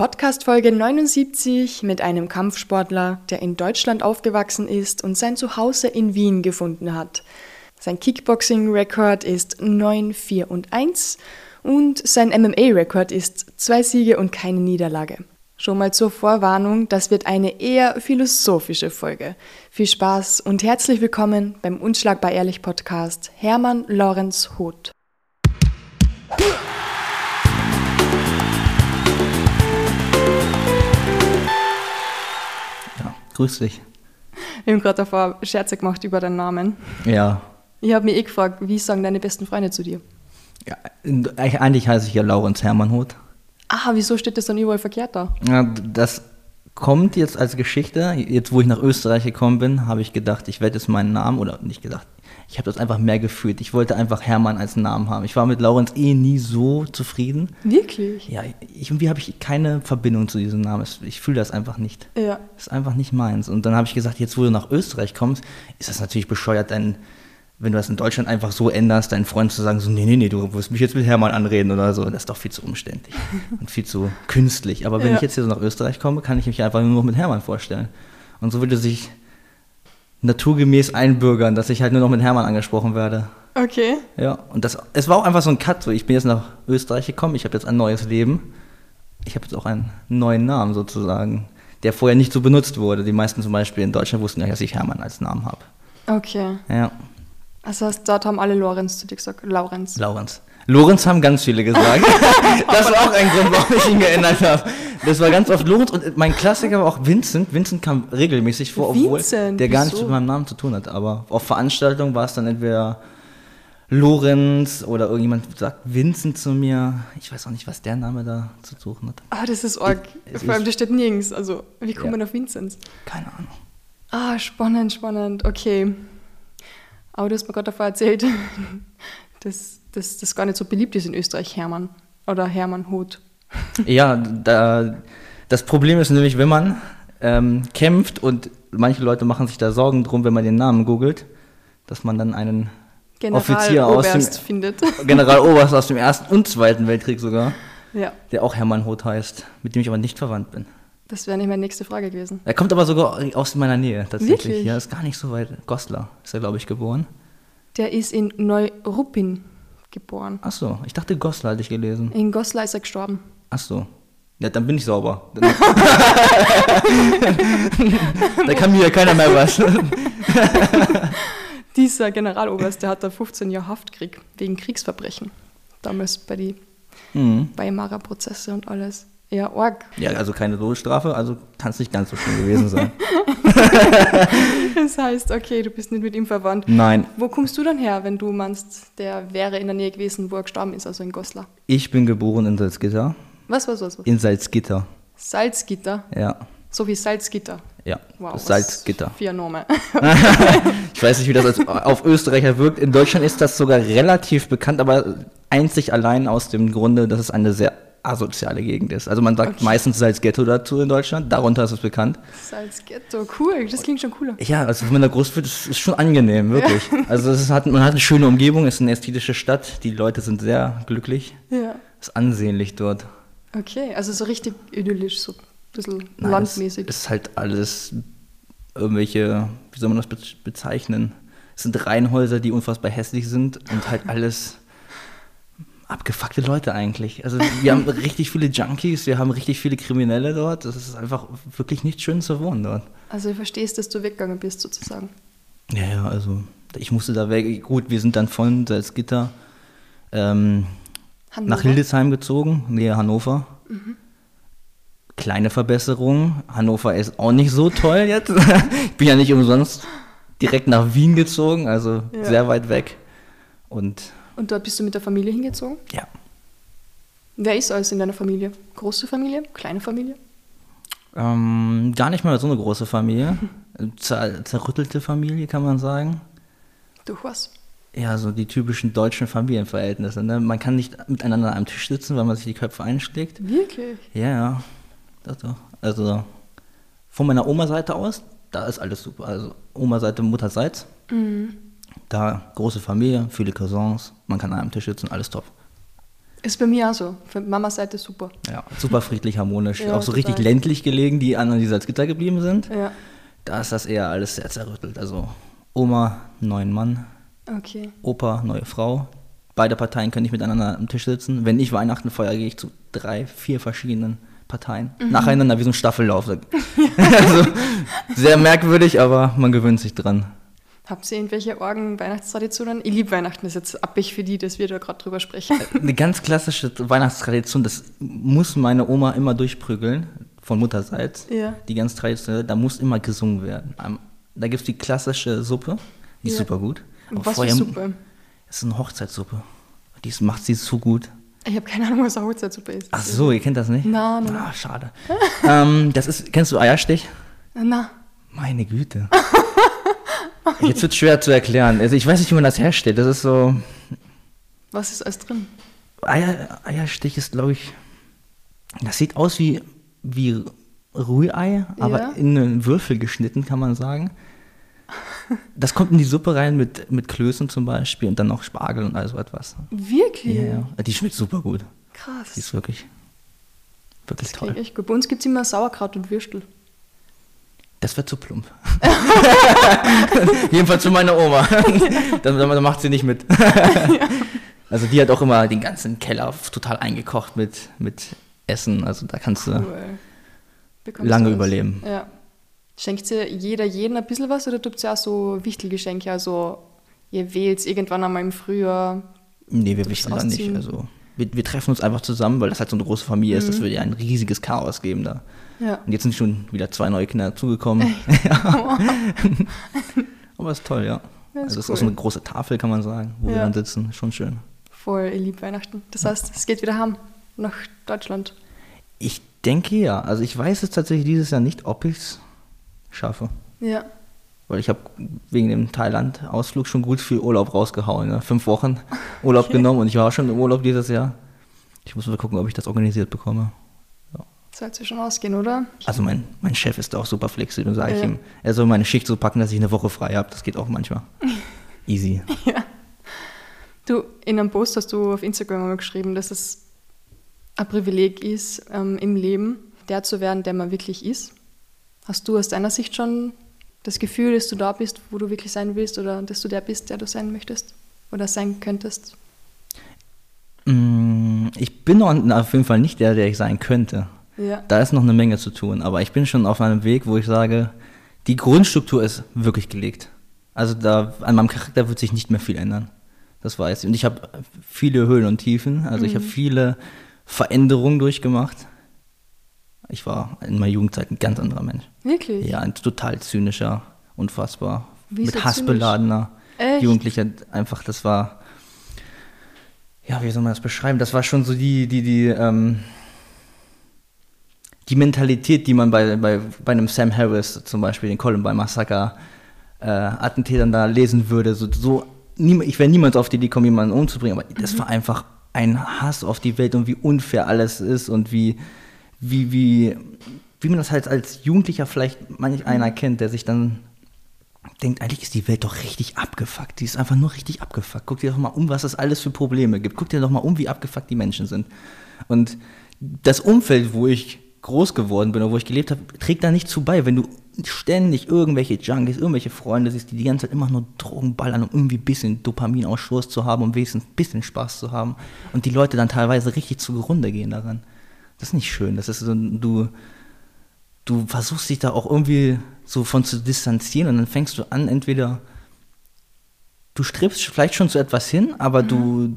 Podcast Folge 79 mit einem Kampfsportler, der in Deutschland aufgewachsen ist und sein Zuhause in Wien gefunden hat. Sein Kickboxing-Rekord ist 9, 4 und 1 und sein MMA-Rekord ist zwei Siege und keine Niederlage. Schon mal zur Vorwarnung, das wird eine eher philosophische Folge. Viel Spaß und herzlich willkommen beim Unschlagbar Ehrlich Podcast Hermann Lorenz Hoth. Grüß dich. Wir haben gerade davor Scherze gemacht über deinen Namen. Ja. Ich habe mich eh gefragt, wie sagen deine besten Freunde zu dir? ja. Eigentlich heiße ich ja Laurenz Hermann Hoth. Ah, wieso steht das dann überall verkehrt da? Ja, das kommt jetzt als Geschichte. Jetzt, wo ich nach Österreich gekommen bin, habe ich gedacht, ich werde jetzt meinen Namen, oder nicht gedacht, ich habe das einfach mehr gefühlt. Ich wollte einfach Hermann als Namen haben. Ich war mit Laurenz eh nie so zufrieden. Wirklich? Ja, ich, irgendwie habe ich keine Verbindung zu diesem Namen. Ich fühle das einfach nicht. Ja. Das ist einfach nicht meins. Und dann habe ich gesagt, jetzt wo du nach Österreich kommst, ist das natürlich bescheuert, dein, wenn du das in Deutschland einfach so änderst, deinen Freund zu sagen, so, nee, nee, nee, du wirst mich jetzt mit Hermann anreden oder so. Das ist doch viel zu umständlich und viel zu künstlich. Aber wenn Ja. ich jetzt hier so nach Österreich komme, kann ich mich einfach nur noch mit Hermann vorstellen. Und so würde sich naturgemäß einbürgern, dass ich halt nur noch mit Hermann angesprochen werde. Okay. Ja, und das, es war auch einfach so ein Cut. So, ich bin jetzt nach Österreich gekommen, ich habe jetzt ein neues Leben. Ich habe jetzt auch einen neuen Namen sozusagen, der vorher nicht so benutzt wurde. Die meisten zum Beispiel in Deutschland wussten ja, dass ich Hermann als Namen habe. Okay. Ja, Das heißt, dort haben alle Lorenz zu dir gesagt. Laurenz. Lorenz. Lorenz haben ganz viele gesagt. das war auch ein Grund, warum ich ihn geändert habe. Das war ganz oft Lorenz und mein Klassiker war auch Vincent. Vincent kam regelmäßig vor, obwohl Vincent, der gar nichts mit meinem Namen zu tun hat. Aber auf Veranstaltungen war es dann entweder Lorenz oder irgendjemand sagt Vincent zu mir. Ich weiß auch nicht, was der Name da zu suchen hat. Ah, das ist arg. Es Vor allem, das steht nirgends. Also, wie kommt Ja. man auf Vinzenz? Keine Ahnung. Ah, spannend, spannend. Okay. Aber du hast mir gerade davor erzählt, dass dass das gar nicht so beliebt ist in Österreich, Hermann. Oder Hermann Hoth. Ja, da, das Problem ist nämlich, wenn man ähm, kämpft und manche Leute machen sich da Sorgen drum, wenn man den Namen googelt, dass man dann einen Offizier aus dem findet. Generaloberst aus dem Ersten und Zweiten Weltkrieg sogar, ja, der auch Hermann Hoth heißt, mit dem ich aber nicht verwandt bin. das wäre nicht meine nächste Frage gewesen. Er kommt aber sogar aus meiner Nähe tatsächlich. Wirklich? Ja, ist gar nicht so weit. Goslar ist er, glaube ich, geboren. Der ist in Neuruppin geboren. Ach so, ich dachte Goslar hatte ich gelesen. In Goslar ist er gestorben. Ach so. Ja, dann bin ich sauber. Da kann mir ja keiner mehr was. Dieser Generaloberst, der hat da 15 Jahre Haftkrieg wegen Kriegsverbrechen. Damals bei die Mhm. Weimarer Prozesse und alles. Ja, arg. Ja, also keine Todesstrafe, also kann es nicht ganz so schlimm gewesen sein. Das heißt, okay, du bist nicht mit ihm verwandt. Nein, Wo kommst du dann her, wenn du meinst, der wäre in der Nähe gewesen, wo er gestorben ist, also in Goslar? ich bin geboren in Salzgitter. Was, was, was? was? In Salzgitter, Salzgitter, ja. so wie Salzgitter. Ja, Wow, Salzgitter. Ein Name. Ich weiß nicht, wie das auf Österreicher wirkt. In Deutschland ist das sogar relativ bekannt, aber einzig allein aus dem Grunde, dass es eine sehr asoziale Gegend ist. Also man sagt Okay. meistens Salzghetto dazu in Deutschland, darunter ist es bekannt. Salzghetto, cool, das klingt schon cooler. Ja, also wenn man da groß wird, ist, ist schon angenehm, wirklich. Also es hat, man hat eine schöne Umgebung, es ist eine ästhetische Stadt, die Leute sind sehr glücklich, Ja. ist ansehnlich dort. Okay, also so richtig idyllisch, so ein bisschen Nein, landmäßig. Es ist halt alles irgendwelche, wie soll man das be- bezeichnen? Es sind Reihenhäuser, die unfassbar hässlich sind und halt alles abgefuckte Leute eigentlich. Also wir haben richtig viele Junkies, wir haben richtig viele Kriminelle dort. Das ist einfach wirklich nicht schön zu wohnen dort. Also du verstehst, dass du weggegangen bist, sozusagen. Ja, ja, also ich musste da weg. Gut, wir sind dann von Salzgitter ähm, nach Hildesheim gezogen, nähe Hannover. Kleine Verbesserung. Hannover ist auch nicht so toll jetzt. ich bin ja nicht umsonst direkt nach Wien gezogen, also Ja. sehr weit weg. Und Und dort bist du mit der Familie hingezogen? ja, Wer ist alles in deiner Familie? Große Familie? Kleine Familie? ähm, gar nicht mal so eine große Familie. Zer zerrüttelte Familie, kann man sagen. Durch was? Ja, so die typischen deutschen Familienverhältnisse. Ne? Man kann nicht miteinander an einem Tisch sitzen, weil man sich die Köpfe einschlägt. Wirklich? Ja, ja. Das doch. Also von meiner Oma-Seite aus, da ist alles super. Also Oma-Seite, Mutterseits. Da große Familie, viele Cousins, man kann an einem Tisch sitzen, alles top. Ist bei mir auch so. Für Mamas Seite super. Ja, super friedlich, harmonisch. Ja, auch so total. richtig ländlich gelegen, die anderen, die Salzgitter geblieben sind. Ja. Da ist das eher alles sehr zerrüttelt. Also Oma, neuen Mann, Okay. Opa, neue Frau. Beide Parteien können nicht miteinander am Tisch sitzen. Wenn ich Weihnachten feiere, gehe ich zu drei, vier verschiedenen Parteien. Mhm. Nacheinander wie so ein Staffellauf. also, sehr merkwürdig, aber man gewöhnt sich dran. Habt ihr irgendwelche Orgen-Weihnachtstraditionen? Ich liebe Weihnachten, das ist jetzt abweg für die, dass wir da gerade drüber sprechen. Eine ganz klassische Weihnachtstradition, das muss meine Oma immer durchprügeln, von Mutterseits. Ja. Die ganz traditionelle, da muss immer gesungen werden. Da gibt es die klassische Suppe, die ist Ja. super gut. Aber Was für vorher- Suppe? Das ist eine Hochzeitssuppe. Die ist- macht sie so gut. Ich habe keine Ahnung, was eine Hochzeitssuppe ist. Ach so, ihr kennt das nicht? Nein, nein, Ah, schade. ähm, das ist, kennst du Eierstich? Na, Meine Güte. Jetzt wird schwer zu erklären. Also ich weiß nicht, wie man das herstellt. Das ist so. was ist alles drin? Eier, Eierstich ist, glaube ich. Das sieht aus wie, wie Rührei, aber Ja. in einen Würfel geschnitten, kann man sagen. Das kommt in die Suppe rein mit, mit Klößen zum Beispiel und dann noch Spargel und all so etwas. Wirklich? Ja, ja. Die schmeckt super gut. Krass. Die ist wirklich, wirklich Das toll. echt gut. Bei uns gibt es immer Sauerkraut und Würstel. Das wird zu plump. Jedenfalls für meine Oma. da, da macht sie nicht mit. Also die hat auch immer den ganzen Keller total eingekocht mit, mit Essen. Also da kannst du. Cool. Lange du was. überleben. Ja. Schenkt ihr jeder jeden ein bisschen was oder tut ihr auch so Wichtelgeschenke? Also ihr wählt irgendwann einmal im Frühjahr. Nee, wir bist da nicht. Also wir, wir treffen uns einfach zusammen, weil das halt so eine große Familie ist. Mhm. Das würde ja ein riesiges Chaos geben da. Ja. Und jetzt sind schon wieder zwei neue Kinder dazugekommen. ja. Aber ist toll, ja. Ist also es ist cool. auch so eine große Tafel, kann man sagen, wo wir Ja. dann sitzen. Schon schön. Voll, ihr liebt Weihnachten. Das heißt, es geht wieder heim nach Deutschland. Ich denke ja. Also ich weiß es tatsächlich dieses Jahr nicht, ob ich es schaffe. Ja. Weil ich habe wegen dem Thailand-Ausflug schon gut viel Urlaub rausgehauen. Ne? Fünf Wochen Urlaub Okay. genommen und ich war schon im Urlaub dieses Jahr. Ich muss mal gucken, ob ich das organisiert bekomme. Sollte schon ausgehen, oder? Also mein, mein Chef ist da auch super flexibel sage ich Ja. ihm, er soll meine Schicht so packen, dass ich eine Woche frei habe. Das geht auch manchmal. Easy. Du, in einem Post hast du auf Instagram einmal geschrieben, dass es ein Privileg ist, ähm, im Leben der zu werden, der man wirklich ist. Hast du aus deiner Sicht schon das Gefühl, dass du da bist, wo du wirklich sein willst oder dass du der bist, der du sein möchtest oder sein könntest? Mm, Ich bin noch auf jeden Fall nicht der, der ich sein könnte. Ja. Da ist noch eine Menge zu tun, aber ich bin schon auf einem Weg, wo ich sage, die Grundstruktur ist wirklich gelegt. Also da an meinem Charakter wird sich nicht mehr viel ändern. Das weiß ich. Und ich habe viele Höhen und Tiefen, also ich habe viele Veränderungen durchgemacht. Ich war in meiner Jugendzeit ein ganz anderer Mensch. Wirklich? Ja, ein total zynischer, unfassbar, Wie mit Hass beladener? Jugendlicher. Einfach, das war, ja, wie soll man das beschreiben? Das war schon so die, die, die, ähm, die Mentalität, die man bei, bei, bei einem Sam Harris, zum Beispiel den Columbine Massaker, äh, Attentätern da lesen würde. So, so ich wäre niemals auf die Idee gekommen, jemanden umzubringen, aber das war einfach ein Hass auf die Welt und wie unfair alles ist und wie, wie, wie, wie man das halt als Jugendlicher vielleicht manch einer kennt, der sich dann denkt, eigentlich ist die Welt doch richtig abgefuckt. Die ist einfach nur richtig abgefuckt. Guck dir doch mal um, was es alles für Probleme gibt. Guck dir doch mal um, wie abgefuckt die Menschen sind. Und das Umfeld, wo ich groß geworden bin oder wo ich gelebt habe, trägt da nicht zu bei. Wenn du ständig irgendwelche Junkies, irgendwelche Freunde siehst, die die ganze Zeit immer nur Drogen ballern, um irgendwie ein bisschen Dopaminausschuss zu haben, um wenigstens ein bisschen Spaß zu haben. Und die Leute dann teilweise richtig zugrunde gehen daran. Das ist nicht schön. Das ist so, du, du versuchst dich da auch irgendwie so von zu distanzieren und dann fängst du an, entweder du strebst vielleicht schon zu etwas hin, aber du,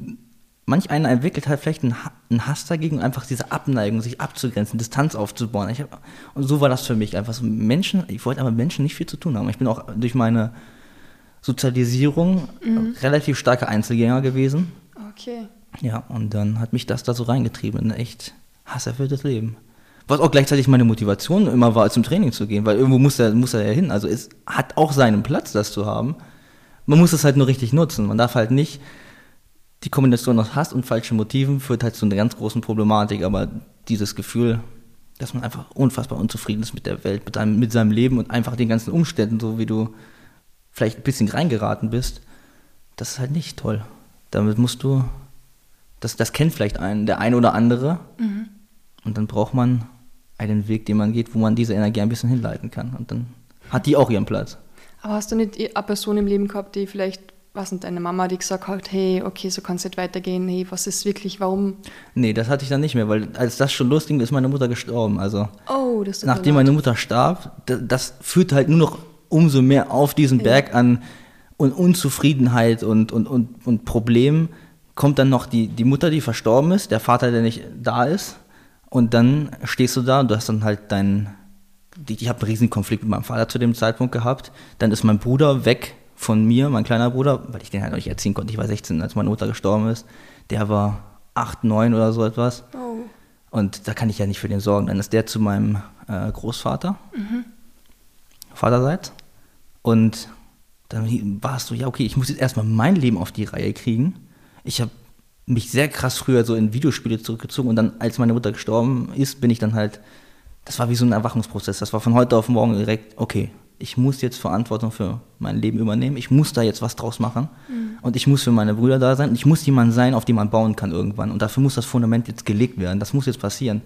manch einer entwickelt halt vielleicht einen, Ha- einen Hass dagegen, einfach diese Abneigung, sich abzugrenzen, Distanz aufzubauen. Hab, und so war das für mich einfach so Menschen, ich wollte aber mit Menschen nicht viel zu tun haben. Ich bin auch durch meine Sozialisierung relativ starker Einzelgänger gewesen. Okay. Ja, und dann hat mich das da so reingetrieben in ein echt hasserfülltes Leben. Was auch gleichzeitig meine Motivation immer war, zum Training zu gehen, weil irgendwo muss er, muss er ja hin. Also es hat auch seinen Platz, das zu haben. Man muss es halt nur richtig nutzen. Man darf halt nicht die Kombination aus Hass und falschen Motiven führt halt zu einer ganz großen Problematik, aber dieses Gefühl, dass man einfach unfassbar unzufrieden ist mit der Welt, mit, einem, mit seinem Leben und einfach den ganzen Umständen, so wie du vielleicht ein bisschen reingeraten bist, das ist halt nicht toll. Damit musst du Das, das kennt vielleicht einen, der eine oder andere. Mhm. Und dann braucht man einen Weg, den man geht, wo man diese Energie ein bisschen hinleiten kann. Und dann hat die auch ihren Platz. Aber hast du nicht eine Person im Leben gehabt, die vielleicht, was sind deine Mama, die gesagt hat, hey, okay, so kann es nicht weitergehen, hey, was ist wirklich, warum? Nee, das hatte ich dann nicht mehr, weil als das schon losging, ist meine Mutter gestorben. Also Oh, das tut nachdem meine Mutter starb, da- das führt halt nur noch umso mehr auf diesen Berg an und Unzufriedenheit und, und, und, und Problemen. Kommt dann noch die, die Mutter, die verstorben ist, der Vater, der nicht da ist. Und dann stehst du da und du hast dann halt deinen. Ich habe einen riesen Konflikt mit meinem Vater zu dem Zeitpunkt gehabt. Dann ist mein Bruder weg von mir, mein kleiner Bruder, weil ich den halt noch nicht erziehen konnte. Ich war 16, als meine Mutter gestorben ist. Der war 8, 9 oder so etwas. Oh, Und da kann ich ja nicht für den sorgen. Dann ist der zu meinem äh, Großvater, Vaterseits. Und dann war es so, ja, okay, ich muss jetzt erstmal mein Leben auf die Reihe kriegen. Ich habe mich sehr krass früher so in Videospiele zurückgezogen und dann, als meine Mutter gestorben ist, bin ich dann halt, das war wie so ein Erwachungsprozess. Das war von heute auf morgen direkt, okay, ich muss jetzt Verantwortung für mein Leben übernehmen. Ich muss da jetzt was draus machen. Und ich muss für meine Brüder da sein. Und ich muss jemand sein, auf den man bauen kann irgendwann. Und dafür muss das Fundament jetzt gelegt werden. Das muss jetzt passieren.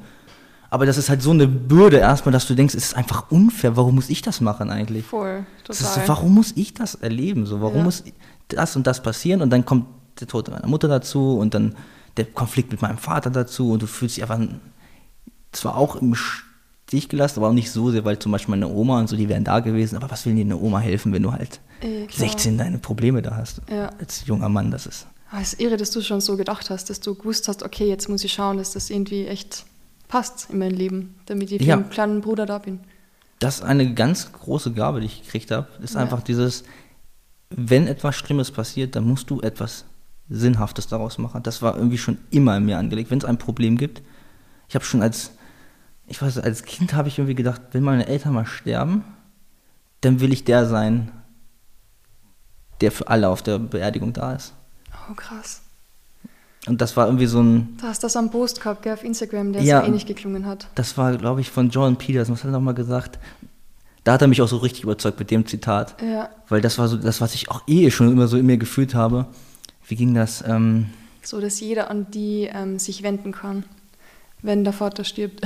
Aber das ist halt so eine Bürde erstmal, dass du denkst, es ist einfach unfair. Warum muss ich das machen eigentlich? voll, ist total. so, warum muss ich das erleben? So, warum Ja. muss das und das passieren? Und dann kommt der Tod meiner Mutter dazu und dann der Konflikt mit meinem Vater dazu und du fühlst dich einfach zwar auch im Stich gelassen, aber auch nicht so sehr, weil zum Beispiel meine Oma und so, die wären da gewesen. Aber was will dir eine Oma helfen, wenn du halt klar. 16 deine Probleme da hast? Ja. Als junger Mann, das ist. Aber es ist irre, dass du schon so gedacht hast, dass du gewusst hast, okay, jetzt muss ich schauen, dass das irgendwie echt passt in mein Leben, damit ich für Ja. den kleinen Bruder da bin. Das ist eine ganz große Gabe, die ich gekriegt habe. Ist Ja. einfach dieses, wenn etwas Schlimmes passiert, dann musst du etwas Sinnhaftes daraus machen. Das war irgendwie schon immer in mir angelegt. Wenn es ein Problem gibt, ich habe schon als, ich weiß, als Kind habe ich irgendwie gedacht, wenn meine Eltern mal sterben, dann will ich der sein, der für alle auf der Beerdigung da ist. Oh, krass. Und das war irgendwie so ein, Du hast das am Post gehabt, gell, auf Instagram, der Ja. so ähnlich geklungen hat. das war, glaube ich, von Jordan Peterson, was hat er nochmal gesagt? Da hat er mich auch so richtig überzeugt mit dem Zitat. Ja, Weil das war so das, was ich auch eh schon immer so in mir gefühlt habe. Wie ging das? Ähm, so dass jeder an die ähm, sich wenden kann, wenn der Vater stirbt.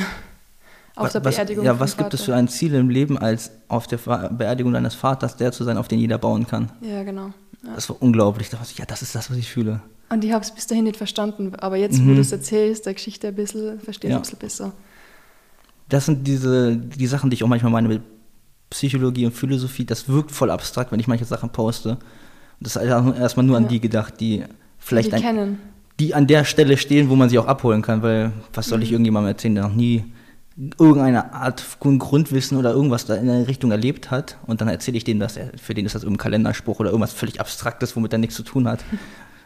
Auf der was, Beerdigung. ja, was gibt es für ein Ziel im Leben, als auf der Beerdigung deines Vaters der zu sein, auf den jeder bauen kann? Ja, genau. Ja. Das war unglaublich. Da war ich, ja, das ist das, was ich fühle. Und ich habe es bis dahin nicht verstanden, aber jetzt, wo Mhm. du es erzählst, der Geschichte ein bisschen, verstehe ich Ja. ein bisschen besser. Das sind diese die Sachen, die ich auch manchmal meine mit Psychologie und Philosophie. Das wirkt voll abstrakt, wenn ich manche Sachen poste. Das ist einfach erstmal nur an Ja. die gedacht, die vielleicht die ein, kennen. die an der Stelle stehen, wo man sie auch abholen kann, weil was soll Mhm. ich irgendjemandem erzählen, der noch nie irgendeine Art von Grundwissen oder irgendwas da in der Richtung erlebt hat und dann erzähle ich dem, dass er, für den ist das irgendein Kalenderspruch oder irgendwas völlig Abstraktes, womit er nichts zu tun hat.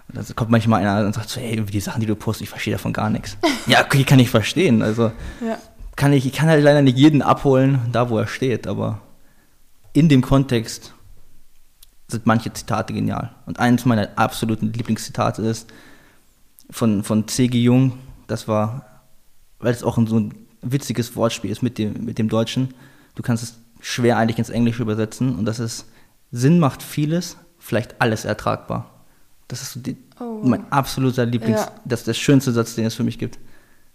Und dann kommt manchmal einer und sagt so, hey, die Sachen, die du postest, ich verstehe davon gar nichts. ja, okay, kann ich verstehen. Also Ja. kann ich, ich kann halt leider nicht jeden abholen, da wo er steht, aber in dem Kontext sind manche Zitate genial. Und eines meiner absoluten Lieblingszitate ist von, von C.G. Jung, das war, weil es auch so ein witziges Wortspiel ist mit dem, mit dem Deutschen, du kannst es schwer eigentlich ins Englische übersetzen und das ist, Sinn macht vieles, vielleicht alles ertragbar. Das ist so die, Oh. mein absoluter Lieblings, Ja. das ist der schönste Satz, den es für mich gibt.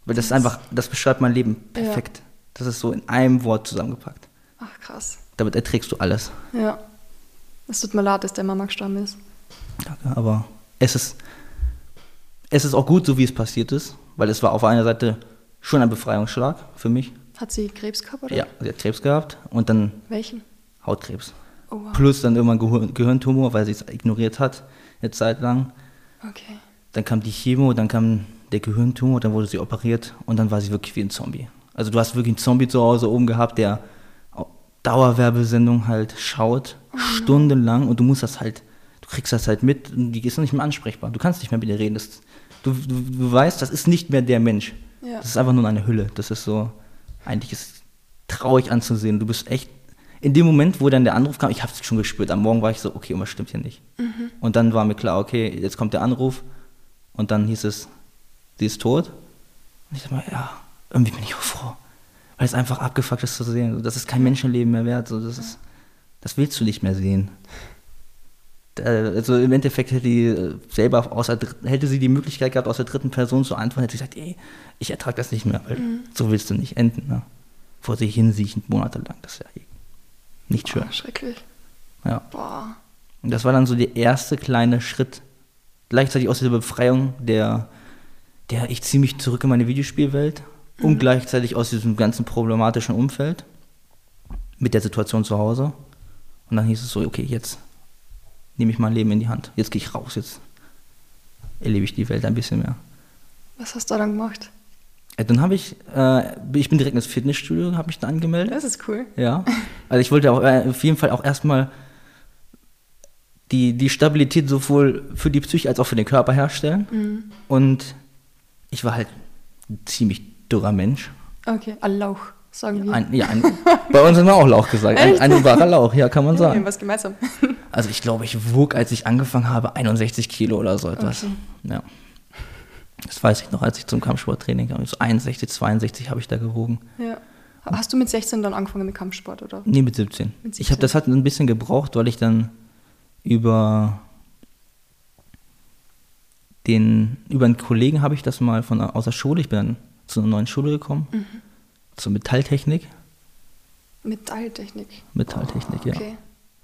Weil das ist einfach, das beschreibt mein Leben Ja. perfekt. Das ist so in einem Wort zusammengepackt. Ach, krass. Damit erträgst du alles. Ja. Es tut mir leid, dass der Mama gestorben ist. Danke, aber es ist, es ist auch gut, so wie es passiert ist, weil es war auf einer Seite schon ein Befreiungsschlag für mich. Hat sie Krebs gehabt, oder? Ja, sie hat Krebs gehabt und dann Welchen? Hautkrebs. Oh, wow. Plus dann irgendwann Gehir Gehirntumor, weil sie es ignoriert hat, eine Zeit lang. Okay. Dann kam die Chemo, dann kam der Gehirntumor, dann wurde sie operiert und dann war sie wirklich wie ein Zombie. Also du hast wirklich einen Zombie zu Hause oben gehabt, der Dauerwerbesendung halt schaut, stundenlang und du musst das halt, du kriegst das halt mit und die ist nicht mehr ansprechbar. Du kannst nicht mehr mit ihr reden. Das, du, du, du weißt, das ist nicht mehr der Mensch. Ja. Das ist einfach nur eine Hülle. Das ist so, eigentlich ist traurig anzusehen. Du bist echt, in dem Moment, wo dann der Anruf kam, ich habe es schon gespürt. Am Morgen war ich so, okay, was stimmt hier nicht. Und dann war mir klar, okay, jetzt kommt der Anruf und dann hieß es, sie ist tot. Und ich dachte mal, ja, irgendwie bin ich auch froh. Weil es einfach abgefuckt ist zu sehen. Das ist kein Menschenleben mehr wert. So, das, ist, das willst du nicht mehr sehen. Also im Endeffekt hätte die äh, selber aus der, hätte sie die Möglichkeit gehabt, aus der dritten Person zu antworten, hätte sie gesagt, ey, ich ertrage das nicht mehr, weil mhm. so willst du nicht enden. Ne? Vor sich hinsiechend monatelang, das ist ja eh nicht schön. Oh, schrecklich. Ja. Boah. Und das war dann so der erste kleine Schritt, gleichzeitig aus dieser Befreiung, der, der ich ziemlich zurück in meine Videospielwelt mhm. und gleichzeitig aus diesem ganzen problematischen Umfeld mit der Situation zu Hause. Und dann hieß es so, okay, jetzt nehme ich mein Leben in die Hand. Jetzt gehe ich raus, jetzt erlebe ich die Welt ein bisschen mehr. Was hast du dann gemacht? Ja, dann habe ich, äh, ich bin direkt ins Fitnessstudio, habe mich da angemeldet. Das ist cool. Ja. Also ich wollte auch, äh, auf jeden Fall auch erstmal die, die Stabilität sowohl für die Psyche als auch für den Körper herstellen. Mhm. Und ich war halt ein ziemlich dürrer Mensch. Okay, Lauch, sagen wir. Ein, ja, ein, bei uns haben wir auch Lauch gesagt. Ein, ein wahrer Lauch, ja, kann man sagen. Ja, was gemeinsam. Also ich glaube, ich wog, als ich angefangen habe, 61 Kilo oder so etwas. Okay. Ja. Das weiß ich noch, als ich zum Kampfsporttraining kam. So 61, 62 habe ich da gewogen. Ja. Hast du mit 16 dann angefangen mit Kampfsport, oder? Nee, mit 17. Mit 17. Ich habe das halt ein bisschen gebraucht, weil ich dann über den, über einen Kollegen habe ich das mal von aus der Schule, ich bin dann zu einer neuen Schule gekommen, mhm. Zur Metalltechnik. Metalltechnik? Metalltechnik, oh, okay. ja.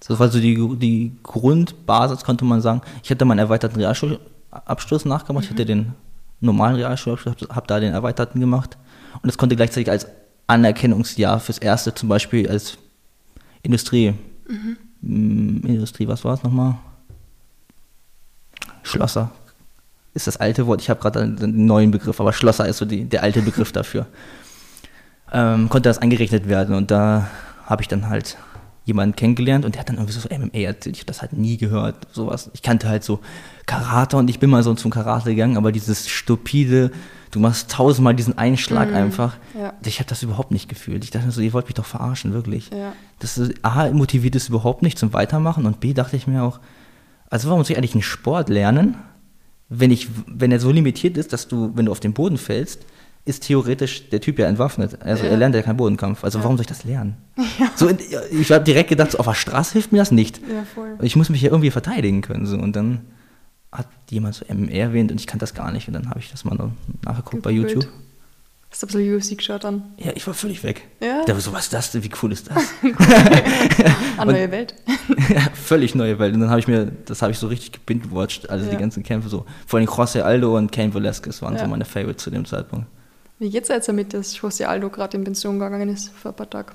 Das war so die, die Grundbasis, konnte man sagen. Ich hatte meinen erweiterten Realschulabschluss nachgemacht. Mhm. Ich hatte den normalen Realschulabschluss, habe da den erweiterten gemacht. Und das konnte gleichzeitig als Anerkennungsjahr fürs erste zum Beispiel als Industrie. Mhm. Industrie, was war es nochmal? Schlosser. Ist das alte Wort. Ich habe gerade einen neuen Begriff, aber Schlosser ist so die, der alte Begriff dafür. Ähm, konnte das angerechnet werden und da habe ich dann halt jemanden kennengelernt und der hat dann irgendwie so MMA erzählt. Ich habe das halt nie gehört, sowas. Ich kannte halt so Karate und ich bin mal so zum Karate gegangen, aber dieses stupide, du machst tausendmal diesen Einschlag mhm. einfach. Ja. Ich habe das überhaupt nicht gefühlt. Ich dachte so, ihr wollt mich doch verarschen, wirklich. Ja. Das ist, A, motiviert es überhaupt nicht zum Weitermachen und B, dachte ich mir auch, also warum muss ich eigentlich einen Sport lernen, wenn ich, wenn er so limitiert ist, dass du, wenn du auf den Boden fällst, ist theoretisch der Typ ja entwaffnet. Also ja. er lernt ja keinen Bodenkampf. Also ja. warum soll ich das lernen? Ja. So, ich habe direkt gedacht, so, auf der Straße hilft mir das nicht. Ja, voll. Ich muss mich ja irgendwie verteidigen können. So. Und dann hat jemand so MMR erwähnt und ich kannte das gar nicht. Und dann habe ich das mal nachgeguckt bei YouTube. Hast du ein bisschen UFC geschaut dann? Ja, ich war völlig weg. Ja? Ich dachte so, was ist das denn? Wie cool ist das? An neue Welt. ja, völlig neue Welt. Und dann habe ich mir, das habe ich so richtig gebingewatcht, also die ganzen Kämpfe so. Vor allem José Aldo und Cain Velasquez waren so meine Favorites zu dem Zeitpunkt. Wie geht es jetzt damit, dass José Aldo gerade in Pension gegangen ist vor ein paar Tagen?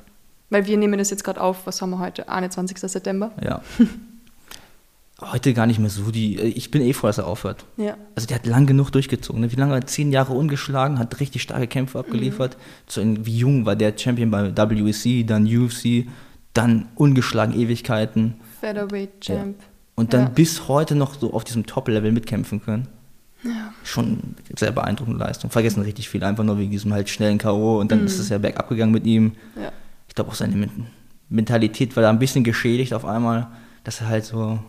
Weil wir nehmen das jetzt gerade auf, was haben wir heute? 21. September. Ja. heute gar nicht mehr so die. Ich bin eh froh, dass er aufhört. Ja. Also der hat lang genug durchgezogen. Ne? Wie lange? Zehn Jahre ungeschlagen, hat richtig starke Kämpfe abgeliefert. Mhm. So wie jung war der Champion bei WEC, dann UFC, dann ungeschlagen Ewigkeiten. Featherweight Champ. Ja. Und dann ja. bis heute noch so auf diesem Top-Level mitkämpfen können. Ja. Schon sehr beeindruckende Leistung. Vergessen richtig viel, einfach nur wegen diesem halt schnellen K.O. und dann mhm. ist es ja bergab gegangen mit ihm. Ja. Ich glaube auch seine Mentalität war da ein bisschen geschädigt auf einmal, dass er halt so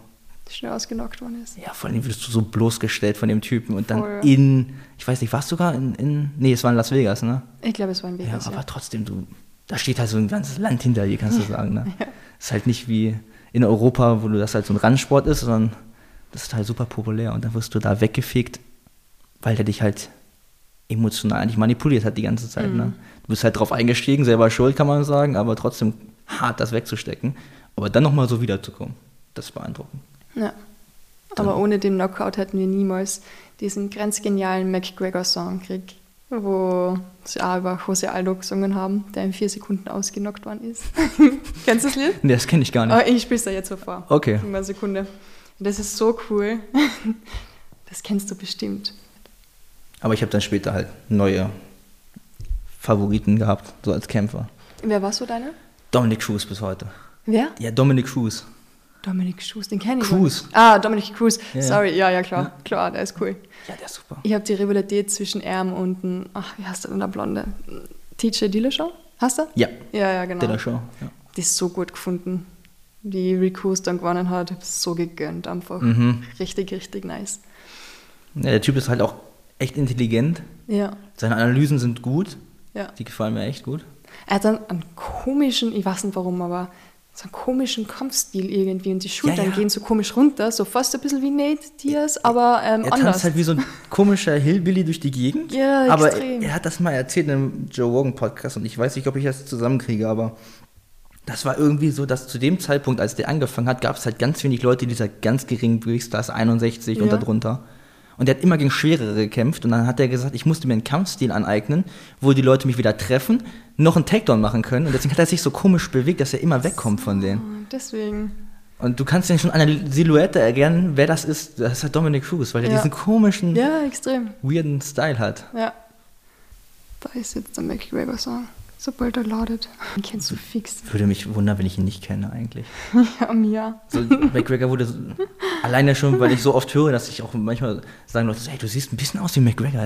schnell ausgenockt worden ist. Ja, vor allem wirst du so bloßgestellt von dem Typen und dann Voll. in, ich weiß nicht, warst du sogar in, in, nee, es war in Las Vegas, ne? Ich glaube, es war in Vegas. Ja, aber ja. trotzdem, du, da steht halt so ein ganzes Land hinter dir, kannst du sagen, ne? Ist halt nicht wie in Europa, wo du das halt so ein Randsport ist, sondern das ist halt super populär und dann wirst du da weggefegt, weil der dich halt emotional eigentlich manipuliert hat die ganze Zeit. Ne? Mhm. Ne? Du bist halt drauf eingestiegen, selber schuld, kann man sagen, aber trotzdem hart das wegzustecken. Aber dann nochmal so wiederzukommen, das ist beeindruckend. Ja. Aber ohne den Knockout hätten wir niemals diesen grenzgenialen McGregor-Song gekriegt, wo sie auch über Jose Aldo gesungen haben, der in vier Sekunden ausgenockt worden ist. Kennst du das Lied? Nee, das kenne ich gar nicht. Aber ich spiele es da jetzt so vor. Okay. In einer Sekunde. Das ist so cool. Das kennst du bestimmt. Aber ich habe dann später halt neue Favoriten gehabt, so als Kämpfer. Wer warst du deine? Dominic Cruz bis heute. Wer? Ja, Dominic Cruz. Dominic Cruz, den kenne ich. Cruz. Ah, Dominic Cruz. Ja, Sorry, ja, ja, klar. Ja. Klar, der ist cool. Ja, der ist super. Ich habe die Rivalität zwischen Erm und, ein, ach, wie heißt der denn, der Blonde? TJ Dillashaw? Hast du? Ja. Ja, ja, genau. Dillashaw, ja. Die ist so gut gefunden. Die Recruits dann gewonnen hat, ich habe so gegönnt einfach. Mhm. Richtig, richtig nice. Ja, der Typ ist halt auch echt intelligent. Ja. Seine Analysen sind gut. Ja. Die gefallen mir echt gut. Er hat dann einen komischen, ich weiß nicht warum, aber so einen komischen Kampfstil irgendwie und die Schultern ja. gehen so komisch runter, so fast ein bisschen wie Nate Diaz, aber ähm, Er anders. tanzt halt wie so ein komischer Hillbilly durch die Gegend. Ja, aber extrem. er hat das mal erzählt in einem Joe Rogan Podcast und ich weiß nicht, ob ich das zusammenkriege, aber das war irgendwie so, dass zu dem Zeitpunkt, als der angefangen hat, gab es halt ganz wenig Leute dieser ganz geringen Gewichtsklasse 61 und Ja. darunter. Und er hat immer gegen schwerere gekämpft und dann hat er gesagt, ich musste mir einen Kampfstil aneignen, wo die Leute mich wieder treffen, noch einen Takedown machen können und deswegen hat er sich so komisch bewegt, dass er immer wegkommt von denen. Und deswegen. Und du kannst ja schon an der Silhouette erkennen, wer das ist. Das ist halt Dominic Cruz, weil er Ja. diesen komischen, Ja, extrem. weirden Style hat. Ja. Da ist jetzt der McGregor-Song. Sobald er ladet. Den kennst du fix. Würde mich wundern, wenn ich ihn nicht kenne eigentlich. Ja, Mia. So, McGregor wurde so, alleine schon, weil ich so oft höre, dass ich auch manchmal sagen Leute, hey, du siehst ein bisschen aus wie McGregor.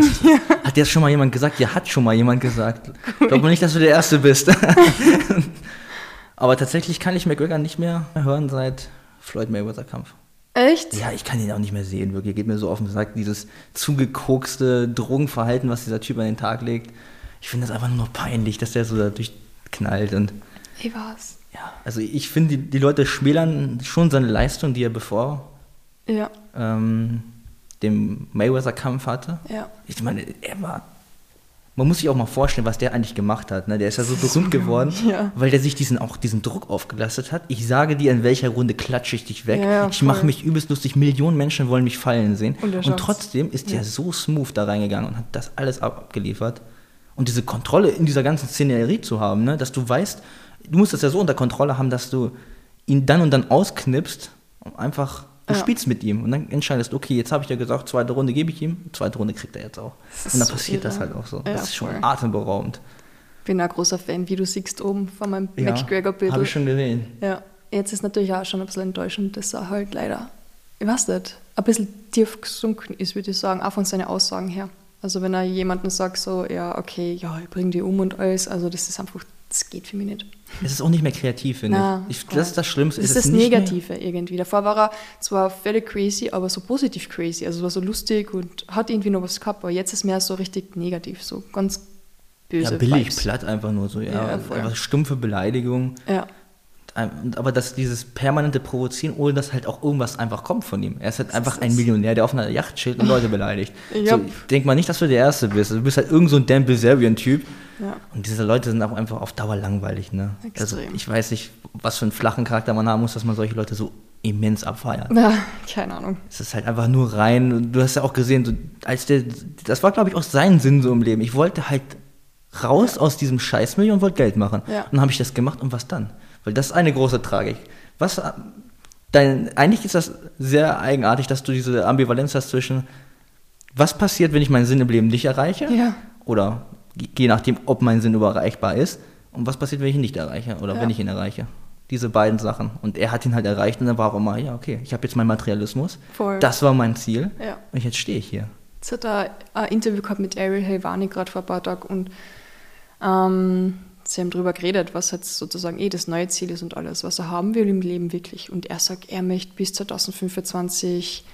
Hat jetzt schon mal jemand gesagt? Ja, hat schon mal jemand gesagt. Glaub mal nicht, dass du der Erste bist. Aber tatsächlich kann ich McGregor nicht mehr hören seit Floyd Mayweather Kampf. Echt? Ja, ich kann ihn auch nicht mehr sehen, wirklich. Geht mir so auf den Sack, dieses zugekokste Drogenverhalten, was dieser Typ an den Tag legt. Ich finde das einfach nur noch peinlich, dass der so da durchknallt und Ich war's. ja, also ich finde, die, die Leute schmälern schon seine Leistung, die er bevor Ja, ähm, dem Mayweather-Kampf hatte. ja. Ich meine, er war. Man muss sich auch mal vorstellen, was der eigentlich gemacht hat. Ne? Der ist ja so berühmt geworden, Ja. weil der sich diesen auch diesen Druck aufgelastet hat. Ich sage dir, in welcher Runde klatsche ich dich weg. Ja, ich mache mich übelst lustig. Millionen Menschen wollen mich fallen sehen. Und Und, trotzdem ist Ja. der so smooth da reingegangen und hat das alles ab abgeliefert. Und diese Kontrolle in dieser ganzen Szenerie zu haben, ne? dass du weißt, du musst das ja so unter Kontrolle haben, dass du ihn dann und dann ausknipst und einfach du Ja. spielst mit ihm und dann entscheidest, okay, jetzt habe ich ja gesagt, zweite Runde gebe ich ihm, zweite Runde kriegt er jetzt auch. Das Und dann so passiert das irre. halt auch so. Ja, das ist schon voll. atemberaubend. Bin ein großer Fan, wie du siehst oben von meinem Ja, McGregor-Bild. habe ich schon gesehen. Ja, jetzt ist natürlich auch schon ein bisschen enttäuschend, dass er halt leider, ich weiß nicht, ein bisschen tief gesunken ist, würde ich sagen, auch von seinen Aussagen her. Also wenn er jemanden sagt so, ja, okay, ja, ich bring die um und alles, also das ist einfach, das geht für mich nicht. Es ist auch nicht mehr kreativ, finde ich. ich. Das ist das Schlimmste. Das Es ist das nicht mehr- Negative irgendwie. Davor war er zwar völlig crazy, aber so positiv crazy. Also es war so lustig und hat irgendwie noch was gehabt, aber jetzt ist mehr so richtig negativ, so ganz böse. Ja, billig, Vibes. platt einfach nur so. Ja, Ja, einfach stumpfe Beleidigung. Ja, Aber das, dieses permanente Provozieren, ohne dass halt auch irgendwas einfach kommt von ihm. Er ist halt einfach ist ein. Millionär, der auf einer Yacht chillt und Leute beleidigt. Ja. So, denk mal nicht, dass du der Erste bist. Du bist halt irgend so ein Dan Bilzerian-Typ. ja. Und diese Leute sind auch einfach auf Dauer langweilig. Ne? Also ich weiß nicht, was für einen flachen Charakter man haben muss, dass man solche Leute so immens abfeiert. ja keine Ahnung. Es ist halt einfach nur rein. Du hast ja auch gesehen, so, als der, das war, glaube ich, auch sein Sinn so im Leben. Ich wollte halt raus aus diesem Scheißmilieu und wollte Geld machen. Ja. Und dann habe ich das gemacht und was dann? Weil das ist eine große Tragik. Was, dein, eigentlich ist das sehr eigenartig, dass du diese Ambivalenz hast zwischen, was passiert, wenn ich meinen Sinn im Leben nicht erreiche? Ja. Oder je je nachdem, ob mein Sinn überreichbar ist. Und was passiert, wenn ich ihn nicht erreiche oder Ja. wenn ich ihn erreiche? Diese beiden Sachen. Und er hat ihn halt erreicht und dann war auch immer, ja, okay, ich habe jetzt meinen Materialismus. Voll. Das war mein Ziel. Ja. Und jetzt stehe ich hier. Jetzt hat er ein Interview gehabt mit Ariel Helvani gerade vor ein paar Tagen und ähm, sie haben darüber geredet, was jetzt sozusagen eh das neue Ziel ist und alles, was er haben will im Leben wirklich. Und er sagt, er möchte bis 2025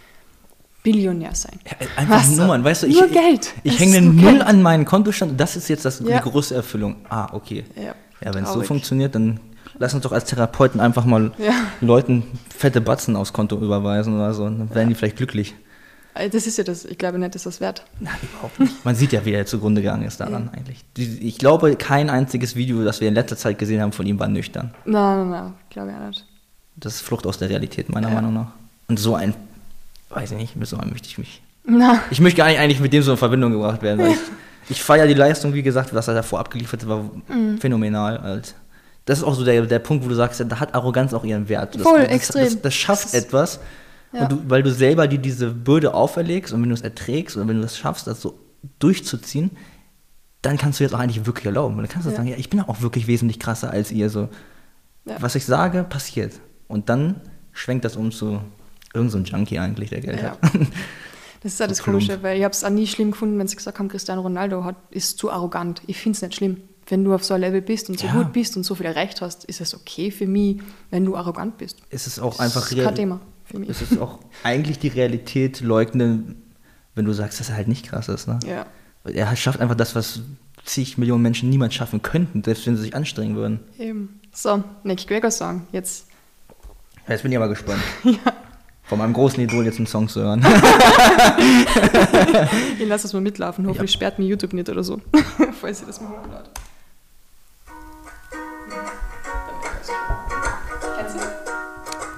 Billionär sein. Ja, einfach Was? Nummern, weißt du, ich, Nur Geld. ich Es hänge eine Null Geld. an meinen Kontostand und das ist jetzt das, Ja. die große Erfüllung. Ah, okay. Ja, Ja, wenn es so funktioniert, dann lass uns doch als Therapeuten einfach mal Ja. Leuten fette Batzen aufs Konto überweisen oder so. Dann werden die vielleicht glücklich. Äh, Das ist ja das, ich glaube nicht, ist das wert. Nein, überhaupt nicht. Man sieht ja, wie er zugrunde gegangen ist daran eigentlich. Die- Ich glaube, kein einziges Video, das wir in letzter Zeit gesehen haben von ihm, war nüchtern. Nein, nein, nein, glaube ich auch nicht. Das ist Flucht aus der Realität, meiner Ja. Meinung nach. Und so ein, weiß ich nicht, mit so einem möchte ich mich. Na, Ich möchte gar nicht eigentlich mit dem so in Verbindung gebracht werden, weil ich, ich feiere die Leistung, wie gesagt, was er davor abgeliefert hat, war Mhm. phänomenal. Halt. Das ist auch so der, der Punkt, wo du sagst, da hat Arroganz auch ihren Wert. Das, Voll, das, extrem. Das, das schafft etwas, Ja. und du, weil du selber dir diese Bürde auferlegst und wenn du es erträgst und wenn du es schaffst, das so durchzuziehen, dann kannst du jetzt auch eigentlich wirklich erlauben. Und dann kannst du Ja. sagen, ja, ich bin auch wirklich wesentlich krasser als ihr. So. Ja. Was ich sage, passiert. Und dann schwenkt das um zu irgend so Junkie eigentlich, der Geld hat. Das ist ja das plump. Komische, weil ich habe es auch nie schlimm gefunden, wenn sie gesagt haben, Cristiano Ronaldo hat, ist zu arrogant. Ich finde es nicht schlimm. Wenn du auf so einem Level bist und so Ja. gut bist und so viel erreicht hast, ist es okay für mich, wenn du arrogant bist. es ist auch Das einfach ist kein Thema für mich. Es ist auch eigentlich die Realität leugnen, wenn du sagst, dass er halt nicht krass ist. Ne? Ja, Er schafft einfach das, was zig Millionen Menschen niemals schaffen könnten, selbst wenn sie sich anstrengen würden. Eben. So, McGregor Song. Jetzt. Jetzt bin ich aber gespannt. Von meinem großen Idol jetzt einen Song zu hören. Ich lasse das mal mitlaufen. Hoffentlich sperrt mir YouTube nicht oder so. Falls ihr das mal hochladet.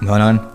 Nein, nein.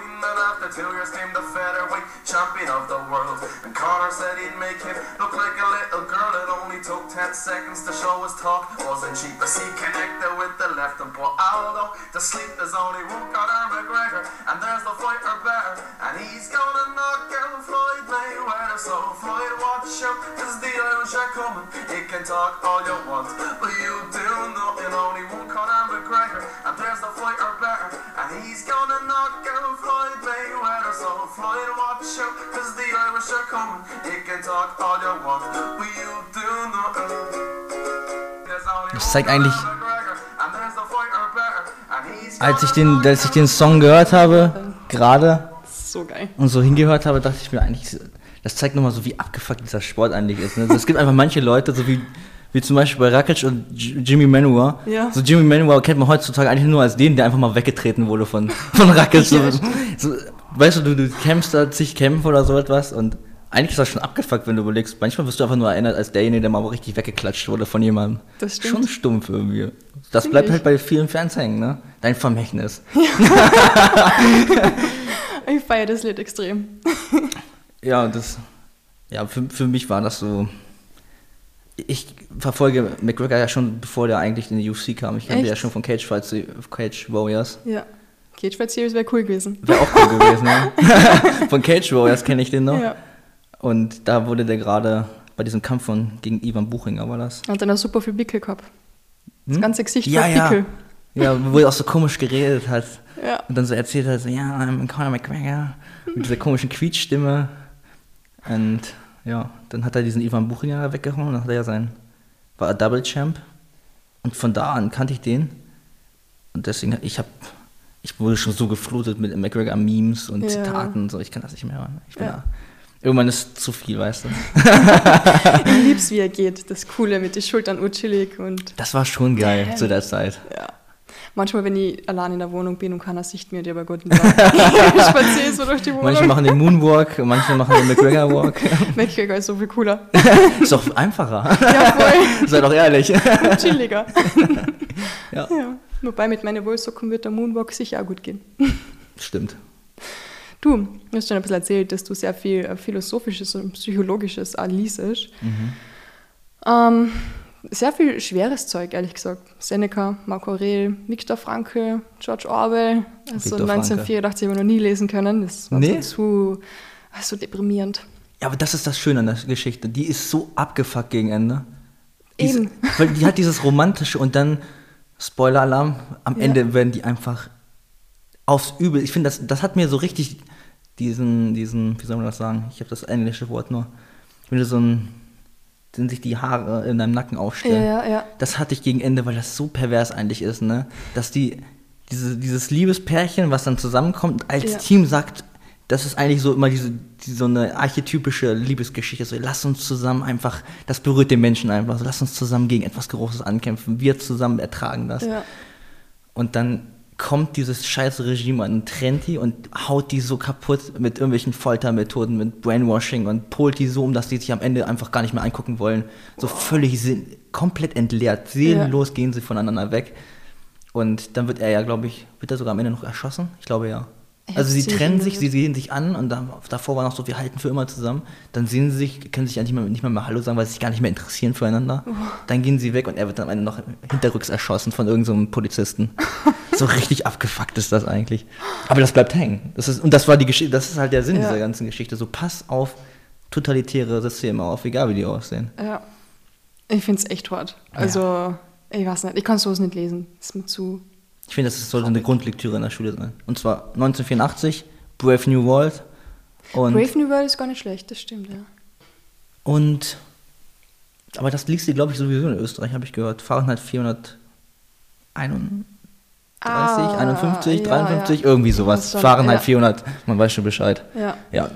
Two years came the featherweight champion of the world. And Connor said he'd make him look like a little girl. It only took 10 seconds to show his talk wasn't cheap. As he connected with the left and put Aldo to sleep. There's only one Conor McGregor, and there's the fighter better. And he's gonna knock out Floyd Mayweather. So Floyd, watch out, cause the Irish are coming. You can talk all you want, but you do nothing. Only one Conor McGregor, there's the fighter better. And he's gonna knock out Floyd Mayweather. So Floyd, watch out, cause the Irish are coming. You can talk all you want, but you do nothing. Das zeigt eigentlich- Als ich den, als ich den Song gehört habe, gerade So geil. und so hingehört habe, dachte ich mir eigentlich, das zeigt nochmal so, wie abgefuckt dieser Sport eigentlich ist. Ne? Also es gibt einfach manche Leute, so wie, wie zum Beispiel bei Rakic und Jimmy Manuwa. Ja. So Jimmy Manuwa kennt man heutzutage eigentlich nur als den, der einfach mal weggetreten wurde von, von Rakic. So, Ja, so, weißt du, du, du kämpfst da zig Kämpfe oder so etwas und eigentlich ist das schon abgefuckt, wenn du überlegst. Manchmal wirst du einfach nur erinnert als derjenige, der mal richtig weggeklatscht wurde von jemandem. Das stimmt. Schon stumpf irgendwie. Das Ziemlich. bleibt halt bei vielen Fans hängen, ne? Dein Vermächtnis. Ich feiere das Lied extrem. Ja, das. Ja, für, für mich war das so. Ich verfolge McGregor ja schon, bevor der eigentlich in die UFC kam. Ich kannte ja schon von Cage Fights, Cage Warriors. Ja. Cage Fight Series wäre cool gewesen. Wäre auch cool gewesen, ne? von Cage Warriors kenne ich den noch. Ja. Und da wurde der gerade bei diesem Kampf von gegen Ivan Buchinger war das. Hat dann auch super viel Pickel gehabt. Das Hm? ganze Gesicht Ja, war ja. Pickel. Ja, wo er auch so komisch geredet hat. Ja. Und dann so erzählt hat, so, ja, I'm Conor McGregor. Mit dieser komischen Quietschstimme. Und ja, dann hat er diesen Ivan Buchinger weggehauen und dann hat er ja sein, war er Double Champ. Und von da an kannte ich den. Und deswegen, ich habe, ich wurde schon so geflutet mit McGregor-Memes und Ja. Zitaten und so, ich kann das nicht mehr hören. Ich bin Ja. da, irgendwann ist zu viel, weißt du. Ich lieb's, wie er geht. Das Coole mit den Schultern urchillig und Das war schon geil Ja. zu der Zeit. ja. Manchmal, wenn ich allein in der Wohnung bin und keiner sieht mir, die aber Gott spaziere so durch die Wohnung. Manche machen den Moonwalk, manche machen den McGregor-Walk. McGregor ist so viel cooler. ist doch einfacher. Ja, voll. Sei doch ehrlich. Und chilliger. Ja. Ja. Wobei mit meinen Wollsocken wird der Moonwalk sicher auch gut gehen. Stimmt. Du, du hast schon ein bisschen erzählt, dass du sehr viel äh, Philosophisches und Psychologisches liest. Ähm, sehr viel schweres Zeug, ehrlich gesagt. Seneca, Marco Aurel, Viktor Frankl, George Orwell. Also Frankl. 1984 habe ich noch nie lesen können. Das war Nee? so, zu, so deprimierend. Ja, aber das ist das Schöne an der Geschichte. Die ist so abgefuckt gegen Ende. Die ist- Eben. Weil die hat dieses romantische und dann, Spoiler-Alarm, am Ja. Ende werden die einfach aufs Übel. Ich finde, das, das hat mir so richtig diesen, diesen, wie soll man das sagen? Ich habe das englische Wort nur. Wenn du so ein, sind sich die Haare in deinem Nacken aufstellen. Ja, ja. Das hatte ich gegen Ende, weil das so pervers eigentlich ist, ne? Dass die, diese, dieses Liebespärchen, was dann zusammenkommt, als Ja. Team sagt, das ist eigentlich so immer diese, die, so eine archetypische Liebesgeschichte. So, lass uns zusammen einfach, das berührt den Menschen einfach. So, lass uns zusammen gegen etwas Großes ankämpfen. Wir zusammen ertragen das. ja. Und dann kommt dieses scheiße Regime an, trennt die und haut die so kaputt mit irgendwelchen Foltermethoden, mit Brainwashing und polt die so um, dass die sich am Ende einfach gar nicht mehr angucken wollen. So völlig sinn komplett entleert. Seelenlos gehen sie voneinander weg. Und dann wird er ja, glaube ich, wird er sogar am Ende noch erschossen? Ich glaube ja. Ja, Also sie trennen sich, sie sehen sich an und dann, davor war noch so, wir halten für immer zusammen. Dann sehen sie sich, können sich ja nicht mehr, nicht mehr, mal Hallo sagen, weil sie sich gar nicht mehr interessieren füreinander. Oh. Dann gehen sie weg und er wird dann am Ende noch hinterrücks erschossen von irgendeinem Polizisten. so richtig abgefuckt ist das eigentlich. Aber das bleibt hängen. Das ist, und das war die Geschichte, das ist halt der Sinn Ja. dieser ganzen Geschichte. So pass auf totalitäre Systeme auf, egal wie die aussehen. Ja. Ich finde es echt hart. Also, ich weiß nicht, ich kann sowas nicht lesen. Ist mir zu. Ich finde, das sollte eine Grundlektüre in der Schule sein. Und zwar 1984, Brave New World. Und, Brave New World ist gar nicht schlecht, das stimmt, ja. und aber das liest sie, glaube ich, sowieso in Österreich, habe ich gehört. Fahrenheit 431, Ah, 51, ja, 53, ja. irgendwie sowas. Fahrenheit ja. 400, man weiß schon Bescheid. Ja, Ja,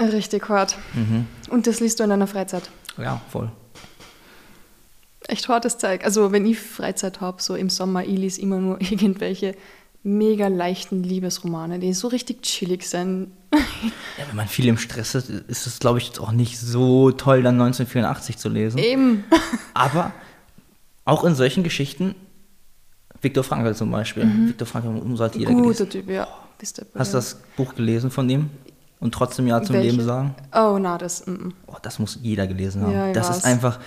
richtig hart. mhm. Und das liest du in deiner Freizeit. ja, voll. Echt hartes Zeug. Also wenn ich Freizeit habe, so im Sommer, ich lese immer nur irgendwelche mega leichten Liebesromane, die so richtig chillig sind. Ja, wenn man viel im Stress ist, ist es, glaube ich, jetzt auch nicht so toll, dann 1984 zu lesen. Eben. Aber auch in solchen Geschichten, Viktor Frankl zum Beispiel. Viktor Frankl sollte jeder gelesen. Guter Typ, ja. Bist du Hast du das Buch gelesen von ihm? Und trotzdem Ja zum Welche? Leben sagen? Oh, na, das. Mm. Oh, das muss jeder gelesen haben. Ja, das weiß. ist einfach,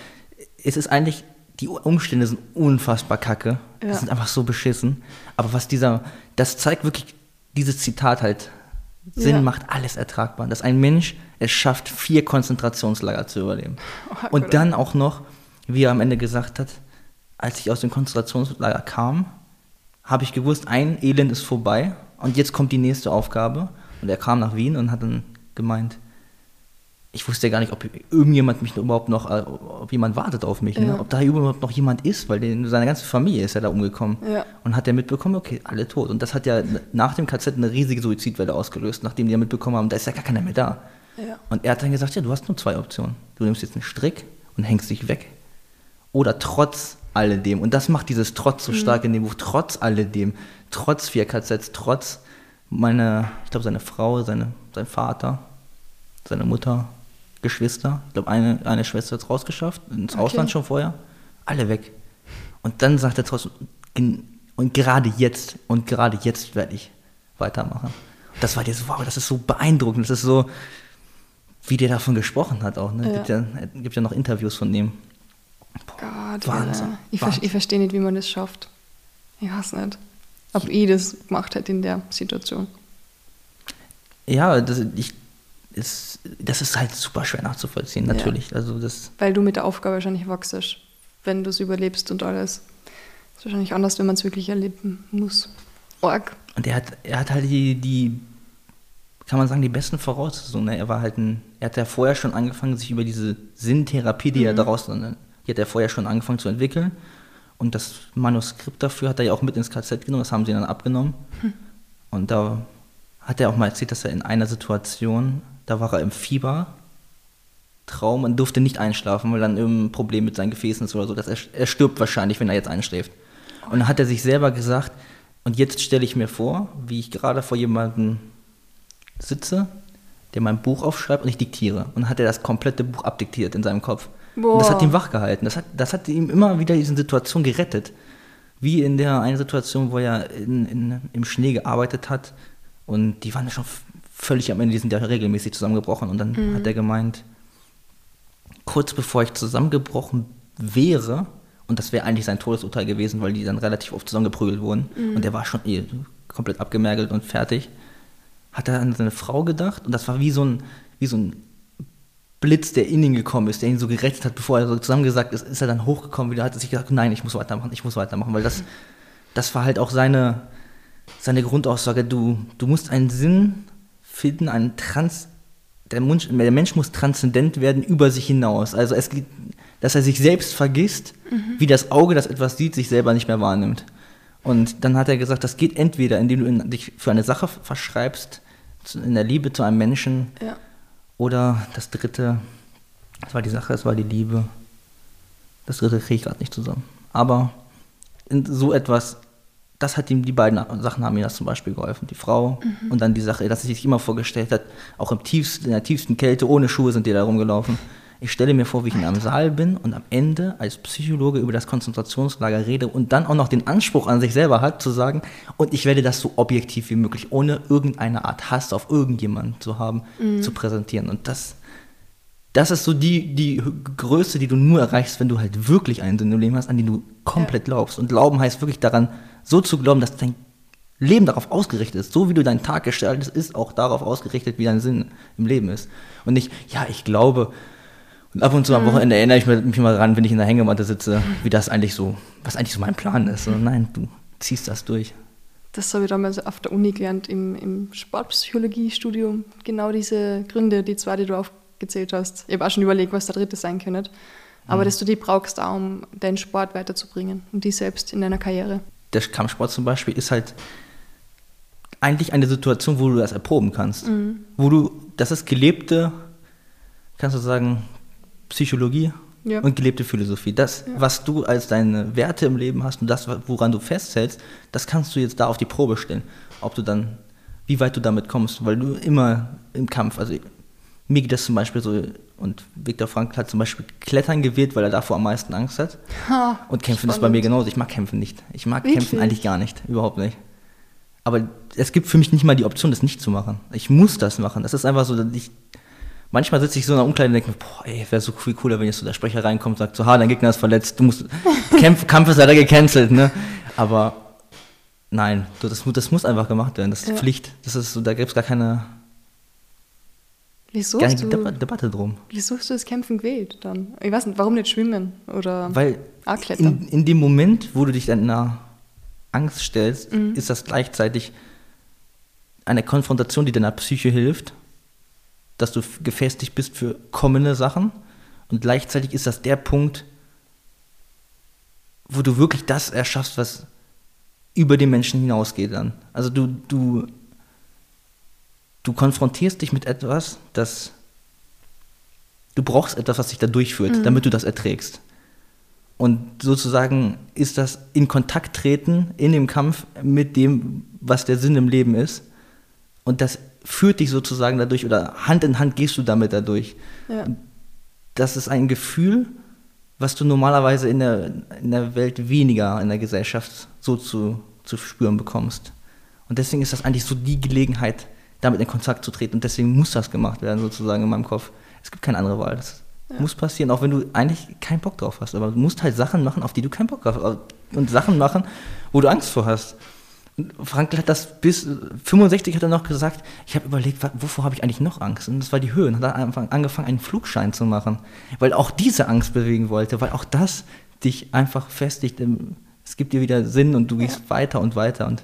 es ist eigentlich, die Umstände sind unfassbar kacke. Ja. Das sind einfach so beschissen. Aber was dieser, das zeigt wirklich, dieses Zitat halt, Sinn Ja. macht alles ertragbar. Dass ein Mensch es schafft, vier Konzentrationslager zu überleben. Oh, Und dann auch noch, wie er am Ende gesagt hat, als ich aus dem Konzentrationslager kam, habe ich gewusst, ein Elend ist vorbei und jetzt kommt die nächste Aufgabe. Und er kam nach Wien und hat dann gemeint, ich wusste ja gar nicht, ob irgendjemand mich überhaupt noch, äh, ob jemand wartet auf mich, ne? Ja. ob da überhaupt noch jemand ist, weil den, seine ganze Familie ist ja da umgekommen. Ja. Und hat er mitbekommen, okay, alle tot. Und das hat ja nach dem KZ eine riesige Suizidwelle ausgelöst, nachdem die ja mitbekommen haben, da ist ja gar keiner mehr da. Ja. Und er hat dann gesagt, ja, du hast nur zwei Optionen. Du nimmst jetzt einen Strick und hängst dich weg. Oder trotz alledem. Und das macht dieses Trotz so stark in dem Buch. Trotz alledem. Trotz vier KZs. Trotz meine, ich glaube, seine Frau, seine, sein Vater, seine Mutter, Geschwister. Ich glaube, eine, eine Schwester hat es rausgeschafft. Ins Okay. Ausland schon vorher. Alle weg. Und dann sagt er trotzdem, "Gen- und gerade jetzt, und gerade jetzt werde ich weitermachen. Das war dir so, wow, das ist so beeindruckend. Das ist so, wie der davon gesprochen hat auch. Ne? Ja. Gibt, ja, gibt ja noch Interviews von dem. Gott, Wahnsinn. Alter. Ich, ver ich verstehe nicht, wie man das schafft. Ich hasse nicht. Ob ich das gemacht hätte in der Situation. Ja, das, ich, ist, das ist halt super schwer nachzuvollziehen, Ja. natürlich. Also das, Weil du mit der Aufgabe wahrscheinlich wachsest, wenn du es überlebst und alles. Das ist wahrscheinlich anders, wenn man es wirklich erleben muss. Org. und er hat, er hat halt die, die, kann man sagen, die besten Voraussetzungen. Ne? Er war halt ein, er hat ja vorher schon angefangen, sich über diese Sinntherapie, die er daraus, ne? die hat er vorher schon angefangen zu entwickeln. Und das Manuskript dafür hat er ja auch mit ins KZ genommen, das haben sie dann abgenommen. Und da hat er auch mal erzählt, dass er in einer Situation, da war er im Fieber, Traum und durfte nicht einschlafen, weil dann irgendein Problem mit seinen Gefäßen ist oder so. Dass er, er stirbt wahrscheinlich, wenn er jetzt einschläft. Und dann hat er sich selber gesagt, und jetzt stelle ich mir vor, wie ich gerade vor jemandem sitze, der mein Buch aufschreibt und ich diktiere. Und dann hat er das komplette Buch abdiktiert in seinem Kopf. Und das Boah. hat ihn wachgehalten. Das hat, das hat ihm immer wieder diese Situation gerettet. Wie in der einen Situation, wo er in, in, im Schnee gearbeitet hat und die waren ja schon völlig am Ende, die sind ja regelmäßig zusammengebrochen. Und dann hat er gemeint, kurz bevor ich zusammengebrochen wäre, und das wäre eigentlich sein Todesurteil gewesen, weil die dann relativ oft zusammengeprügelt wurden, und er war schon eh komplett abgemergelt und fertig, hat er an seine Frau gedacht. Und das war wie so ein, wie so ein Blitz, der in ihn gekommen ist, der ihn so gerettet hat, bevor er so zusammengesagt ist, ist er dann hochgekommen wieder, hat sich gesagt, nein, ich muss weitermachen, ich muss weitermachen, weil das, das war halt auch seine, seine Grundaussage, du, du musst einen Sinn finden, einen Trans, der Mensch, der Mensch muss transzendent werden über sich hinaus. Also es geht, dass er sich selbst vergisst, wie das Auge, das etwas sieht, sich selber nicht mehr wahrnimmt. Und dann hat er gesagt, das geht entweder, indem du dich für eine Sache verschreibst, in der Liebe zu einem Menschen, Ja. oder das dritte, das war die Sache, das war die Liebe. Das dritte kriege ich gerade nicht zusammen. Aber in so etwas, das hat ihm, die beiden Sachen haben mir das zum Beispiel geholfen. Die Frau und dann die Sache, dass er sich immer vorgestellt hat, auch im tiefsten, in der tiefsten Kälte, ohne Schuhe sind die da rumgelaufen. Ich stelle mir vor, wie ich in einem Saal bin und am Ende als Psychologe über das Konzentrationslager rede und dann auch noch den Anspruch an sich selber hat, zu sagen, und ich werde das so objektiv wie möglich, ohne irgendeine Art Hass auf irgendjemanden zu haben, zu präsentieren. Und das, das ist so die, die Größe, die du nur erreichst, wenn du halt wirklich einen Sinn im Leben hast, an den du komplett glaubst. Und Glauben heißt wirklich daran, so zu glauben, dass dein Leben darauf ausgerichtet ist. So wie du deinen Tag gestaltest, ist auch darauf ausgerichtet, wie dein Sinn im Leben ist. Und nicht, ja, ich glaube. Und ab und zu am Wochenende erinnere ich mich mal ran, wenn ich in der Hängematte sitze, wie das eigentlich so, was eigentlich so mein Plan ist. Und nein, du, ziehst das durch. Das habe ich damals auf der Uni gelernt, im, im Sportpsychologie-Studium. Genau diese Gründe, die zwei, die du aufgezählt hast. Ich habe auch schon überlegt, was der dritte sein könnte. Aber dass du die brauchst, auch, um deinen Sport weiterzubringen und die selbst in deiner Karriere. Der Kampfsport zum Beispiel ist halt eigentlich eine Situation, wo du das erproben kannst. Wo du, das ist gelebte, kannst du sagen, Psychologie Ja. und gelebte Philosophie. Das, was du als deine Werte im Leben hast und das, woran du festhältst, das kannst du jetzt da auf die Probe stellen. Ob du dann, wie weit du damit kommst, weil du immer im Kampf, also mir geht das zum Beispiel so, und Viktor Frankl hat zum Beispiel Klettern gewählt, weil er davor am meisten Angst hat. Ha, Und Kämpfen ist bei spannend. mir genauso. Ich mag Kämpfen nicht. Ich mag Wirklich? Kämpfen eigentlich gar nicht. Überhaupt nicht. Aber es gibt für mich nicht mal die Option, das nicht zu machen. Ich muss das machen. Das ist einfach so, dass ich. Manchmal sitze ich so in der Umkleide und denke mir, boah, ey, wäre so viel cooler, wenn jetzt so der Sprecher reinkommt und sagt, so, ha, dein Gegner ist verletzt, du musst. Kampf, Kampf ist leider gecancelt, ne? Aber nein, das, das muss einfach gemacht werden. Das ist Ja. Pflicht. Das ist so, da gibt es gar keine, Wieso gar keine du, Deba Debatte drum. wieso hast du das Kämpfen gewählt dann? Ich weiß nicht, warum nicht schwimmen oder Weil in, in dem Moment, wo du dich deiner Angst stellst, Mhm. ist das gleichzeitig eine Konfrontation, die deiner Psyche hilft, dass du gefestigt bist für kommende Sachen. Und gleichzeitig ist das der Punkt, wo du wirklich das erschaffst, was über den Menschen hinausgeht dann. Also du, du, du konfrontierst dich mit etwas, das du brauchst etwas, was dich da durchführt, damit du das erträgst. Und sozusagen ist das in Kontakt treten in dem Kampf mit dem, was der Sinn im Leben ist. Und das führt dich sozusagen dadurch oder Hand in Hand gehst du damit dadurch. Ja. Das ist ein Gefühl, was du normalerweise in der, in der Welt weniger in der Gesellschaft so zu, zu spüren bekommst. Und deswegen ist das eigentlich so die Gelegenheit, damit in Kontakt zu treten. Und deswegen muss das gemacht werden, sozusagen in meinem Kopf. Es gibt keine andere Wahl. Das muss passieren, auch wenn du eigentlich keinen Bock drauf hast. Aber du musst halt Sachen machen, auf die du keinen Bock drauf hast. Und Sachen machen, wo du Angst vor hast. Und Frankl hat das bis 65 hat er noch gesagt, ich habe überlegt, wovor habe ich eigentlich noch Angst? Und das war die Höhe. Und hat er einfach angefangen, einen Flugschein zu machen. Weil auch diese Angst bewegen wollte, weil auch das dich einfach festigt. Es gibt dir wieder Sinn und du gehst weiter und weiter. Und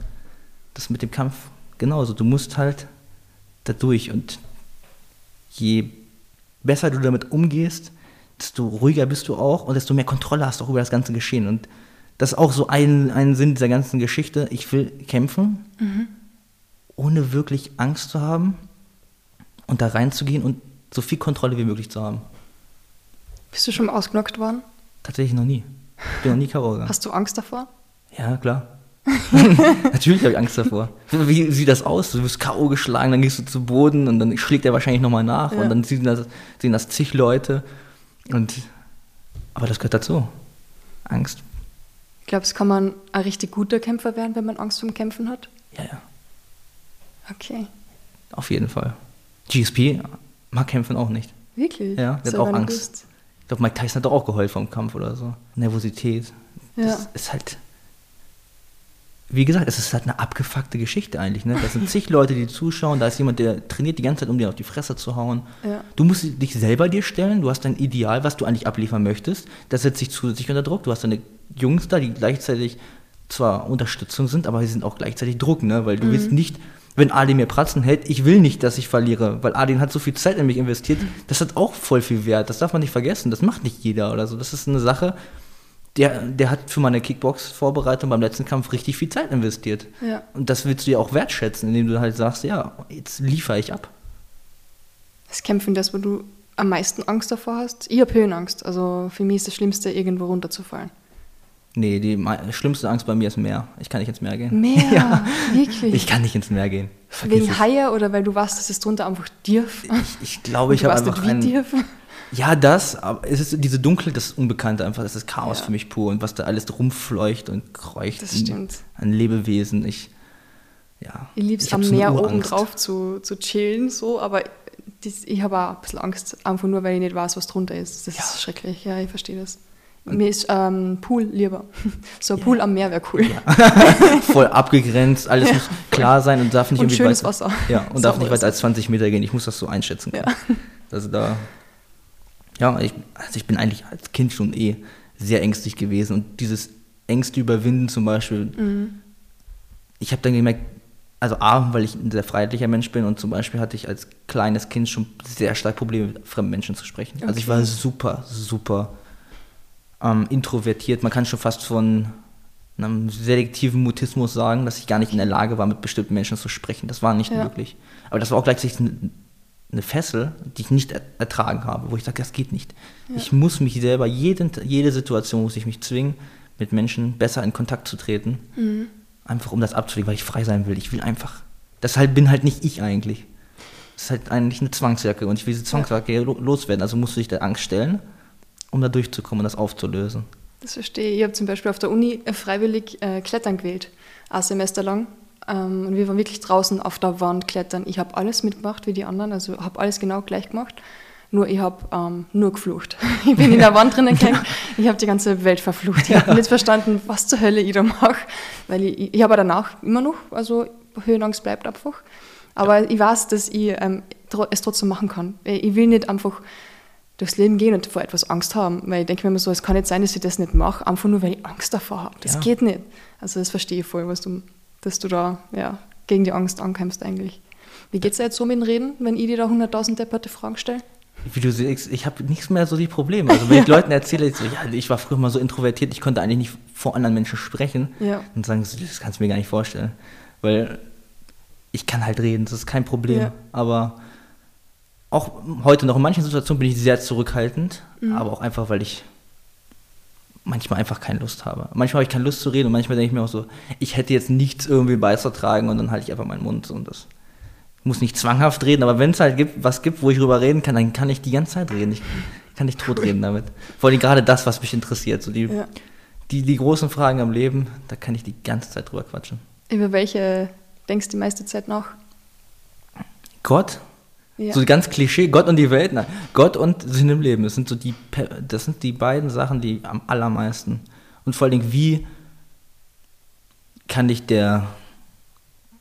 das mit dem Kampf genauso. Du musst halt da durch. Und je besser du damit umgehst, desto ruhiger bist du auch und desto mehr Kontrolle hast du auch über das ganze Geschehen. Und das ist auch so ein, ein Sinn dieser ganzen Geschichte. Ich will kämpfen, ohne wirklich Angst zu haben und da reinzugehen und so viel Kontrolle wie möglich zu haben. Bist du schon mal ausgenockt worden? Tatsächlich noch nie. Ich bin noch nie K.O. gegangen. Hast du Angst davor? Ja, klar. Natürlich habe ich Angst davor. Wie sieht das aus? Du wirst K.O. geschlagen, dann gehst du zu Boden und dann schlägt er wahrscheinlich nochmal nach Ja. und dann sehen das, sehen das zig Leute. Und, aber das gehört dazu. Angst. Glaubst du, kann man ein richtig guter Kämpfer werden, wenn man Angst vom Kämpfen hat? Ja, ja. Okay. Auf jeden Fall. GSP mag kämpfen auch nicht. Wirklich? Ja, der hat So, auch wenn du Angst. bist. Ich glaube, Mike Tyson hat doch auch geheult vom Kampf oder so. Nervosität. Ja. Das ist halt. Wie gesagt, es ist halt eine abgefuckte Geschichte eigentlich. Ne? Da sind zig Leute, die zuschauen. Da ist jemand, der trainiert die ganze Zeit, um dir auf die Fresse zu hauen. Ja. Du musst dich selber dir stellen. Du hast dein Ideal, was du eigentlich abliefern möchtest. Das setzt sich zusätzlich unter Druck. Du hast deine Jungs da, die gleichzeitig zwar Unterstützung sind, aber sie sind auch gleichzeitig Druck, ne? Weil du willst nicht, wenn Adin mir Pratzen hält, ich will nicht, dass ich verliere, weil Adin hat so viel Zeit in mich investiert. Das hat auch voll viel Wert. Das darf man nicht vergessen. Das macht nicht jeder oder so. Das ist eine Sache. Der, der hat für meine Kickbox-Vorbereitung beim letzten Kampf richtig viel Zeit investiert. Ja. Und das willst du ja auch wertschätzen, indem du halt sagst, ja, jetzt liefere ich ab. Das Kämpfen das, wo du am meisten Angst davor hast? Ich habe Höhenangst. Also für mich ist das Schlimmste, irgendwo runterzufallen. Nee, die schlimmste Angst bei mir ist Meer. Ich kann nicht ins Meer gehen. Meer? Ja. Wirklich? Ich kann nicht ins Meer gehen. Vergiss Wegen es. Haie oder weil du weißt, dass es drunter einfach dirf? Ich, ich glaube, ich habe einfach ein, dirf? Ja, das, aber es ist diese Dunkelheit, das Unbekannte einfach, das ist Chaos Ja. für mich pur und was da alles rumfleucht und kreucht Das an- stimmt. an Lebewesen. Ich, ja. Ich liebe es am Meer oben drauf zu, zu chillen, so, aber dies, ich habe auch ein bisschen Angst, einfach nur, weil ich nicht weiß, was drunter ist. Das Ja. ist schrecklich, ja, ich verstehe das. Mir ist ähm, Pool lieber. So ein Pool am Meer wäre cool. Voll abgegrenzt, alles muss klar sein und darf nicht Und irgendwie schönes weiter, Wasser. Ja, und darf nicht weiter als 20 Meter gehen. Ich muss das so einschätzen können. Ja. Also da, ja, ich, also ich bin eigentlich als Kind schon eh sehr ängstlich gewesen und dieses Ängste überwinden zum Beispiel, Mhm. ich habe dann gemerkt, also A, weil ich ein sehr freiheitlicher Mensch bin und zum Beispiel hatte ich als kleines Kind schon sehr stark Probleme, mit fremden Menschen zu sprechen. Also ich war Okay. super, super ähm, introvertiert. Man kann schon fast von einem selektiven Mutismus sagen, dass ich gar nicht in der Lage war, mit bestimmten Menschen zu sprechen. Das war nicht Ja. möglich. Aber das war auch gleichzeitig eine, eine Fessel, die ich nicht er ertragen habe, wo ich sage, das geht nicht. Ich muss mich selber, jeden, jede Situation muss ich mich zwingen, mit Menschen besser in Kontakt zu treten. Mhm. Einfach um das abzulegen, weil ich frei sein will. Ich will einfach. Deshalb bin halt nicht ich eigentlich. Das ist halt eigentlich eine Zwangsjacke und ich will diese Zwangsjacke lo- loswerden. Also musst du dich der Angst stellen, um da durchzukommen und das aufzulösen. Das verstehe ich. Ich habe zum Beispiel auf der Uni äh, freiwillig äh, Klettern gewählt, ein Semester lang. Ähm, und wir waren wirklich draußen auf der Wand klettern. Ich habe alles mitgemacht wie die anderen, also habe alles genau gleich gemacht. Nur ich habe ähm, nur geflucht. Ich bin in der Wand drinnen gehängt, ich habe die ganze Welt verflucht. Ich habe nicht verstanden, was zur Hölle ich da mache. Weil ich, ich habe danach immer noch, also Höhenangst bleibt einfach. Aber ich weiß, dass ich ähm, es trotzdem machen kann. Ich ich will nicht einfach durchs Leben gehen und vor etwas Angst haben. Weil ich denke mir immer so, es kann nicht sein, dass ich das nicht mache, einfach nur, weil ich Angst davor habe. Das Ja. geht nicht. Also das verstehe ich voll, was du, dass du da ja, gegen die Angst ankämpfst eigentlich. Wie geht es dir jetzt so mit dem Reden, wenn ich dir da 100.000 depperte Fragen stelle? Wie du siehst, ich habe nichts mehr so die Probleme. Also wenn ich Leuten erzähle, ich, so, ja, ich war früher mal so introvertiert, ich konnte eigentlich nicht vor anderen Menschen sprechen, Ja. dann sagen sie, das kannst du mir gar nicht vorstellen. Weil ich kann halt reden, das ist kein Problem. Ja. Aber auch heute noch in manchen Situationen bin ich sehr zurückhaltend, Mhm. aber auch einfach, weil ich manchmal einfach keine Lust habe. Manchmal habe ich keine Lust zu reden und manchmal denke ich mir auch so, ich hätte jetzt nichts irgendwie beizutragen und dann halte ich einfach meinen Mund und das ich muss nicht zwanghaft reden, aber wenn es halt gibt, was gibt, wo ich drüber reden kann, dann kann ich die ganze Zeit reden. Ich kann nicht tot reden damit. Vor allem gerade das, was mich interessiert. So die, Ja. die, die großen Fragen am Leben, da kann ich die ganze Zeit drüber quatschen. Über welche denkst du die meiste Zeit nach? Gott, Ja. so ganz Klischee, Gott und die Welt, nein, Gott und Sinn im Leben, das sind so die, das sind die beiden Sachen, die am allermeisten. Und vor allen Dingen, wie kann ich der,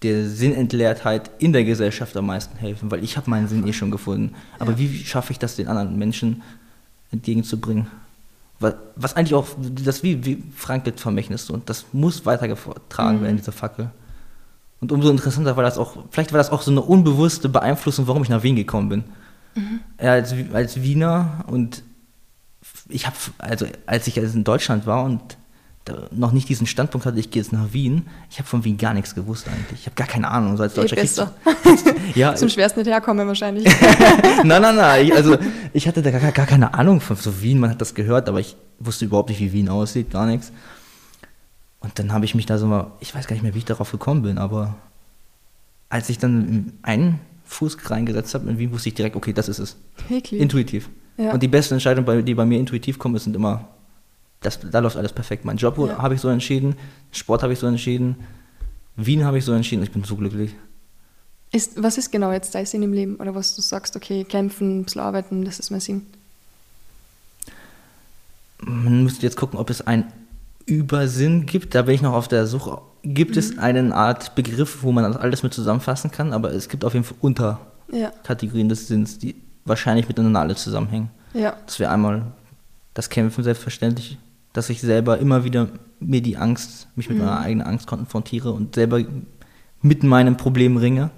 der Sinnentleertheit in der Gesellschaft am meisten helfen? Weil ich habe meinen Sinn eh schon gefunden. Aber Ja. wie schaffe ich das den anderen Menschen entgegenzubringen? Was, was eigentlich auch, das wie, wie Frankl Vermächtnis, und das muss weitergetragen Mhm. werden, diese Fackel. Und umso interessanter war das auch, vielleicht war das auch so eine unbewusste Beeinflussung, warum ich nach Wien gekommen bin. Ja, als, als Wiener und ich habe, also als ich in Deutschland war und noch nicht diesen Standpunkt hatte, ich gehe jetzt nach Wien, ich habe von Wien gar nichts gewusst eigentlich. Ich habe gar keine Ahnung, so als Deutscher. besser. ja, Zum schwersten nicht herkommen wahrscheinlich. nein, nein, nein. Ich, also ich hatte da gar, gar keine Ahnung von so Wien. Man hat das gehört, aber ich wusste überhaupt nicht, wie Wien aussieht, gar nichts. Und dann habe ich mich da so mal, ich weiß gar nicht mehr, wie ich darauf gekommen bin, aber als ich dann einen Fuß reingesetzt habe in Wien, wusste ich direkt, okay, das ist es. Wirklich. Intuitiv. Ja. Und die besten Entscheidungen, die bei mir intuitiv kommen, sind immer, das, da läuft alles perfekt. Mein Job Ja. habe ich so entschieden, Sport habe ich so entschieden, Wien habe ich so entschieden. Ich bin so glücklich. Ist, was ist genau jetzt dein Sinn im Leben? Oder was du sagst, okay, kämpfen, ein bisschen arbeiten, das ist mein Sinn. Man müsste jetzt gucken, ob es einen Übersinn gibt. Da bin ich noch auf der Suche. Gibt es eine Art Begriff, wo man das alles mit zusammenfassen kann? Aber es gibt auf jeden Fall Unterkategorien Ja, des Sinns, die wahrscheinlich miteinander alle zusammenhängen. ja, Das wäre einmal das Kämpfen selbstverständlich, dass ich selber immer wieder mir die Angst, mich mit Mhm. meiner eigenen Angst konfrontiere und selber mit meinem Problem ringe.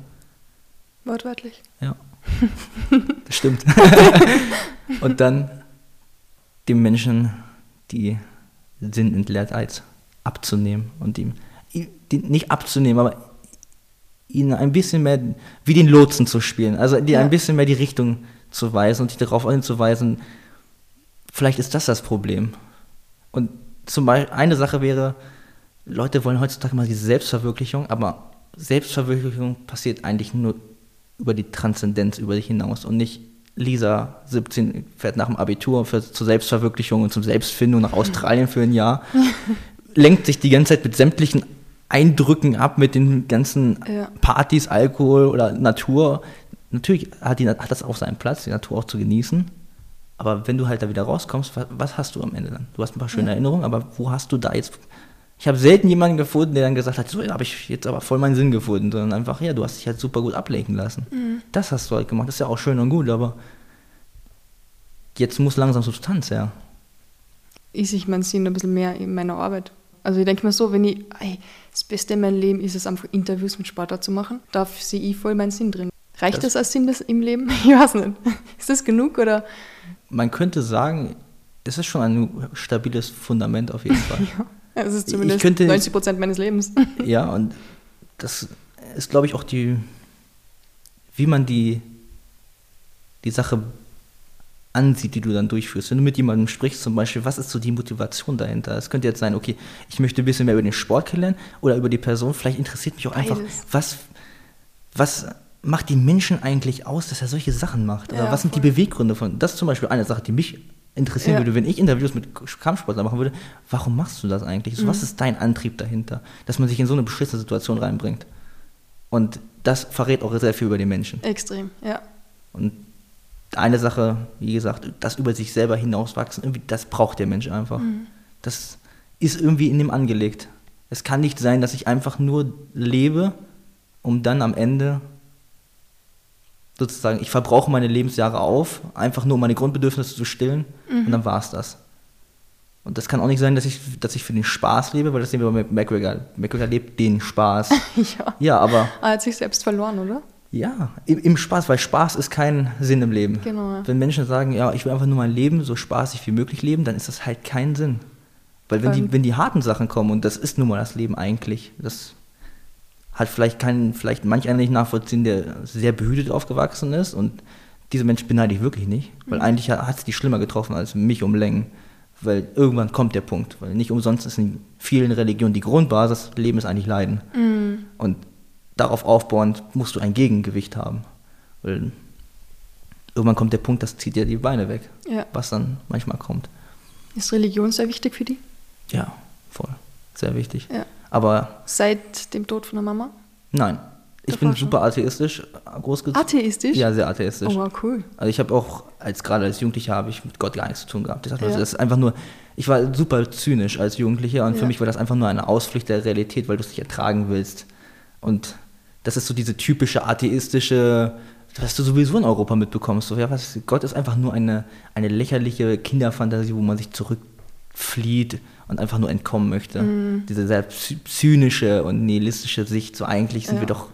wortwörtlich. Ja, das stimmt. und dann dem Menschen die Sinnentleertheit abzunehmen und ihm die, nicht abzunehmen, aber ihnen ein bisschen mehr wie den Lotsen zu spielen, also dir Ja. ein bisschen mehr die Richtung zu weisen und dich darauf hinzuweisen, vielleicht ist das das Problem. Und zum Beispiel eine Sache wäre, Leute wollen heutzutage mal diese Selbstverwirklichung, aber Selbstverwirklichung passiert eigentlich nur über die Transzendenz über dich hinaus und nicht Lisa, 17, fährt nach dem Abitur für, zur Selbstverwirklichung und zum Selbstfindung nach Australien für ein Jahr, lenkt sich die ganze Zeit mit sämtlichen Eindrücken ab, mit den ganzen Ja. Partys, Alkohol oder Natur. Natürlich hat, die, hat das auch seinen Platz, die Natur auch zu genießen. Aber wenn du halt da wieder rauskommst, was, was hast du am Ende dann? Du hast ein paar schöne Ja. Erinnerungen, aber wo hast du da jetzt? Ich habe selten jemanden gefunden, der dann gesagt hat, so, da habe ich jetzt aber voll meinen Sinn gefunden, sondern einfach, ja, du hast dich halt super gut ablenken lassen. Mhm. Das hast du halt gemacht, das ist ja auch schön und gut, aber jetzt muss langsam Substanz her. Ist ich mein Sinn ein bisschen mehr in meiner Arbeit. Also ich denke mir so, wenn ich, ey, das Beste in meinem Leben ist es einfach Interviews mit Sportler zu machen, da sehe ich voll meinen Sinn drin. Reicht das, Das- als Sinn im Leben? Ich weiß nicht. Ist das genug oder? Man könnte sagen, es ist schon ein stabiles Fundament auf jeden Fall. Ja, es ist Ich zumindest könnte- 90 Prozent meines Lebens. Ja, und das ist, glaube ich, auch die, wie man die, die Sache ansieht, die du dann durchführst. Wenn du mit jemandem sprichst, zum Beispiel, was ist so die Motivation dahinter? Es könnte jetzt sein, okay, ich möchte ein bisschen mehr über den Sport kennenlernen oder über die Person. Vielleicht interessiert mich auch einfach, Beides. was, was macht die Menschen eigentlich aus, dass er solche Sachen macht? Oder Ja, was sind die voll. Beweggründe von? Das ist zum Beispiel eine Sache, die mich interessieren Ja. würde, wenn ich Interviews mit Kampfsportlern machen würde. Warum machst du das eigentlich? So, Mhm. Was ist dein Antrieb dahinter, dass man sich in so eine beschissene Situation reinbringt? Und das verrät auch sehr viel über den Menschen. Extrem, ja. Und eine Sache, wie gesagt, das über sich selber hinauswachsen, irgendwie, das braucht der Mensch einfach. Das ist irgendwie in ihm angelegt. Es kann nicht sein, dass ich einfach nur lebe, um dann am Ende sozusagen, ich verbrauche meine Lebensjahre auf, einfach nur um meine Grundbedürfnisse zu stillen und dann war es das. Und das kann auch nicht sein, dass ich, dass ich für den Spaß lebe, weil das sehen wir bei McGregor. McGregor lebt den Spaß. ja. Ja, aber Er hat sich selbst verloren, oder? ja, im, im Spaß, weil Spaß ist kein Sinn im Leben. Genau, ja. Wenn Menschen sagen, ja, ich will einfach nur mein Leben so spaßig wie möglich leben, dann ist das halt kein Sinn. Weil wenn Ähm. die, wenn die harten Sachen kommen, und das ist nun mal das Leben eigentlich, das hat vielleicht keinen, vielleicht manch einer nicht nachvollziehen, der sehr behütet aufgewachsen ist und diese Menschen beneide ich wirklich nicht, Mhm. weil eigentlich hat es die schlimmer getroffen als mich um Längen. Weil irgendwann kommt der Punkt, weil nicht umsonst ist in vielen Religionen die Grundbasis, Leben ist eigentlich Leiden. Mhm. Und darauf aufbauend musst du ein Gegengewicht haben. Weil irgendwann kommt der Punkt, das zieht dir die Beine weg, Ja. was dann manchmal kommt. Ist Religion sehr wichtig für die? Ja, voll. Sehr wichtig. Ja. Aber Seit dem Tod von der Mama? nein, ich Davor bin schon. super atheistisch großgezogen. Atheistisch? Ja, sehr atheistisch. Oh, wow, cool. Also ich habe auch, als gerade als Jugendlicher habe ich mit Gott gar nichts zu tun gehabt. Ich dachte, Ja. das ist einfach nur, ich war super zynisch als Jugendlicher und Ja. für mich war das einfach nur eine Ausflucht der Realität, weil du es nicht ertragen willst. Und das ist so diese typische atheistische, was du sowieso in Europa mitbekommst. So, ja, was, Gott ist einfach nur eine, eine lächerliche Kinderfantasie, wo man sich zurückflieht und einfach nur entkommen möchte. Mhm. Diese sehr zy- zynische und nihilistische Sicht, so eigentlich sind Ja. wir doch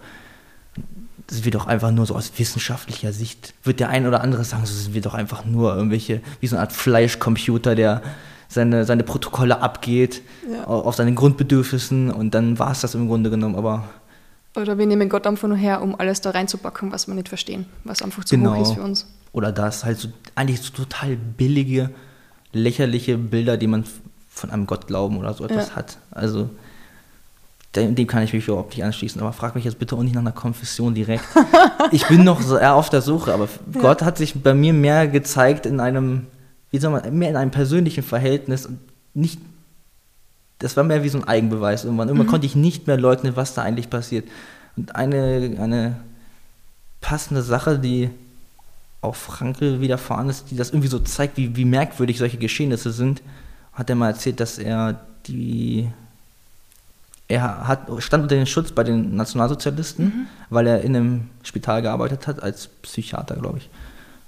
sind wir doch einfach nur so aus wissenschaftlicher Sicht, wird der ein oder andere sagen, so sind wir doch einfach nur irgendwelche, wie so eine Art Fleischcomputer, der seine, seine Protokolle abgeht Ja. au- auf seinen Grundbedürfnissen und dann war es das im Grunde genommen, aber Oder wir nehmen Gott einfach nur her, um alles da reinzupacken, was wir nicht verstehen, was einfach zu Genau. hoch ist für uns. oder das halt so eigentlich so total billige, lächerliche Bilder, die man von einem Gott glauben oder so etwas Ja. hat. Also dem, dem kann ich mich überhaupt nicht anschließen, aber frag mich jetzt bitte auch nicht nach einer Konfession direkt. ich bin noch so eher auf der Suche, aber Gott hat sich bei mir mehr gezeigt in einem, wie soll man, mehr in einem persönlichen Verhältnis und nicht, das war mehr wie so ein Eigenbeweis irgendwann. Irgendwann konnte ich nicht mehr leugnen, was da eigentlich passiert. Und eine, eine passende Sache, die auch Frankel widerfahren ist, die das irgendwie so zeigt, wie, wie merkwürdig solche Geschehnisse sind, hat er mal erzählt, dass er die er hat, stand unter den Schutz bei den Nationalsozialisten, weil er in einem Spital gearbeitet hat, als Psychiater, glaube ich.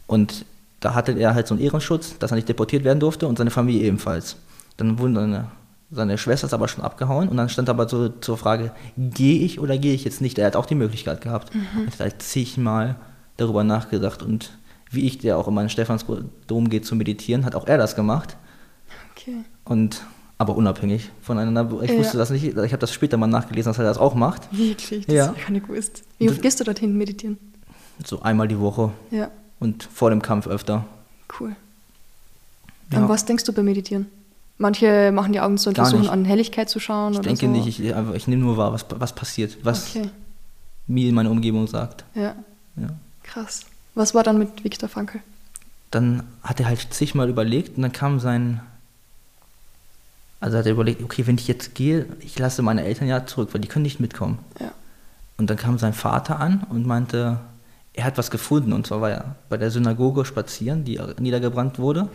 Und da hatte er halt so einen Ehrenschutz, dass er nicht deportiert werden durfte und seine Familie ebenfalls. Dann wurden seine, seine Schwester ist aber schon abgehauen und dann stand aber so zur Frage, gehe ich oder gehe ich jetzt nicht? Er hat auch die Möglichkeit gehabt. Und hat halt zigmal darüber nachgedacht und wie ich, der auch immer in den Stephansdom geht zu meditieren, hat auch er das gemacht. Okay. Und aber unabhängig voneinander. Ich Ja. wusste das nicht. Ich habe das später mal nachgelesen, dass er das auch macht. Wirklich? Das Ja. ja. ich gar nicht gewusst. Wie oft gehst du dorthin meditieren? So einmal die Woche Ja, und vor dem Kampf öfter. cool. Ja. An was denkst du beim Meditieren? Manche machen die Augen zu und Gar versuchen nicht. an Helligkeit zu schauen. Ich oder denke so. nicht, ich, ich nehme nur wahr, was, was passiert, was Okay, mir meine Umgebung sagt. ja, Ja. krass. Was war dann mit Viktor Frankl? Dann hat er halt zigmal überlegt und dann kam sein. Also hat er überlegt, okay, wenn ich jetzt gehe, ich lasse meine Eltern ja zurück, weil die können nicht mitkommen. Ja. Und dann kam sein Vater an und meinte, er hat was gefunden. Und zwar war er bei der Synagoge spazieren, die niedergebrannt wurde.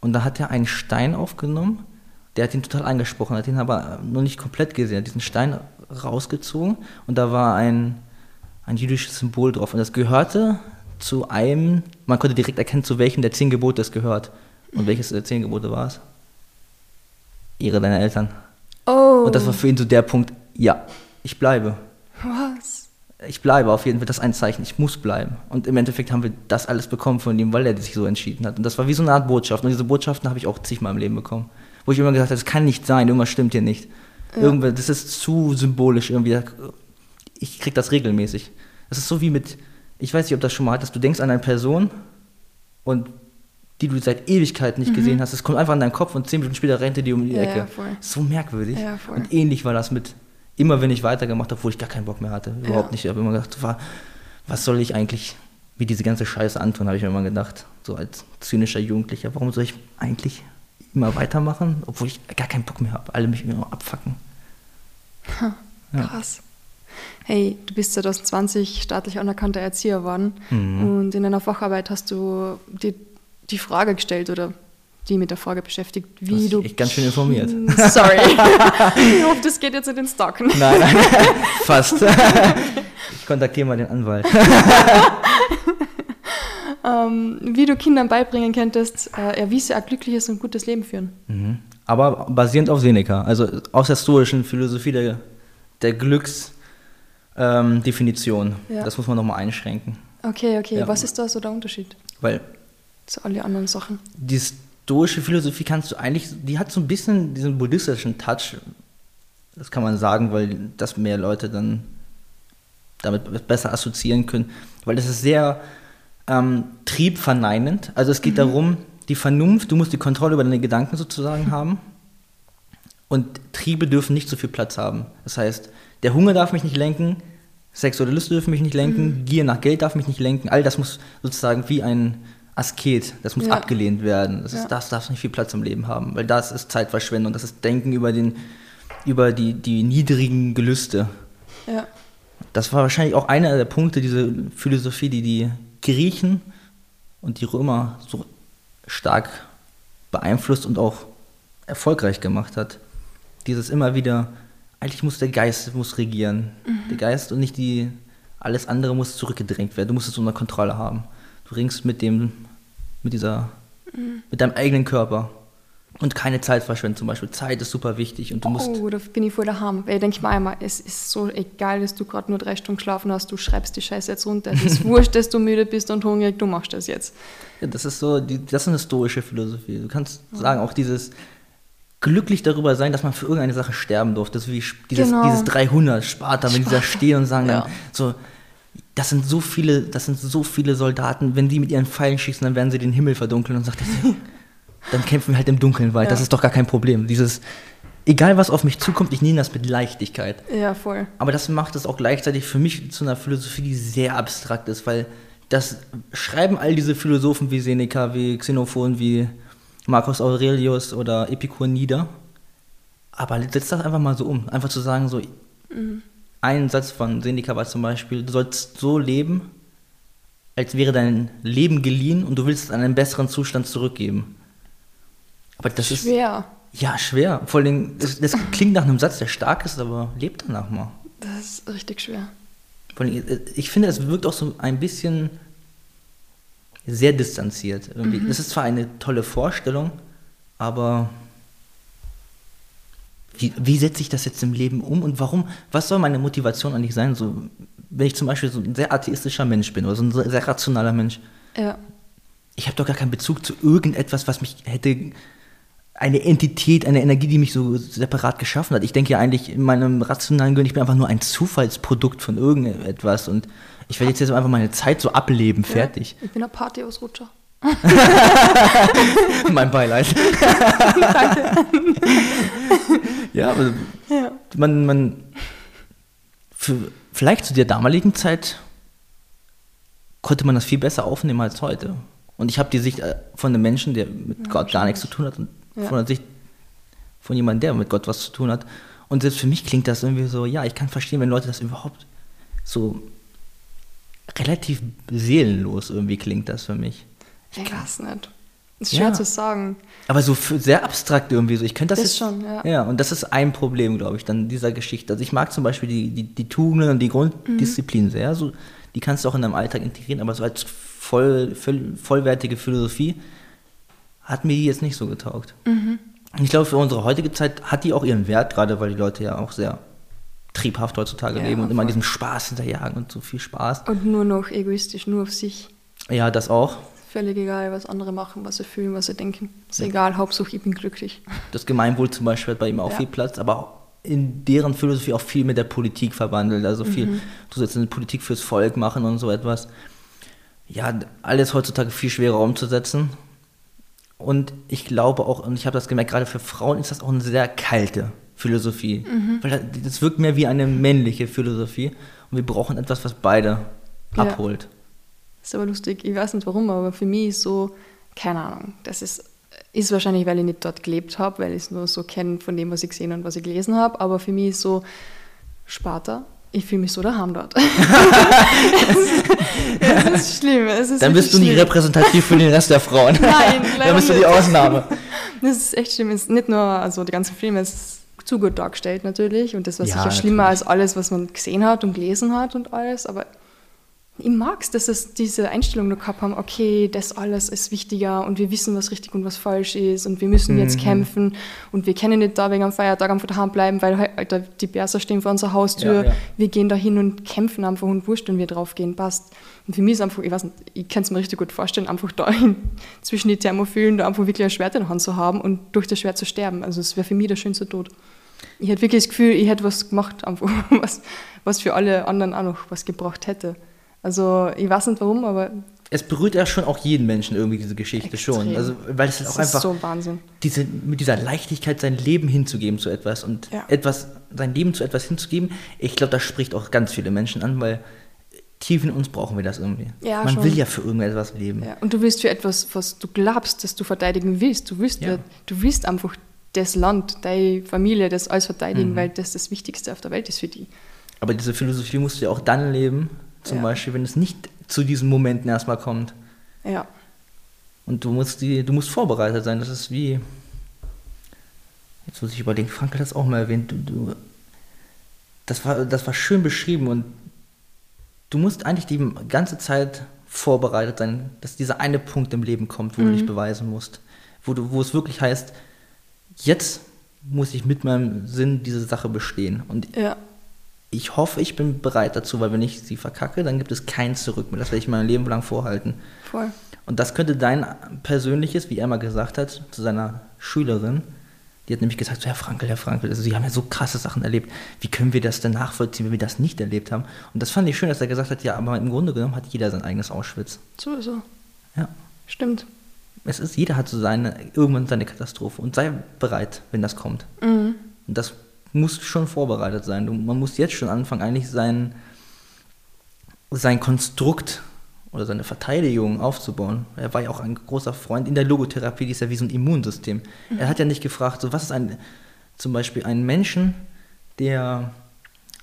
Und da hat er einen Stein aufgenommen, der hat ihn total angesprochen, hat ihn aber noch nicht komplett gesehen, hat diesen Stein rausgezogen und da war ein, ein jüdisches Symbol drauf. Und das gehörte zu einem, man konnte direkt erkennen, zu welchem der zehn Gebote es gehört. Und welches der zehn Gebote war es? Ehre deiner Eltern. Oh. Und das war für ihn so der Punkt, ja, ich bleibe. Was? Ich bleibe auf jeden Fall, das ist ein Zeichen, ich muss bleiben. Und im Endeffekt haben wir das alles bekommen von ihm, weil er sich so entschieden hat. Und das war wie so eine Art Botschaft. Und diese Botschaften habe ich auch zigmal im Leben bekommen. Wo ich immer gesagt habe, das kann nicht sein, irgendwas stimmt hier nicht. Irgendwas, das ist zu symbolisch irgendwie. Ich krieg das regelmäßig. Das ist so wie mit, ich weiß nicht, ob das schon mal hattest, du denkst an eine Person und die du seit Ewigkeiten nicht gesehen hast, es kommt einfach in deinen Kopf und zehn Minuten später rennt er dir um die Mhm. Ja, Ecke. ja. So merkwürdig. Ja. Und ähnlich war das mit, immer wenn ich weitergemacht habe, obwohl ich gar keinen Bock mehr hatte. Überhaupt nicht. Ich habe immer gedacht, war, was soll ich eigentlich wie diese ganze Scheiße antun, habe ich mir immer gedacht. So als zynischer Jugendlicher, warum soll ich eigentlich immer weitermachen, obwohl ich gar keinen Bock mehr habe. Alle mich immer abfacken. Ja. Krass. Hey, du bist 2020 staatlich anerkannter Erzieher geworden Mhm. und in einer Facharbeit hast du dir die Frage gestellt oder die mit der Frage beschäftigt, wie Du echt ganz schön informiert. Sorry. ich hoffe, das geht jetzt in den Stock. Nein, nein, fast. ich kontaktiere mal den Anwalt. Ähm, wie du Kindern beibringen könntest, äh, ja, wie sie ein glückliches und gutes Leben führen. Mhm. Aber basierend auf Seneca, also aus der stoischen Philosophie der, der Glücksdefinition. Ähm, Definition. Ja. Das muss man nochmal einschränken. Okay, okay. Ja. Was ist da so der Unterschied Weil zu all den anderen Sachen? die stoische Philosophie kannst du eigentlich, die hat so ein bisschen diesen buddhistischen Touch. Das kann man sagen, weil das mehr Leute dann damit besser assoziieren können. Weil das ist sehr ähm, triebverneinend. Also es geht darum, die Vernunft, du musst die Kontrolle über deine Gedanken sozusagen haben. Und Triebe dürfen nicht so viel Platz haben. Das heißt, der Hunger darf mich nicht lenken, sexuelle Lust dürfen mich nicht lenken, Gier nach Geld darf mich nicht lenken. All das muss sozusagen wie ein Asket, das muss Ja. abgelehnt werden. Das, ist, Ja. das darf nicht viel Platz im Leben haben, weil das ist Zeitverschwendung, das ist Denken über, den, über die, die niedrigen Gelüste. Ja. Das war wahrscheinlich auch einer der Punkte, diese Philosophie, die die Griechen und die Römer so stark beeinflusst und auch erfolgreich gemacht hat. Dieses immer wieder, eigentlich muss der Geist muss regieren. Der Geist und nicht die, alles andere muss zurückgedrängt werden. Du musst es unter Kontrolle haben. Du ringst mit dem, mit dieser, mit deinem eigenen Körper. Und keine Zeit verschwenden zum Beispiel. Zeit ist super wichtig und du musst. Oh, da bin ich voll daheim. Weil ich denke mir einmal, es ist so egal, dass du gerade nur drei Stunden geschlafen hast, du schreibst die Scheiße jetzt runter. Es ist wurscht, dass du müde bist und hungrig, du machst das jetzt. Ja, das ist so, die, das ist eine stoische Philosophie. Du kannst sagen, auch dieses glücklich darüber sein, dass man für irgendeine Sache sterben durfte. Das ist wie dieses, Genau. dieses 300 Sparta, wenn die da stehen und sagen Ja. dann so, das sind so viele, das sind so viele Soldaten, wenn die mit ihren Pfeilen schießen, dann werden sie den Himmel verdunkeln und sagt, dann kämpfen wir halt im Dunkeln weiter. Das Ja. ist doch gar kein Problem. Dieses, egal was auf mich zukommt, ich nehme das mit Leichtigkeit. Ja, voll. Aber das macht es auch gleichzeitig für mich zu einer Philosophie, die sehr abstrakt ist, weil das schreiben all diese Philosophen wie Seneca, wie Xenophon, wie Marcus Aurelius oder Epikur nieder. Aber setzt das einfach mal so um. Einfach zu sagen, so ein Satz von Seneca war zum Beispiel, du sollst so leben, als wäre dein Leben geliehen und du willst es an einen besseren Zustand zurückgeben. Aber das ist Schwer. ja schwer. Vor allem, das, das klingt nach einem Satz, der stark ist, aber lebt danach mal. Das ist richtig schwer. Vor allem, Ich finde, es wirkt auch so ein bisschen sehr distanziert. Irgendwie. Das ist zwar eine tolle Vorstellung, aber wie, wie setze ich das jetzt im Leben um und warum? Was soll meine Motivation eigentlich sein? So, wenn ich zum Beispiel so ein sehr atheistischer Mensch bin oder so ein sehr sehr rationaler Mensch, Ja. ich habe doch gar keinen Bezug zu irgendetwas, was mich hätte eine Entität, eine Energie, die mich so separat geschaffen hat. Ich denke ja eigentlich in meinem rationalen Gehirn, ich bin einfach nur ein Zufallsprodukt von irgendetwas und ich werde jetzt, jetzt einfach meine Zeit so ableben, fertig. Ja, ich bin ein Partyausrutscher. mein Beileid. ja, aber Ja. man, man vielleicht zu der damaligen Zeit konnte man das viel besser aufnehmen als heute. Und ich habe die Sicht äh, von einem Menschen, der mit Gott gar nichts zu tun hat, und Ja. von der Sicht von jemandem, der mit Gott was zu tun hat. Und selbst für mich klingt das irgendwie so, ja, ich kann verstehen, wenn Leute das überhaupt so relativ seelenlos irgendwie klingt das für mich. Ich weiß nicht. Ist schwer Ja. zu sagen. Aber so sehr abstrakt irgendwie so. Ich könnte das, Das jetzt, schon, ja. Ja, und das ist ein Problem, glaube ich, dann dieser Geschichte. Also ich mag zum Beispiel die, die, die Tugenden und die Grunddisziplin Mhm. sehr. So, die kannst du auch in deinem Alltag integrieren, aber so als voll, voll, vollwertige Philosophie hat mir die jetzt nicht so getaugt. Mhm. Ich glaube, für unsere heutige Zeit hat die auch ihren Wert, gerade weil die Leute ja auch sehr triebhaft heutzutage Ja, leben und immer voll. diesem Spaß hinterjagen und so viel Spaß. Und nur noch egoistisch, nur auf sich. Ja, das auch. Völlig egal, was andere machen, was sie fühlen, was sie denken. Ist egal, Hauptsache ich bin glücklich. Das Gemeinwohl zum Beispiel hat bei ihm auch Ja. viel Platz, aber in deren Philosophie auch viel mit der Politik verwandelt. Also viel, Mhm. du sollst eine Politik fürs Volk machen und so etwas. Ja, alles heutzutage viel schwerer umzusetzen. Und ich glaube auch, und ich habe das gemerkt, gerade für Frauen ist das auch eine sehr kalte Philosophie. Mhm. Weil das- das wirkt mehr wie eine männliche Philosophie. Und wir brauchen etwas, was beide Ja. abholt. Ist aber lustig, ich weiß nicht warum, aber für mich ist so, keine Ahnung, das ist, ist wahrscheinlich, weil ich nicht dort gelebt habe, weil ich es nur so kenne von dem, was ich gesehen und was ich gelesen habe, aber für mich ist so, Sparta, ich fühle mich so daheim dort. es, ist, es ist schlimm. Es ist Dann bist du nicht schlimm. repräsentativ für den Rest der Frauen. Nein, Dann leider bist du die. Ausnahme. Das ist echt schlimm. Es ist nicht nur, also die ganzen Filme, es ist zu gut dargestellt natürlich und das war Ja, sicher schlimmer natürlich. als alles, was man gesehen hat und gelesen hat und alles, aber ich mag es, dass es diese Einstellung nur gehabt haben, okay, das alles ist wichtiger und wir wissen, was richtig und was falsch ist und wir müssen jetzt Mhm. kämpfen und wir können nicht da wegen am Feiertag einfach daheim bleiben, weil halt, Alter, die Perser stehen vor unserer Haustür, Ja, ja. wir gehen da hin und kämpfen einfach und wurscht, wenn wir draufgehen, passt. Und für mich ist einfach, ich weiß nicht, ich kann es mir richtig gut vorstellen, einfach da in, zwischen die Thermophilen da einfach wirklich ein Schwert in der Hand zu haben und durch das Schwert zu sterben. Also es wäre für mich der schönste Tod. Ich hätte wirklich das Gefühl, ich hätte was gemacht, einfach was, was für alle anderen auch noch was gebracht hätte. Also ich weiß nicht warum, aber es berührt ja schon auch jeden Menschen irgendwie diese Geschichte schon. Extrem. Also, weil es halt es auch ist einfach so Wahnsinn. diese, mit dieser Leichtigkeit sein Leben hinzugeben zu etwas und Ja. etwas, sein Leben zu etwas hinzugeben, ich glaube, das spricht auch ganz viele Menschen an, weil tief in uns brauchen wir das irgendwie. Ja, Man schon. will ja für irgendetwas leben. Ja. Und du willst für etwas, was du glaubst, dass du verteidigen willst. Du willst, Ja. du willst einfach das Land, deine Familie, das alles Mhm. verteidigen, weil das das Wichtigste auf der Welt ist für die. Aber diese Philosophie musst du ja auch dann leben, zum Ja. Beispiel, wenn es nicht zu diesen Momenten erstmal kommt. Ja. Und du musst die, du musst vorbereitet sein. Das ist wie. Jetzt muss ich überlegen, Frank hat das auch mal erwähnt. Du, du, das, war, das war schön beschrieben und du musst eigentlich die ganze Zeit vorbereitet sein, dass dieser eine Punkt im Leben kommt, wo du dich beweisen musst. Wo, du, wo es wirklich heißt, jetzt muss ich mit meinem Sinn diese Sache bestehen. Und Ja. Ich hoffe, ich bin bereit dazu, weil wenn ich sie verkacke, dann gibt es kein Zurück mehr. Das werde ich mein Leben lang vorhalten. Voll. Und das könnte dein persönliches, wie er mal gesagt hat, zu seiner Schülerin, die hat nämlich gesagt, so, Herr Frankel, Herr Frankel, also Sie haben ja so krasse Sachen erlebt. Wie können wir das denn nachvollziehen, wenn wir das nicht erlebt haben? Und das fand ich schön, dass er gesagt hat, ja, aber im Grunde genommen hat jeder sein eigenes Auschwitz. Sowieso. Ja. Stimmt. Es ist, jeder hat so seine, irgendwann seine Katastrophe und sei bereit, wenn das kommt. Mhm. Und das muss schon vorbereitet sein. Du, man muss jetzt schon anfangen, eigentlich sein, sein Konstrukt oder seine Verteidigung aufzubauen. Er war ja auch ein großer Freund in der Logotherapie, die ist ja wie so ein Immunsystem. Er hat ja nicht gefragt, so was ist ein, zum Beispiel ein Menschen, der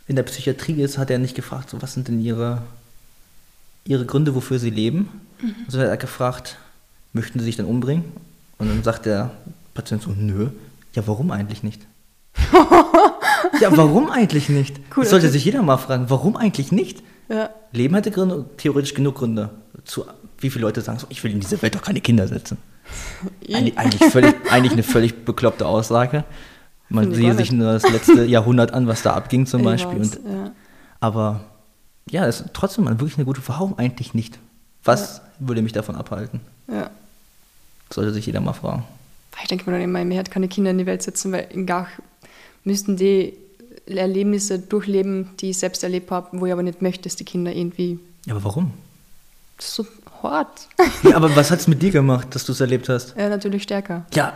in der Psychiatrie ist, hat er nicht gefragt, so was sind denn ihre, ihre Gründe, wofür sie leben, sondern er hat gefragt, möchten sie sich denn umbringen? Und dann sagt der Patient so, nö, ja warum eigentlich nicht? ja, warum eigentlich nicht? Cool, das sollte okay. sich jeder mal fragen, warum eigentlich nicht? Ja. Leben hätte Gründe, theoretisch genug Gründe. Zu, wie viele Leute sagen so, ich will in diese Welt doch keine Kinder setzen. Eig eigentlich, völlig, eigentlich eine völlig bekloppte Aussage. Man sehe gar sich nur das letzte Jahrhundert an, was da abging zum Ich Beispiel. weiß, Und, ja. aber ja, das ist trotzdem mal wirklich eine gute Warum eigentlich nicht? Was würde mich davon abhalten? ja. Sollte sich jeder mal fragen. Ich denke mir dann immer, mir hat keine Kinder in die Welt setzen, weil in Gach müssten die Erlebnisse durchleben, die ich selbst erlebt habe, wo ich aber nicht möchte, dass die Kinder irgendwie Ja, aber warum? das ist so hart. Ja, aber was hat es mit dir gemacht, dass du es erlebt hast? ja, natürlich stärker. Ja,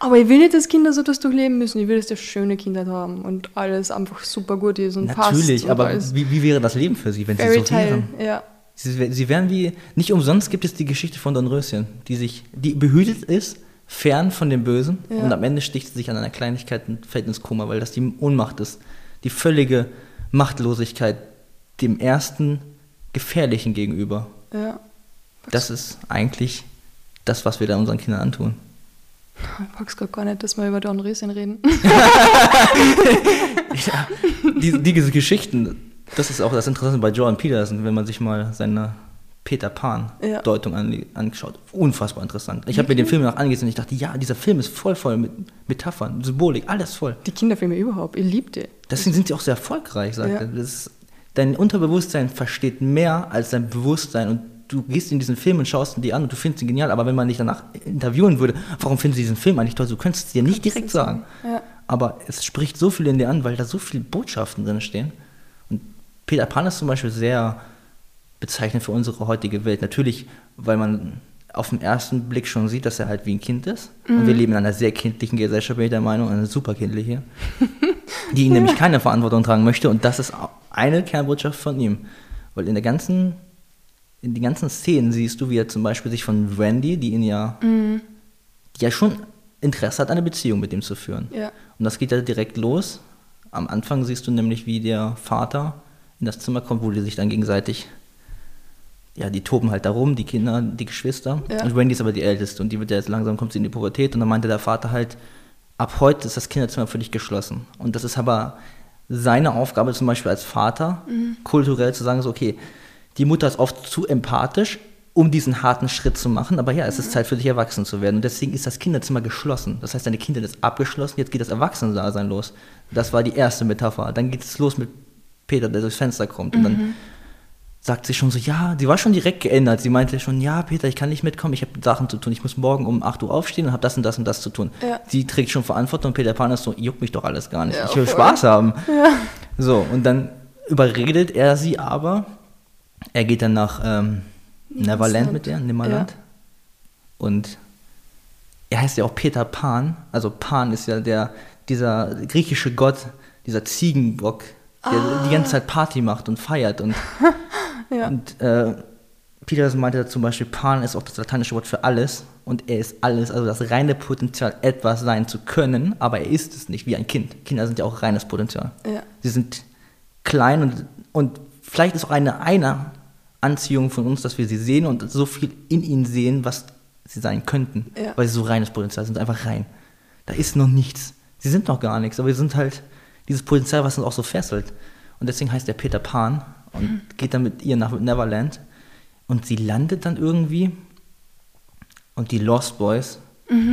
Aber ich will nicht, dass Kinder so das durchleben müssen. Ich will, dass die schöne Kinder haben und alles einfach super gut ist und passt. natürlich, aber wie, wie wäre das Leben für sie, wenn sie Fairy so wären? Ja. Sie, sie wären wie, nicht umsonst gibt es die Geschichte von Dornröschen, die sich, die behütet ist, fern von dem Bösen Ja. und am Ende sticht sie sich an einer Kleinigkeit und fällt ins Koma, weil das die Ohnmacht ist. Die völlige Machtlosigkeit dem ersten Gefährlichen gegenüber. ja. Das ist eigentlich das, was wir da unseren Kindern antun. Ich mag es gar nicht, dass wir über Dornröschen reden. Ja, die, diese Geschichten, das ist auch das Interessante bei Jordan Peterson, wenn man sich mal seine Peter Pan Ja. Deutung an, angeschaut. Unfassbar interessant. Ich habe mir den Film noch angesehen und ich dachte, ja, dieser Film ist voll voll mit Metaphern, Symbolik, alles voll. Die Kinderfilme überhaupt, ich liebte. Deswegen sind sie auch sehr erfolgreich, sagt Ja. er. Ist, dein Unterbewusstsein versteht mehr als dein Bewusstsein und du gehst in diesen Film und schaust ihn dir an und du findest ihn genial, aber wenn man dich danach interviewen würde, warum findest du diesen Film eigentlich toll, du könntest es dir nicht direkt sagen. sagen. Ja. Aber es spricht so viel in dir an, weil da so viele Botschaften drin stehen. Und Peter Pan ist zum Beispiel sehr bezeichnend für unsere heutige Welt. Natürlich, weil man auf den ersten Blick schon sieht, dass er halt wie ein Kind ist. Und wir leben in einer sehr kindlichen Gesellschaft, bin ich der Meinung, eine super kindliche, die nämlich keine Verantwortung tragen möchte. Und das ist eine Kernbotschaft von ihm. Weil in der ganzen, in den ganzen Szenen siehst du, wie er zum Beispiel sich von Randy, die ihn ja, die ja schon Interesse hat, eine Beziehung mit ihm zu führen. Ja. Und das geht ja direkt los. Am Anfang siehst du nämlich, wie der Vater in das Zimmer kommt, wo die sich dann gegenseitig, ja, die toben halt darum, die Kinder, die Geschwister. Ja. Und Wendy ist aber die Älteste und die wird ja jetzt langsam, kommt sie in die Pubertät und dann meinte der Vater halt, ab heute ist das Kinderzimmer für dich geschlossen. Und das ist aber seine Aufgabe zum Beispiel als Vater, kulturell zu sagen, so, okay, die Mutter ist oft zu empathisch, um diesen harten Schritt zu machen, aber ja, es ist Zeit für dich erwachsen zu werden. Und deswegen ist das Kinderzimmer geschlossen. Das heißt, deine Kindheit ist abgeschlossen, jetzt geht das Erwachsenendasein los. Das war die erste Metapher. Dann geht es los mit Peter, der durchs Fenster kommt. Und dann sagt sie schon so, ja, sie war schon direkt geändert. Sie meinte schon, ja, Peter, ich kann nicht mitkommen, ich habe Sachen zu tun. Ich muss morgen um 8 Uhr aufstehen und habe das und das und das zu tun. Ja. Sie trägt schon Verantwortung und Peter Pan ist so, juckt mich doch alles gar nicht. Ja, ich will voll. Spaß haben. So, und dann überredet er sie aber. Er geht dann nach ähm, Neverland mit ihr, Nimmerland. Ja. Und er heißt ja auch Peter Pan. Also Pan ist ja der, dieser griechische Gott, dieser Ziegenbock, der Ah. die ganze Zeit Party macht und feiert. Und, und äh, Peterson meinte zum Beispiel, Pan ist auch das lateinische Wort für alles. Und er ist alles, also das reine Potenzial, etwas sein zu können, aber er ist es nicht, wie ein Kind. Kinder sind ja auch reines Potenzial. Ja. Sie sind klein und, und vielleicht ist auch eine, eine Anziehung von uns, dass wir sie sehen und so viel in ihnen sehen, was sie sein könnten. Ja. Weil sie so reines Potenzial sind, einfach rein. Da ist noch nichts. Sie sind noch gar nichts, aber sie sind halt dieses Potenzial, was uns auch so fesselt. Und deswegen heißt er Peter Pan und geht dann mit ihr nach Neverland. Und sie landet dann irgendwie und die Lost Boys,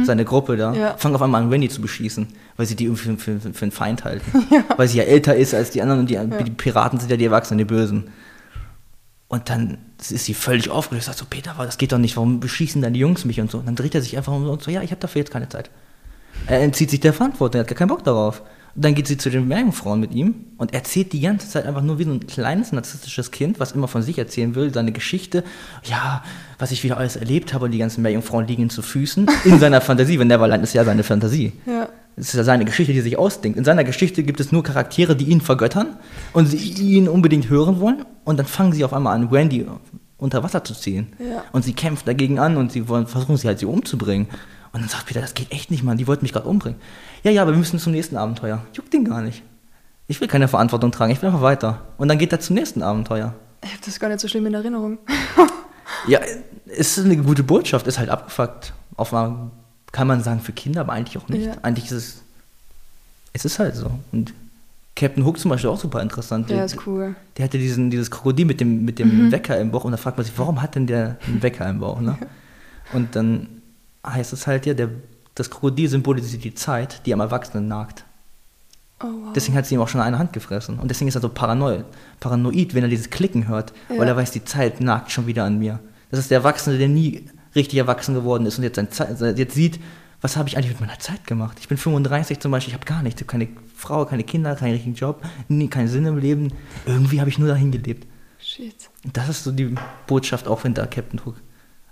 seine Gruppe da, Ja. fangen auf einmal an, Wendy zu beschießen, weil sie die irgendwie für, für, für einen Feind halten. Weil sie ja älter ist als die anderen und die, die Piraten sind ja die Erwachsenen, die Bösen. Und dann ist sie völlig aufgelöst, sagt so, Peter, das geht doch nicht, warum beschießen dann die Jungs mich und so. Und dann dreht er sich einfach um und so, ja, ich habe dafür jetzt keine Zeit. Er entzieht sich der Verantwortung, er hat gar keinen Bock darauf. Dann geht sie zu den Meerjungfrauen mit ihm und erzählt die ganze Zeit einfach nur wie so ein kleines narzisstisches Kind, was immer von sich erzählen will, seine Geschichte, ja, was ich wieder alles erlebt habe und die ganzen Meerjungfrauen liegen ihm zu Füßen, in seiner Fantasie, weil Neverland ist ja seine Fantasie. Ja. Es ist ja seine Geschichte, die er sich ausdenkt. In seiner Geschichte gibt es nur Charaktere, die ihn vergöttern und sie ihn unbedingt hören wollen. Und dann fangen sie auf einmal an, Wendy unter Wasser zu ziehen. Ja. Und sie kämpft dagegen an und sie wollen, versuchen sie halt, sie umzubringen. Und dann sagt Peter, das geht echt nicht, Mann, die wollten mich gerade umbringen. Ja, ja, aber wir müssen zum nächsten Abenteuer. Juckt den gar nicht. Ich will keine Verantwortung tragen, ich will einfach weiter. Und dann geht er zum nächsten Abenteuer. Ich habe das gar nicht so schlimm in Erinnerung. Ja, es ist eine gute Botschaft, ist halt abgefuckt. Auf einmal kann man sagen für Kinder, aber eigentlich auch nicht. Ja. Eigentlich ist es, es ist halt so. Und Captain Hook zum Beispiel auch super interessant. Ja, Der- ist cool. Der hatte diesen, dieses Krokodil mit dem, mit dem Wecker im Bauch und da fragt man sich, warum hat denn der einen Wecker im Bauch? Ne? Und dann heißt es halt ja, der, das Krokodil symbolisiert die Zeit, die am Erwachsenen nagt. Oh, wow. Deswegen hat sie ihm auch schon eine Hand gefressen. Und deswegen ist er so paranoid, paranoid wenn er dieses Klicken hört, Ja. weil er weiß, die Zeit nagt schon wieder an mir. Das ist der Erwachsene, der nie richtig erwachsen geworden ist und jetzt, jetzt sieht, was habe ich eigentlich mit meiner Zeit gemacht? Ich bin 35 zum Beispiel, ich habe gar nichts, ich habe keine Frau, keine Kinder, keinen richtigen Job, nie, keinen Sinn im Leben. Irgendwie habe ich nur dahin gelebt. Shit. Und das ist so die Botschaft auch hinter Captain Hook.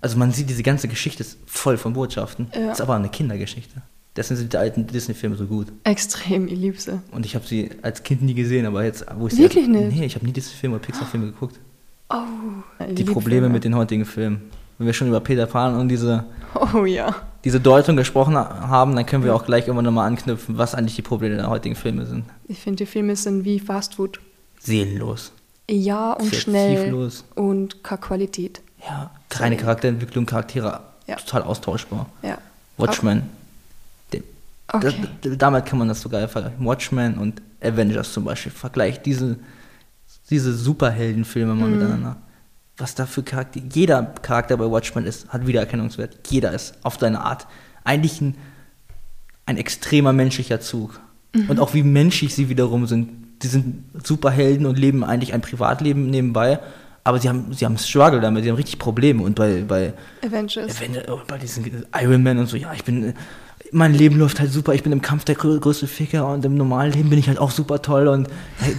Also man sieht, diese ganze Geschichte ist voll von Botschaften. Ja. Ist aber eine Kindergeschichte. Deswegen sind die alten Disney-Filme so gut. Extrem, ich liebe sie. Und ich habe sie als Kind nie gesehen, aber jetzt, wo ich sie Wirklich als, nicht? Nee, ich habe nie Disney-Filme oder Pixar-Filme geguckt. Oh. Die Probleme Filme. mit den heutigen Filmen. Wenn wir schon über Peter Pan und diese, Oh ja. diese Deutung gesprochen ha- haben, dann können wir auch gleich irgendwann nochmal anknüpfen, was eigentlich die Probleme der heutigen Filme sind. Ich finde, die Filme sind wie Fast Food. Seelenlos. Ja und Sehr schnell und keine Qualität. Ja, keine Charakterentwicklung, Charaktere Ja. total austauschbar. Ja. Watchmen. Okay. das, damit kann man das sogar vergleichen. Watchmen und Avengers zum Beispiel. Vergleicht diese, diese Superheldenfilme Mhm. mal miteinander. was da für Charakter, jeder Charakter bei Watchmen ist, hat Wiedererkennungswert. Jeder ist auf seine Art. Eigentlich ein, ein extremer menschlicher Zug. Mhm. Und auch wie menschlich sie wiederum sind. Die sind Superhelden und leben eigentlich ein Privatleben nebenbei. Aber sie haben, sie haben Struggle damit, sie haben richtig Probleme. Und bei, bei Avengers. Avengers, oh, bei diesen Iron Man und so, ja, ich bin, mein Leben läuft halt super, ich bin im Kampf der größte Ficker und im normalen Leben bin ich halt auch super toll und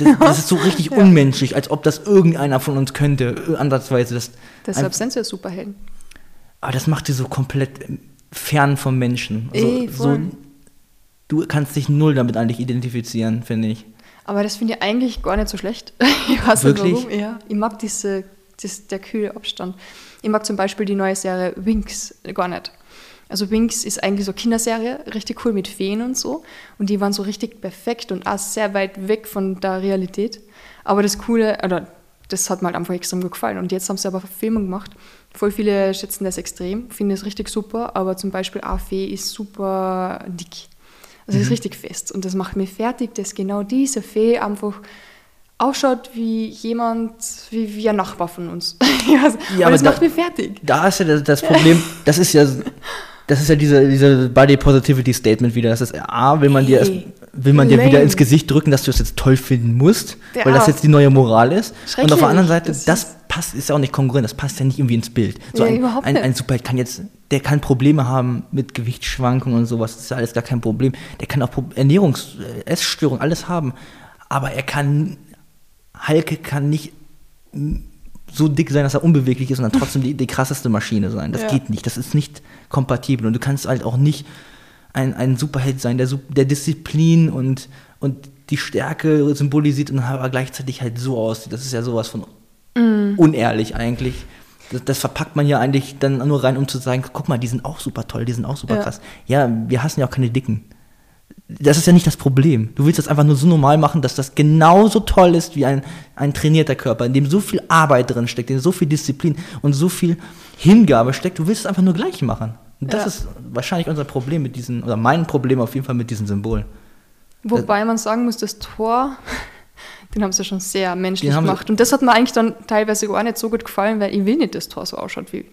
das, das ist so richtig ja. unmenschlich, als ob das irgendeiner von uns könnte, ansatzweise. Das Deshalb sind sie ja Superhelden. Aber das macht sie so komplett fern vom Menschen. Also, Ey, so, du kannst dich null damit eigentlich identifizieren, finde ich. Aber das finde ich eigentlich gar nicht so schlecht. ich weiß Wirklich? nicht warum. Ja, ich mag diese, das, der kühle Abstand. Ich mag zum Beispiel die neue Serie Winx gar nicht. Also Winx ist eigentlich so eine Kinderserie, richtig cool mit Feen und so. Und die waren so richtig perfekt und auch sehr weit weg von der Realität. Aber das Coole, oder das hat mir halt einfach extrem gut gefallen. Und jetzt haben sie aber Verfilmung gemacht. Voll viele schätzen das extrem, finden es richtig super. Aber zum Beispiel eine Fee ist super dick. Also mhm. ist richtig fest. Und das macht mich fertig, dass genau diese Fee einfach ausschaut wie jemand, wie, wie ein Nachbar von uns. ja, aber das da, macht mich fertig. Da ist ja das, das Problem, das ist ja das ist ja diese, diese Body Positivity Statement wieder. Das ist A, will man dir will man dir wieder ins Gesicht drücken, dass du es jetzt toll finden musst, der weil das jetzt die neue Moral ist. Und auf der anderen Seite, das, das passt, ist ja auch nicht kongruent, das passt ja nicht irgendwie ins Bild. So ja, ein, überhaupt ein, ein Superheld kann jetzt, der kann Probleme haben mit Gewichtsschwankungen und sowas, das ist ja alles gar kein Problem. Der kann auch Ernährungs-, äh, Essstörungen, alles haben. Aber er kann, Halke kann nicht so dick sein, dass er unbeweglich ist und dann trotzdem die, die krasseste Maschine sein. Das ja. geht nicht. Das ist nicht kompatibel. Und du kannst halt auch nicht ein, ein Superheld sein, der, der Disziplin und, und die Stärke symbolisiert und aber gleichzeitig halt so aussieht. Das ist ja sowas von mm. unehrlich eigentlich. Das, das, verpackt man ja eigentlich dann nur rein, um zu sagen, guck mal, die sind auch super toll, die sind auch super ja. krass. Ja, wir hassen ja auch keine Dicken das ist ja nicht das Problem. Du willst das einfach nur so normal machen, dass das genauso toll ist wie ein, ein trainierter Körper, in dem so viel Arbeit drin steckt, in dem so viel Disziplin und so viel Hingabe steckt. Du willst es einfach nur gleich machen. Das ja. ist wahrscheinlich unser Problem mit diesen, oder mein Problem auf jeden Fall mit diesen Symbolen. Wobei man sagen muss, das Tor, den haben sie schon sehr menschlich gemacht. Und das hat mir eigentlich dann teilweise gar nicht so gut gefallen, weil ich will nicht, dass das Tor so ausschaut wie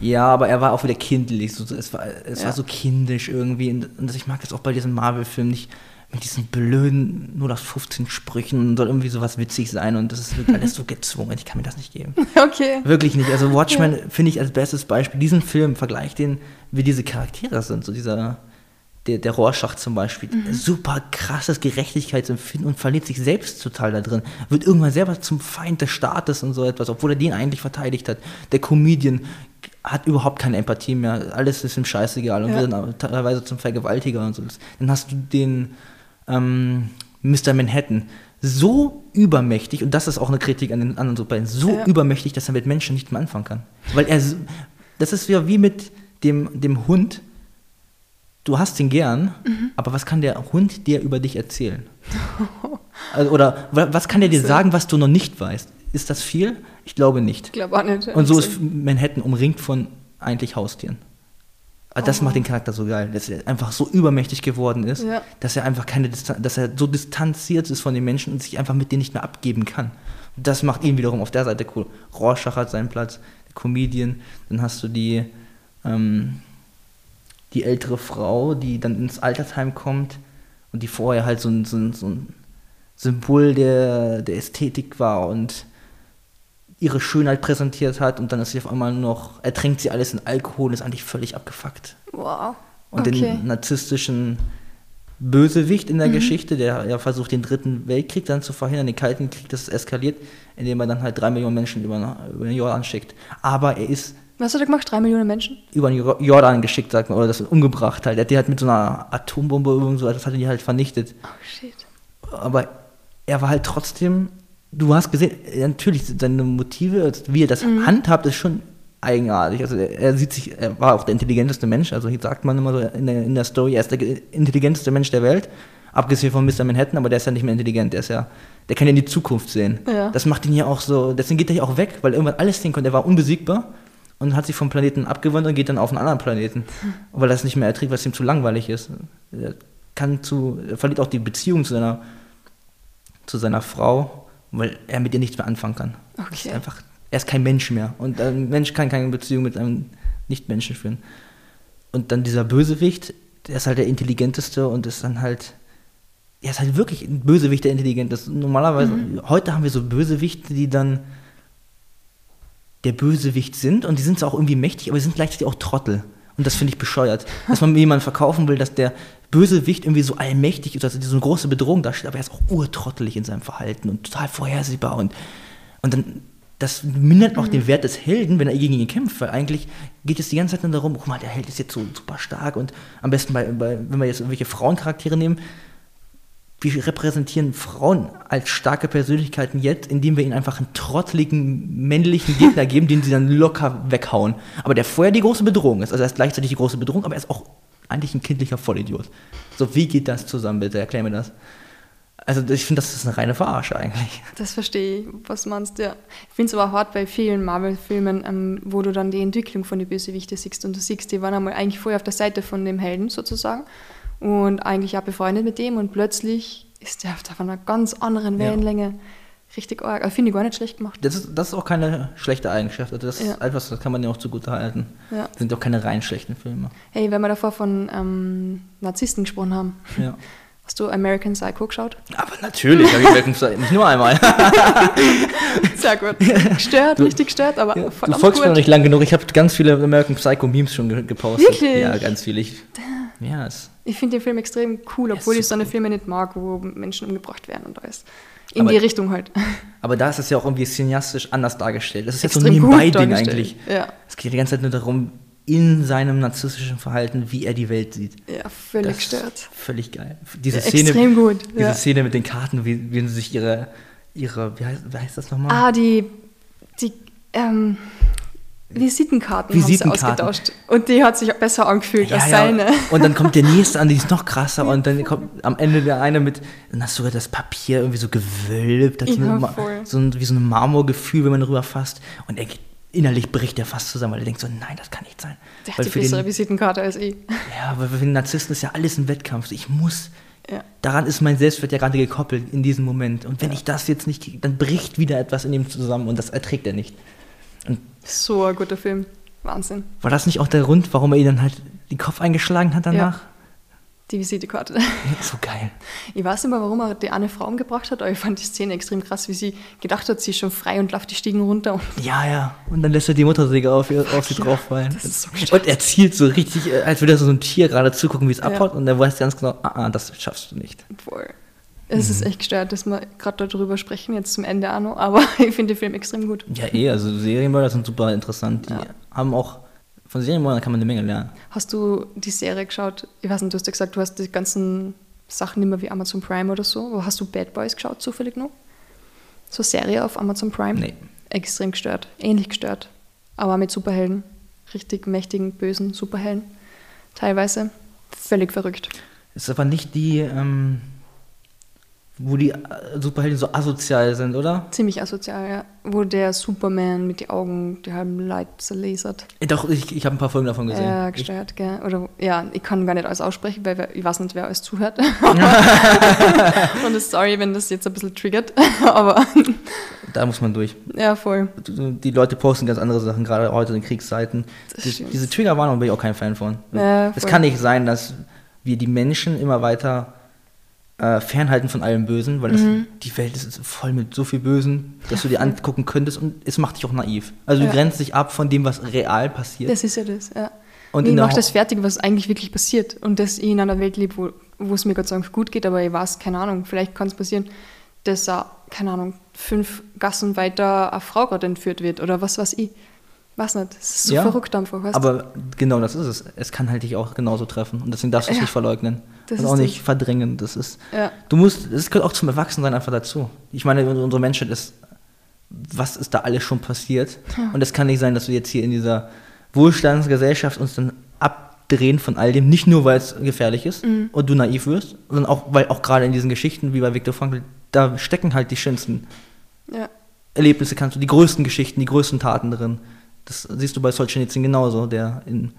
ja, aber er war auch wieder kindlich. So, es war, es ja. war so kindisch irgendwie. Und, und ich mag das auch bei diesen Marvel-Filmen nicht mit diesen blöden 0815 Sprüchen soll irgendwie sowas witzig sein und das ist alles so gezwungen. Ich kann mir das nicht geben. Okay. Wirklich nicht. Also Watchmen ja. finde ich als bestes Beispiel. Diesen Film, vergleich den, wie diese Charaktere sind. So dieser, der, der Rorschach zum Beispiel. Mhm. Super krasses Gerechtigkeitsempfinden und verliert sich selbst total da drin. Wird irgendwann selber zum Feind des Staates und so etwas, obwohl er den eigentlich verteidigt hat. Der Comedian hat überhaupt keine Empathie mehr. Alles ist ihm scheißegal und ja. wird dann teilweise zum Vergewaltiger und so. Dann hast du den ähm, Mr. Manhattan so übermächtig, und das ist auch eine Kritik an den anderen Superhelden, so ja. übermächtig, dass er mit Menschen nicht mehr anfangen kann. Weil er, das ist ja wie mit dem, dem Hund, du hast ihn gern, mhm. aber was kann der Hund dir über dich erzählen? also, oder was kann der dir sagen, was du noch nicht weißt? Ist das viel? Ich glaube nicht. Ich glaube auch nicht. Und so ist Manhattan umringt von eigentlich Haustieren. Aber das oh. macht den Charakter so geil, dass er einfach so übermächtig geworden ist, ja. dass er einfach keine Distanz, dass er so distanziert ist von den Menschen und sich einfach mit denen nicht mehr abgeben kann. Und das macht ihn wiederum auf der Seite cool. Rorschach hat seinen Platz, der Comedian, dann hast du die, ähm, die ältere Frau, die dann ins Altersheim kommt und die vorher halt so ein, so ein, so ein Symbol der, der Ästhetik war und ihre Schönheit präsentiert hat und dann ist sie auf einmal noch, ertränkt sie alles in Alkohol und ist eigentlich völlig abgefuckt. Wow. Und okay. den narzisstischen Bösewicht in der mhm. Geschichte, der ja versucht, den dritten Weltkrieg dann zu verhindern, den Kalten Krieg, das eskaliert, indem er dann halt drei Millionen Menschen über, über den Jordan schickt. Aber er ist. Was hat er gemacht? Drei Millionen Menschen? Über den Jordan geschickt, sagt man, oder das umgebracht halt. Er hat die halt mit so einer Atombombe oder so, das hat er die halt vernichtet. Oh shit. Aber er war halt trotzdem du hast gesehen, natürlich seine Motive, wie er das mhm. handhabt, ist schon eigenartig. Also er, er, sieht sich, er war auch der intelligenteste Mensch, also hier sagt man immer so in der, in der Story, er ist der intelligenteste Mensch der Welt, abgesehen von Mr. Manhattan, aber der ist ja nicht mehr intelligent, der ist ja, der kann ja in die Zukunft sehen. Ja. Das macht ihn ja auch so, deswegen geht er ja auch weg, weil irgendwann alles sehen konnte, er war unbesiegbar und hat sich vom Planeten abgewandt und geht dann auf einen anderen Planeten, weil er es nicht mehr erträgt, weil es ihm zu langweilig ist. Er kann zu, er verliert auch die Beziehung zu seiner, zu seiner Frau weil er mit ihr nichts mehr anfangen kann. Okay. Das ist einfach er ist kein Mensch mehr. Und ein Mensch kann keine Beziehung mit einem Nicht-Menschen führen. Und dann dieser Bösewicht, der ist halt der intelligenteste und ist dann halt, er ist halt wirklich ein Bösewicht, der intelligent ist. Normalerweise, heute haben wir so Bösewichte, die dann der Bösewicht sind und die sind zwar auch irgendwie mächtig, aber sie sind gleichzeitig auch Trottel. Und das finde ich bescheuert. Dass man jemanden verkaufen will, dass der Bösewicht irgendwie so allmächtig ist, dass er so eine große Bedrohung darstellt, aber er ist auch urtrottelig in seinem Verhalten und total vorhersehbar. Und, und dann, das mindert auch den Wert des Helden, wenn er gegen ihn kämpft, weil eigentlich geht es die ganze Zeit nur darum, guck mal, der Held ist jetzt so super stark und am besten, bei, bei, wenn wir jetzt irgendwelche Frauencharaktere nehmen, wir repräsentieren Frauen als starke Persönlichkeiten jetzt, indem wir ihnen einfach einen trotteligen männlichen Gegner geben, den sie dann locker weghauen. Aber der vorher die große Bedrohung ist. Also er ist gleichzeitig die große Bedrohung, aber er ist auch eigentlich ein kindlicher Vollidiot. So, wie geht das zusammen, bitte? Erklär mir das. Also ich finde, das ist eine reine Verarsche eigentlich. Das verstehe ich, was du meinst, ja. Ich finde es aber hart bei vielen Marvel-Filmen, ähm, wo du dann die Entwicklung von den Bösewichten siehst und du siehst, die waren einmal eigentlich vorher auf der Seite von dem Helden sozusagen und eigentlich auch befreundet mit dem und plötzlich ist der auf einer ganz anderen Ja. Richtig arg. Also finde ich gar nicht schlecht gemacht. Das ist, das ist auch keine schlechte Eigenschaft. Also das Ja. ist etwas, das kann man ja auch zugute halten. Ja. Das sind auch keine rein schlechten Filme. Hey, wenn wir davor von ähm, Narzissten gesprochen haben, Ja. hast du American Psycho geschaut? Aber natürlich, habe ich American Psycho nicht nur einmal. Sehr gut. Gestört, richtig gestört, aber Ja, du folgst mir noch nicht lang genug. Ich habe ganz viele American Psycho Memes schon ge gepostet. Wirklich? Ja, ganz viele. Ich, ja, es, Ich finde den Film extrem cool, obwohl Ja, ich so eine. Filme nicht mag, wo Menschen umgebracht werden und alles. In Aber- die Richtung halt. aber da ist es ja auch irgendwie cineastisch anders dargestellt. Das ist jetzt so ein Nebenbei-Ding eigentlich. Ja. Es geht die ganze Zeit nur darum, in seinem narzisstischen Verhalten, wie er die Welt sieht. Ja, völlig Das gestört. ist Völlig geil. Diese Ja, Szene, extrem gut, Diese ja. Szene mit den Karten, wie, wie sie sich ihre, ihre wie, heißt, wie heißt das nochmal? Ah, die, die ähm, Visitenkarten, haben Visitenkarten. sie ausgetauscht. Und die hat sich besser angefühlt als seine. Und dann kommt der nächste an, die ist noch krasser. Und dann kommt am Ende der eine mit, dann hast du sogar das Papier irgendwie so gewölbt, Ja, voll. so ein, wie so ein Marmorgefühl, wenn man drüber fasst. Und er geht, innerlich bricht er fast zusammen, weil er denkt so, nein, das kann nicht sein. Der weil hat die bessere den, Visitenkarte als ich. ja, weil für den Narzissten ist ja alles ein Wettkampf. Ich muss, Ja. daran ist mein Selbstwert ja gerade gekoppelt in diesem Moment. Und wenn ich das jetzt nicht kriege, dann bricht wieder etwas in ihm zusammen und das erträgt er nicht. So ein guter Film. Wahnsinn. war das nicht auch der Grund, warum er ihr dann halt den Kopf eingeschlagen hat danach? Die Visitekarte. So geil. Ich weiß nicht mehr, warum er die eine Frau umgebracht hat, aber ich fand die Szene extrem krass, wie sie gedacht hat, sie ist schon frei und läuft die Stiegen runter. Ja, ja. Und dann lässt er die Muttersäge auf, auf sie ja, drauffallen. das ist so gestört. und er zielt so richtig, äh, als würde er so ein Tier gerade zugucken, wie es abhaut. Und er weiß ganz genau, ah, ah, das schaffst du nicht. voll. Es Mhm. ist echt gestört, dass wir gerade darüber sprechen, jetzt zum Ende auch noch, aber ich finde den Film extrem gut. Ja, eh, also Serienmörder sind super interessant. Die Ja. haben auch, von Serienmördern kann man eine Menge lernen. Hast du die Serie geschaut? Ich weiß nicht, du hast ja gesagt, du hast die ganzen Sachen nicht mehr wie Amazon Prime oder so. Aber hast du Bad Boys geschaut, zufällig noch? So Serie auf Amazon Prime? Nee. Extrem gestört. Ähnlich gestört. Aber mit Superhelden. Richtig mächtigen, bösen Superhelden. Teilweise. Völlig verrückt. Ist aber nicht die, ähm, wo die äh, Superhelden so asozial sind, oder? Ziemlich asozial, ja. Wo der Superman mit den Augen die halben Leid zerlasert. Äh, Doch, ich, ich habe ein paar Folgen davon gesehen. Ja, gestört, gell. Oder ja, ich kann gar nicht alles aussprechen, weil ich weiß nicht, wer alles zuhört. Und sorry, wenn das jetzt ein bisschen triggert. Aber da muss man durch. ja, voll. Die Leute posten ganz andere Sachen, gerade heute in Kriegszeiten. Die, diese Triggerwarnung bin ich auch kein Fan von. Ja, es kann nicht sein, dass wir die Menschen immer weiter äh, fernhalten von allem Bösen, weil das, Mhm. die Welt ist voll mit so viel Bösen, dass du dir angucken könntest und es macht dich auch naiv. Also du Ja. grenzt dich ab von dem, was real passiert. Das ist ja das, ja. Und in ich mache das fertig, was eigentlich wirklich passiert. Und dass ich in einer Welt lebe, wo, wo es mir Gott sei Dank gut geht, aber ich weiß, keine Ahnung, vielleicht kann es passieren, dass, keine Ahnung, fünf Gassen weiter eine Frau gerade entführt wird oder was weiß ich. Weiß nicht, das ist so Ja, verrückt einfach, weißt? Aber genau das ist es. Es kann halt dich auch genauso treffen. Und deswegen darfst du es Ja. nicht verleugnen. Das und ist auch nicht verdrängen. Das ist. Ja. Du musst, es gehört auch zum Erwachsensein einfach dazu. Ich meine, unsere Menschheit ist, was ist da alles schon passiert? Und es kann nicht sein, dass wir jetzt hier in dieser Wohlstandsgesellschaft uns dann abdrehen von all dem, nicht nur weil es gefährlich ist Mhm. und du naiv wirst, sondern auch, weil auch gerade in diesen Geschichten, wie bei Viktor Frankl, da stecken halt die schönsten. Erlebnisse kannst du, die größten Geschichten, die größten Taten drin. Das siehst du bei Solzhenitsyn genauso, der in,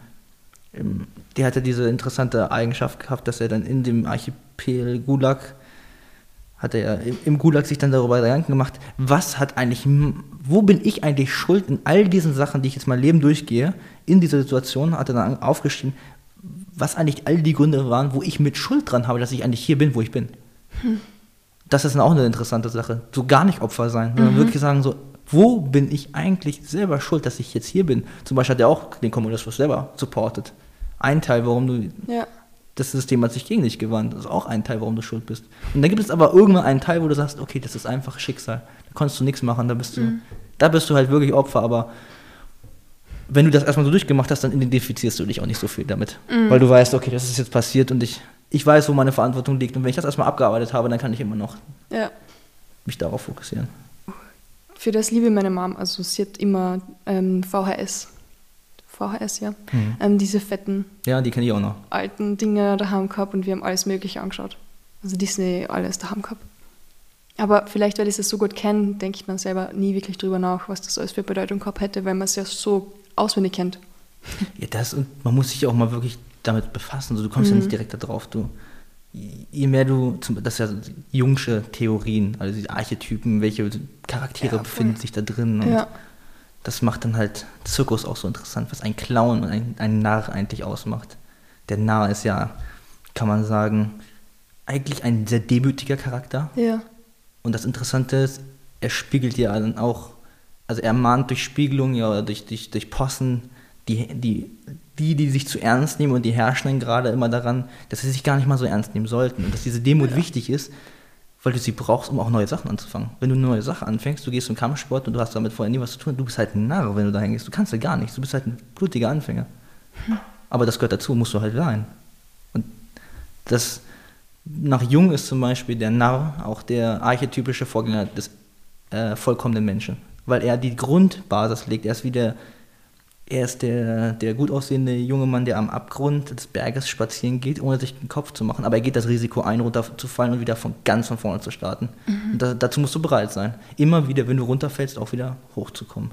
im, der hatte diese interessante Eigenschaft gehabt, dass er dann in dem Archipel Gulag hat er im- Gulag sich dann darüber Gedanken gemacht, was hat eigentlich, wo bin ich eigentlich schuld in all diesen Sachen, die ich jetzt mein Leben durchgehe, in dieser Situation, hat er dann aufgeschrieben, was eigentlich all die Gründe waren, wo ich mit Schuld dran habe, dass ich eigentlich hier bin, wo ich bin. Das ist dann auch eine interessante Sache. So gar nicht Opfer sein, sondern wirklich sagen so, wo bin ich eigentlich selber schuld, dass ich jetzt hier bin? Zum Beispiel hat er auch den Kommunismus selber supportet. Ein Teil, warum du Ja. das System hat sich gegen dich gewandt. Das ist auch ein Teil, warum du schuld bist. Und dann gibt es aber irgendwann einen Teil, wo du sagst, okay, das ist einfach Schicksal. Da konntest du nichts machen, da bist du, da bist du halt wirklich Opfer, aber wenn du das erstmal so durchgemacht hast, dann identifizierst du dich auch nicht so viel damit. Weil du weißt, okay, das ist jetzt passiert und ich, ich weiß, wo meine Verantwortung liegt. Und wenn ich das erstmal abgearbeitet habe, dann kann ich immer noch Ja. mich darauf fokussieren. Für das liebe meine Mom. Also sie hat immer ähm, VHS. VHS, ja. Ähm, diese fetten Ja, die kenne ich auch noch. alten Dinge daheim gehabt und wir haben alles Mögliche angeschaut. Also Disney, alles daheim gehabt. Aber vielleicht, weil ich es so gut kenne, denke ich dann selber nie wirklich drüber nach, was das alles für Bedeutung gehabt hätte, weil man es ja so auswendig kennt. Ja, das und man muss sich auch mal wirklich damit befassen. So, du kommst ja nicht direkt da drauf. Du, je mehr du, zum, das ist ja die Jungsche Theorien, also diese Archetypen, welche Charaktere Ja, befinden sich da drin. Und Ja. das macht dann halt Zirkus auch so interessant, was ein Clown und ein, ein Narr eigentlich ausmacht. Der Narr ist ja, kann man sagen, eigentlich ein sehr demütiger Charakter. Ja. Und das Interessante ist, er spiegelt ja dann auch, also er mahnt durch Spiegelung ja, oder durch, durch, durch Possen die, die, die, die sich zu ernst nehmen und die herrschen gerade immer daran, dass sie sich gar nicht mal so ernst nehmen sollten. Und dass diese Demut wichtig ist, weil du sie brauchst, um auch neue Sachen anzufangen. Wenn du eine neue Sache anfängst, du gehst zum Kampfsport und du hast damit vorher nie was zu tun, du bist halt ein Narr, wenn du da hingehst. Du kannst ja gar nichts, du bist halt ein blutiger Anfänger. Aber das gehört dazu, musst du halt sein. Und das nach Jung ist zum Beispiel der Narr auch der archetypische Vorgänger des äh, vollkommenen Menschen. Weil er die Grundbasis legt. Er ist wie der, er ist der, der gut aussehende junge Mann, der am Abgrund des Berges spazieren geht, ohne sich den Kopf zu machen. Aber er geht das Risiko ein, runterzufallen und wieder von ganz von vorne zu starten. Und da, dazu musst du bereit sein. Immer wieder, wenn du runterfällst, auch wieder hochzukommen.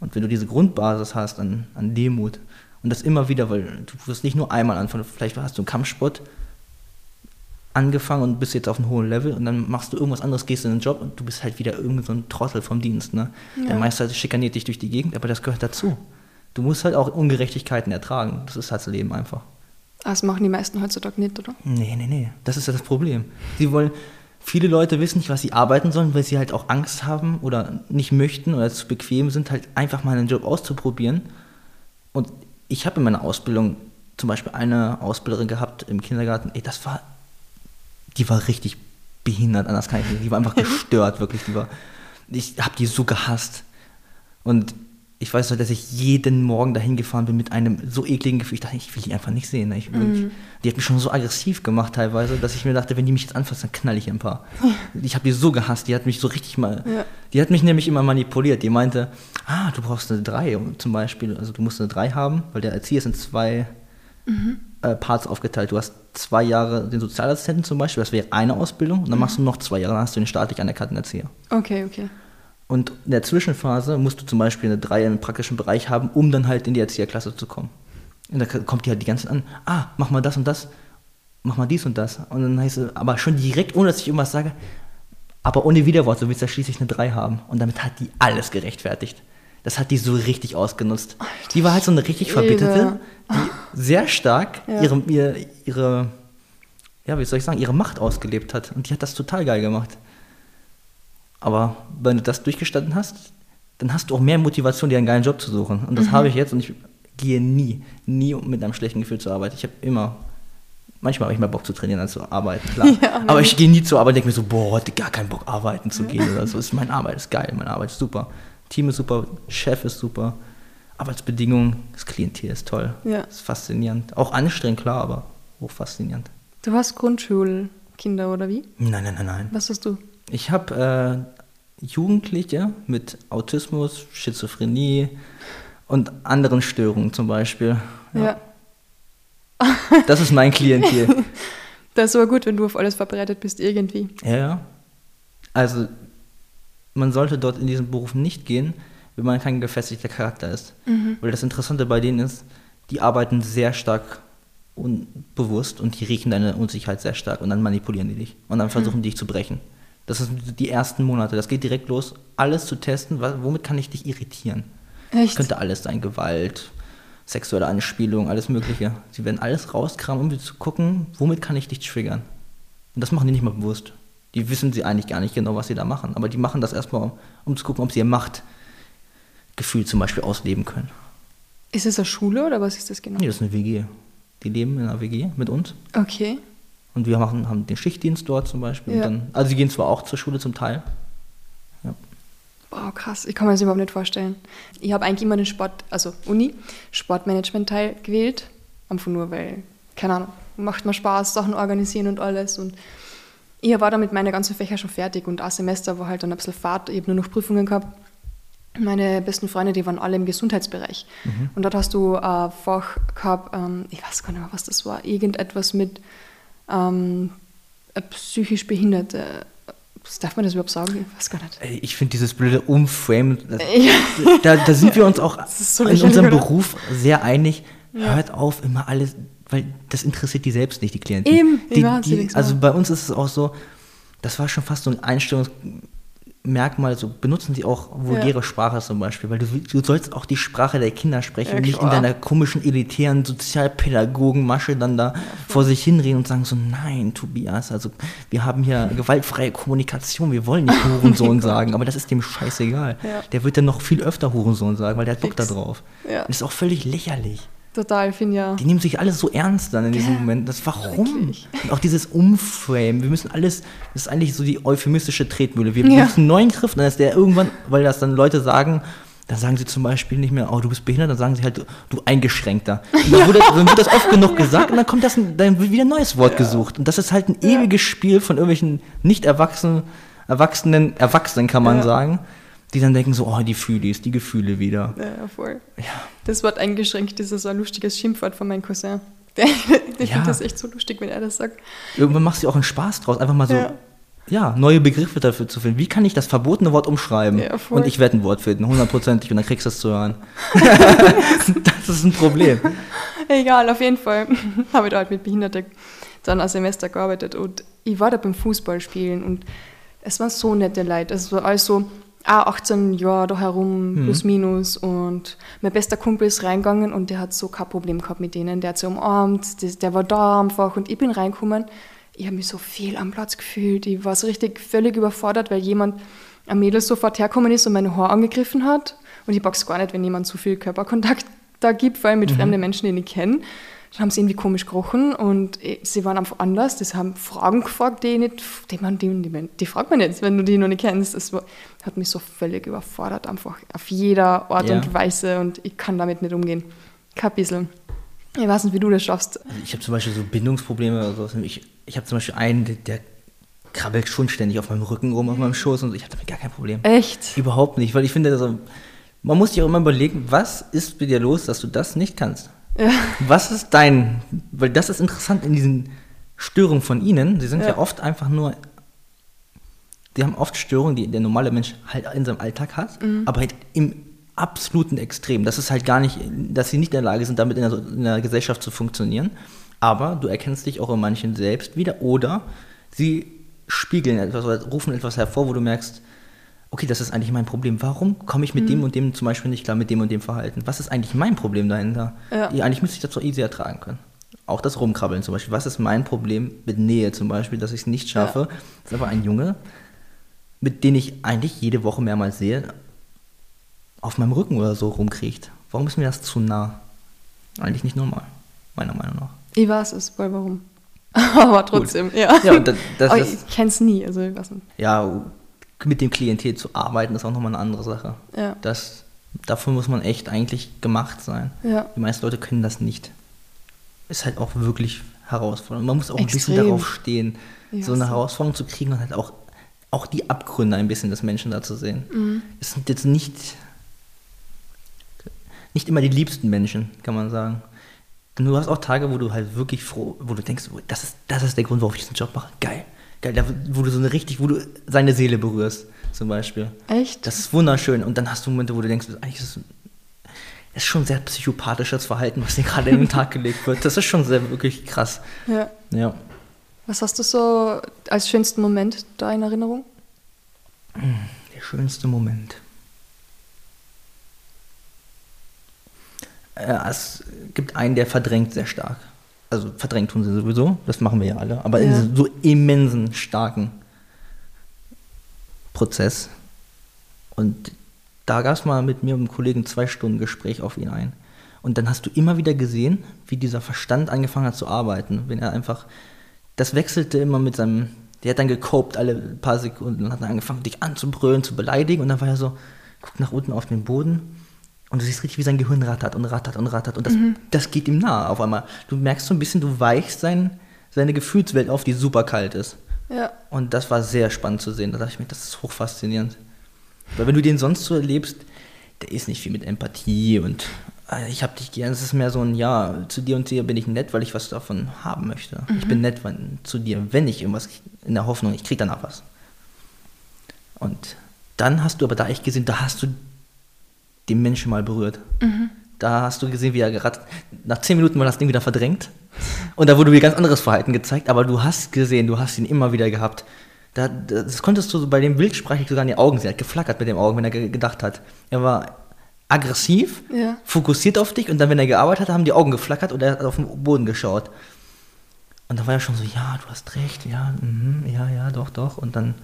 Und wenn du diese Grundbasis hast an, an Demut und das immer wieder, weil du wirst nicht nur einmal anfangen, vielleicht hast du einen Kampfsport angefangen und bist jetzt auf einem hohen Level und dann machst du irgendwas anderes, gehst in den Job und du bist halt wieder irgendwie so ein Trottel vom Dienst. Ne? Der Meister schikaniert dich durch die Gegend, aber das gehört dazu. Du musst halt auch Ungerechtigkeiten ertragen. Das ist halt das Leben einfach. Ah, Das machen die meisten heutzutage nicht, oder? Nee, nee, nee. Das ist ja das Problem. Sie wollen, viele Leute wissen nicht, was sie arbeiten sollen, weil sie halt auch Angst haben oder nicht möchten oder zu bequem sind, halt einfach mal einen Job auszuprobieren. Und ich habe in meiner Ausbildung zum Beispiel eine Ausbilderin gehabt im Kindergarten, ey, das war, die war richtig behindert, anders kann ich nicht. Die war einfach gestört, wirklich. Die war, ich habe die so gehasst. Und ich weiß noch, dass ich jeden Morgen dahin gefahren bin mit einem so ekligen Gefühl. Ich dachte, ich will die einfach nicht sehen. ne? Ich, wirklich, Die hat mich schon so aggressiv gemacht teilweise, dass ich mir dachte, wenn die mich jetzt anfasst, dann knall ich ein paar. Ich habe die so gehasst. Die hat mich so richtig mal. Ja. Die hat mich nämlich immer manipuliert. Die meinte, ah, du brauchst eine 3 zum Beispiel. Also du musst eine 3 haben, weil der Erzieher ist in zwei äh, Parts aufgeteilt. Du hast zwei Jahre den Sozialassistenten zum Beispiel, das wäre eine Ausbildung. Und dann machst du noch zwei Jahre, dann hast du den staatlich anerkannten Erzieher. Okay, okay. Und in der Zwischenphase musst du zum Beispiel eine 3 im praktischen Bereich haben, um dann halt in die Erzieherklasse zu kommen. Und da kommt die halt die ganze Zeit an, ah, mach mal das und das, mach mal dies und das. Und dann heißt es, aber schon direkt, ohne dass ich irgendwas sage, aber ohne Widerwort, so willst du ja schließlich eine 3 haben. Und damit hat die alles gerechtfertigt. Das hat die so richtig ausgenutzt. die war halt so eine richtig verbitterte, die sehr stark Ja. ihre, ihre, ihre, ja, wie soll ich sagen, ihre Macht ausgelebt hat. Und die hat das total geil gemacht. Aber wenn du das durchgestanden hast, dann hast du auch mehr Motivation, dir einen geilen Job zu suchen. Und Mhm. das habe ich jetzt und ich gehe nie, nie mit einem schlechten Gefühl zur Arbeit. Ich habe immer, manchmal habe ich mehr Bock zu trainieren als zu arbeiten, klar. Ja, Aber ich gehe nie zur Arbeit und denke mir so, boah, hatte gar keinen Bock arbeiten zu gehen oder so. Ist meine Arbeit ist geil, meine Arbeit ist super. Team ist super, Chef ist super, Arbeitsbedingungen, das Klientel ist toll. Ja. Ist faszinierend. Auch anstrengend, klar, aber hoch faszinierend. Du hast Grundschulkinder, oder wie? Nein, nein, nein, nein. Was hast du? Ich habe äh, Jugendliche mit Autismus, Schizophrenie und anderen Störungen zum Beispiel. Ja. Das ist mein Klientel. Das ist aber gut, wenn du auf alles vorbereitet bist, irgendwie. ja, ja. Also, man sollte dort in diesen Beruf nicht gehen, wenn man kein gefestigter Charakter ist. Weil das Interessante bei denen ist, die arbeiten sehr stark unbewusst und die riechen deine Unsicherheit sehr stark und dann manipulieren die dich und dann versuchen die dich zu brechen. Das sind die ersten Monate. Das geht direkt los, alles zu testen. Womit kann ich dich irritieren? Echt? Könnte alles sein, Gewalt, sexuelle Anspielung, alles Mögliche. Sie werden alles rauskramen, um zu gucken, womit kann ich dich triggern. Und das machen die nicht mal bewusst. Die wissen sie eigentlich gar nicht genau, was sie da machen. Aber die machen das erstmal, um, um zu gucken, ob sie ihr Machtgefühl zum Beispiel ausleben können. Ist es eine Schule oder was ist das genau? Nee, das ist eine WG. Die leben in einer WG mit uns. Okay. Und wir machen, haben den Schichtdienst dort zum Beispiel. Ja. Dann, also sie gehen zwar auch zur Schule zum Teil. Ja. Boah, krass. Ich kann mir das überhaupt nicht vorstellen. Ich habe eigentlich immer den Sport, also Uni, Sportmanagement-Teil gewählt. Einfach nur, weil, keine Ahnung, macht mir Spaß, Sachen organisieren und alles. Und ich war dann mit meinen ganzen Fächern schon fertig und ein Semester war halt dann ein bisschen Fahrt. Ich habe nur noch Prüfungen gehabt. Meine besten Freunde, die waren alle im Gesundheitsbereich. Und dort hast du ein Fach gehabt, ähm, ich weiß gar nicht mehr, was das war, irgendetwas mit ähm, äh, psychisch Behinderte. Was darf man das überhaupt sagen? Ich weiß gar nicht. Ich finde dieses blöde Umframe, das, Ja. da, da sind wir uns auch so in unserem oder? Beruf sehr einig. Ja. Hört auf, immer alles, weil das interessiert die selbst nicht, die Klienten. Eben, die, die, Also bei uns ist es auch so, das war schon fast so ein Einstellungsmerkmal, so benutzen sie auch vulgäre Ja. Sprache zum Beispiel, weil du, du sollst auch die Sprache der Kinder sprechen Ja, und nicht in deiner komischen, elitären Sozialpädagogenmasche dann da vor sich hinreden und sagen so, nein, Tobias, also wir haben hier gewaltfreie Kommunikation, wir wollen nicht Hurensohn sagen, aber das ist dem scheißegal. Ja. Der wird dann noch viel öfter Hurensohn sagen, weil der hat Bock da drauf. Ja. Das ist auch völlig lächerlich. Total, ich finde ja. Die nehmen sich alles so ernst dann in diesem Ja, Moment. Das warum? wirklich. Und auch dieses Umframe. Wir müssen alles, das ist eigentlich so die euphemistische Tretmühle. Wir Ja. müssen einen neuen Griff, dann ist der irgendwann, weil das dann Leute sagen, dann sagen sie zum Beispiel nicht mehr, oh, du bist behindert, dann sagen sie halt, du, Eingeschränkter. Und dann, wurde, dann wird das oft genug gesagt und dann kommt das, dann wird wieder ein neues Wort gesucht. Und das ist halt ein ewiges Spiel von irgendwelchen nicht erwachsenen, erwachsenen, Erwachsenen kann man Ja. sagen, die dann denken so, oh, die Fühlis, die Gefühle wieder. Ja, voll. Ja. Das Wort eingeschränkt ist so ein lustiges Schimpfwort von meinem Cousin. Der, ich Ja. finde das echt so lustig, wenn er das sagt. Irgendwann machst du auch einen Spaß draus, einfach mal so, ja. Ja. neue Begriffe dafür zu finden. Wie kann ich das verbotene Wort umschreiben? Ja, voll. und ich werde ein Wort finden, hundertprozentig, und dann kriegst du es zu hören. das ist ein Problem. Egal, auf jeden Fall habe ich da halt mit Behinderten dann ein Semester gearbeitet und ich war da beim Fußballspielen und es waren so nette Leute. Es war also auch 18 Jahre da herum, plus minus und mein bester Kumpel ist reingegangen und der hat so kein Problem gehabt mit denen. Der hat sie umarmt, das, der war da einfach und ich bin reingekommen. Ich habe mich so viel am Platz gefühlt. Ich war so richtig völlig überfordert, weil jemand, ein Mädel sofort hergekommen ist und meine Haare angegriffen hat. Und ich pack's gar nicht, wenn jemand zu viel Körperkontakt da gibt, vor allem mit fremden Menschen, die ich kenne. Dann haben sie irgendwie komisch gerochen und eh, sie waren einfach anders. Das haben Fragen gefragt, die ich nicht, die, man, die, die, die fragt man nicht, wenn du die noch nicht kennst. Das war, hat mich so völlig überfordert, einfach auf jeder Art Ja. und Weise und ich kann damit nicht umgehen. Kein bisschen. Ich weiß nicht, wie du das schaffst. Also ich habe zum Beispiel so Bindungsprobleme oder sowas. Ich, ich habe zum Beispiel einen, der, der krabbelt schon ständig auf meinem Rücken rum, auf meinem Schoß und so. Ich habe damit gar kein Problem. Echt? Überhaupt nicht, weil ich finde, also, man muss sich auch immer überlegen, was ist mit dir los, dass du das nicht kannst? Ja. Was ist dein, weil das ist interessant in diesen Störungen von ihnen, sie sind ja, Ja. oft einfach nur, die haben oft Störungen, die der normale Mensch halt in seinem Alltag hat, aber halt im absoluten Extrem. Das ist halt gar nicht, dass sie nicht in der Lage sind, damit in der, in der Gesellschaft zu funktionieren, aber du erkennst dich auch in manchen selbst wieder oder sie spiegeln etwas oder rufen etwas hervor, wo du merkst, okay, das ist eigentlich mein Problem. Warum komme ich mit dem und dem zum Beispiel nicht klar, mit dem und dem Verhalten? Was ist eigentlich mein Problem dahinter? Ja. Ja, eigentlich müsste ich das so easy ertragen können. Auch das Rumkrabbeln zum Beispiel. Was ist mein Problem mit Nähe zum Beispiel, dass ich es nicht schaffe? Das ist aber ein Junge, mit dem ich eigentlich jede Woche mehrmals sehe, auf meinem Rücken oder so rumkriecht. Warum ist mir das zu nah? Eigentlich nicht normal, meiner Meinung nach. Ich weiß es, voll warum. Aber trotzdem, ja. Ja, und das- das ist- ich kenn's nie, also nicht. Ja, mit dem Klientel zu arbeiten, ist auch nochmal eine andere Sache. Ja. Das, dafür muss man echt eigentlich gemacht sein. Ja. Die meisten Leute können das nicht. Ist halt auch wirklich herausfordernd. Man muss auch ein bisschen Extrem. darauf stehen, Ja, so eine so. Herausforderung zu kriegen und halt auch, auch die Abgründe ein bisschen des Menschen da zu sehen. Mhm. Es sind jetzt nicht, nicht immer die liebsten Menschen, kann man sagen. Denn du hast auch Tage, wo du halt wirklich froh, wo du denkst, das ist, das ist der Grund, warum ich diesen Job mache. Geil. Da, wo du so eine richtig, wo du seine Seele berührst, zum Beispiel. Echt? Das ist wunderschön. Und dann hast du Momente, wo du denkst, eigentlich ist es, ist schon sehr psychopathisches Verhalten, was dir gerade in den Tag gelegt wird. Das ist schon sehr wirklich krass. Ja. Ja. Was hast du so als schönsten Moment da in Erinnerung? Der schönste Moment. Äh, es gibt einen, der verdrängt sehr stark. Also verdrängt tun sie sowieso, das machen wir ja alle, aber in Ja. diesem so immensen, starken Prozess. Und da gab es mal mit mir und einem Kollegen zwei Stunden Gespräch auf ihn ein. Und dann hast du immer wieder gesehen, wie dieser Verstand angefangen hat zu arbeiten. Wenn er einfach, das wechselte immer mit seinem, der hat dann gekopt alle paar Sekunden und hat dann angefangen, dich anzubrüllen, zu beleidigen. Und dann war er so, guckt nach unten auf den Boden und du siehst richtig, wie sein Gehirn rattert und rattert und rattert. Und das, das geht ihm nahe auf einmal. Du merkst so ein bisschen, du weichst sein, seine Gefühlswelt auf, die super kalt ist. Ja. Und das war sehr spannend zu sehen. Da dachte ich mir, das ist hochfaszinierend. Weil wenn du den sonst so erlebst, der ist nicht viel mit Empathie und äh, ich hab dich gern. Es ist mehr so ein, ja, zu dir und dir bin ich nett, weil ich was davon haben möchte. Ich bin nett wenn, zu dir, wenn ich irgendwas, in der Hoffnung, ich krieg danach was. Und dann hast du aber da echt gesehen, da hast du den Menschen mal berührt. Da hast du gesehen, wie er gerade, nach zehn Minuten war das Ding wieder verdrängt. Und da wurde mir ganz anderes Verhalten gezeigt, aber du hast gesehen, du hast ihn immer wieder gehabt. Da, das konntest du bei dem Bild sprachlich sogar in die Augen sehen. Er hat geflackert mit den Augen, wenn er ge gedacht hat. Er war aggressiv, Ja. fokussiert auf dich und dann, wenn er gearbeitet hat, haben die Augen geflackert und er hat auf den Boden geschaut. Und dann war er schon so, ja, du hast recht, ja, mhm, ja, ja, doch, doch. Und dann,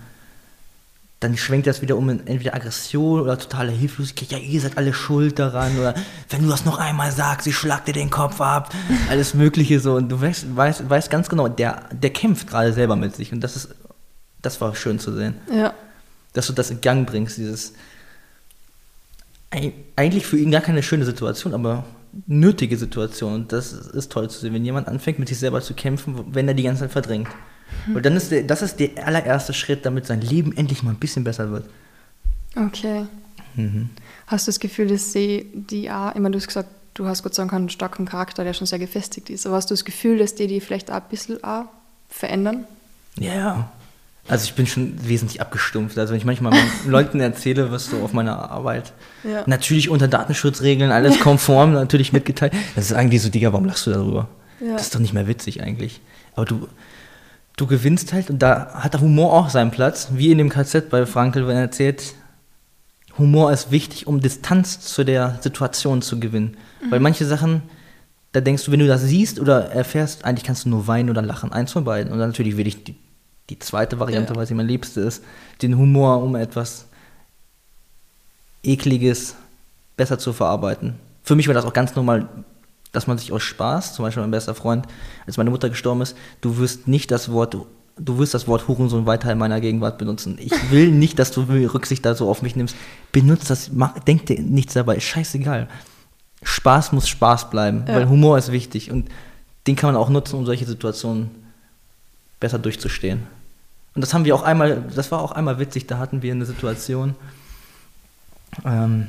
dann schwenkt das wieder um in entweder Aggression oder totale Hilflosigkeit. Ja, ihr seid alle schuld daran. Oder wenn du das noch einmal sagst, ich schlag dir den Kopf ab. Alles Mögliche so. Und du weißt, weißt, weißt ganz genau, der, der kämpft gerade selber mit sich. Und das ist, das war schön zu sehen. Ja. Dass du das in Gang bringst, dieses eig- eigentlich für ihn gar keine schöne Situation, aber nötige Situation. Und das ist toll zu sehen, wenn jemand anfängt, mit sich selber zu kämpfen, wenn er die ganze Zeit verdrängt. Und dann ist der, das ist der allererste Schritt, damit sein Leben endlich mal ein bisschen besser wird. Okay. Mhm. Hast du das Gefühl, dass sie die auch, immer du hast gesagt, du hast Gott sei Dank einen starken Charakter, der schon sehr gefestigt ist, aber hast du das Gefühl, dass die die vielleicht auch ein bisschen auch verändern? Ja, ja. Also ich bin schon wesentlich abgestumpft. Also wenn ich manchmal Leuten erzähle, was so auf meiner Arbeit, Ja. natürlich unter Datenschutzregeln, alles konform, natürlich mitgeteilt. Das ist eigentlich so, Digga, warum lachst du darüber? Ja. Das ist doch nicht mehr witzig eigentlich. Aber du, du gewinnst halt und da hat der Humor auch seinen Platz, wie in dem KZ bei Frankl, wenn er erzählt, Humor ist wichtig, um Distanz zu der Situation zu gewinnen. Weil manche Sachen, da denkst du, wenn du das siehst oder erfährst, eigentlich kannst du nur weinen oder lachen, eins von beiden. Und dann natürlich will ich die, die zweite Variante, Ja. weil sie mein Liebste ist, den Humor, um etwas Ekliges besser zu verarbeiten. Für mich war das auch ganz normal, dass man sich aus Spaß, zum Beispiel mein bester Freund, als meine Mutter gestorben ist, du wirst nicht das Wort, du wirst das Wort Hurensohn weiter in meiner Gegenwart benutzen. Ich will nicht, dass du Rücksicht da so auf mich nimmst. Benutzt das, mach, denk dir nichts dabei, ist scheißegal. Spaß muss Spaß bleiben, Ja. weil Humor ist wichtig und den kann man auch nutzen, um solche Situationen besser durchzustehen. Und das haben wir auch einmal, das war auch einmal witzig, da hatten wir eine Situation ähm,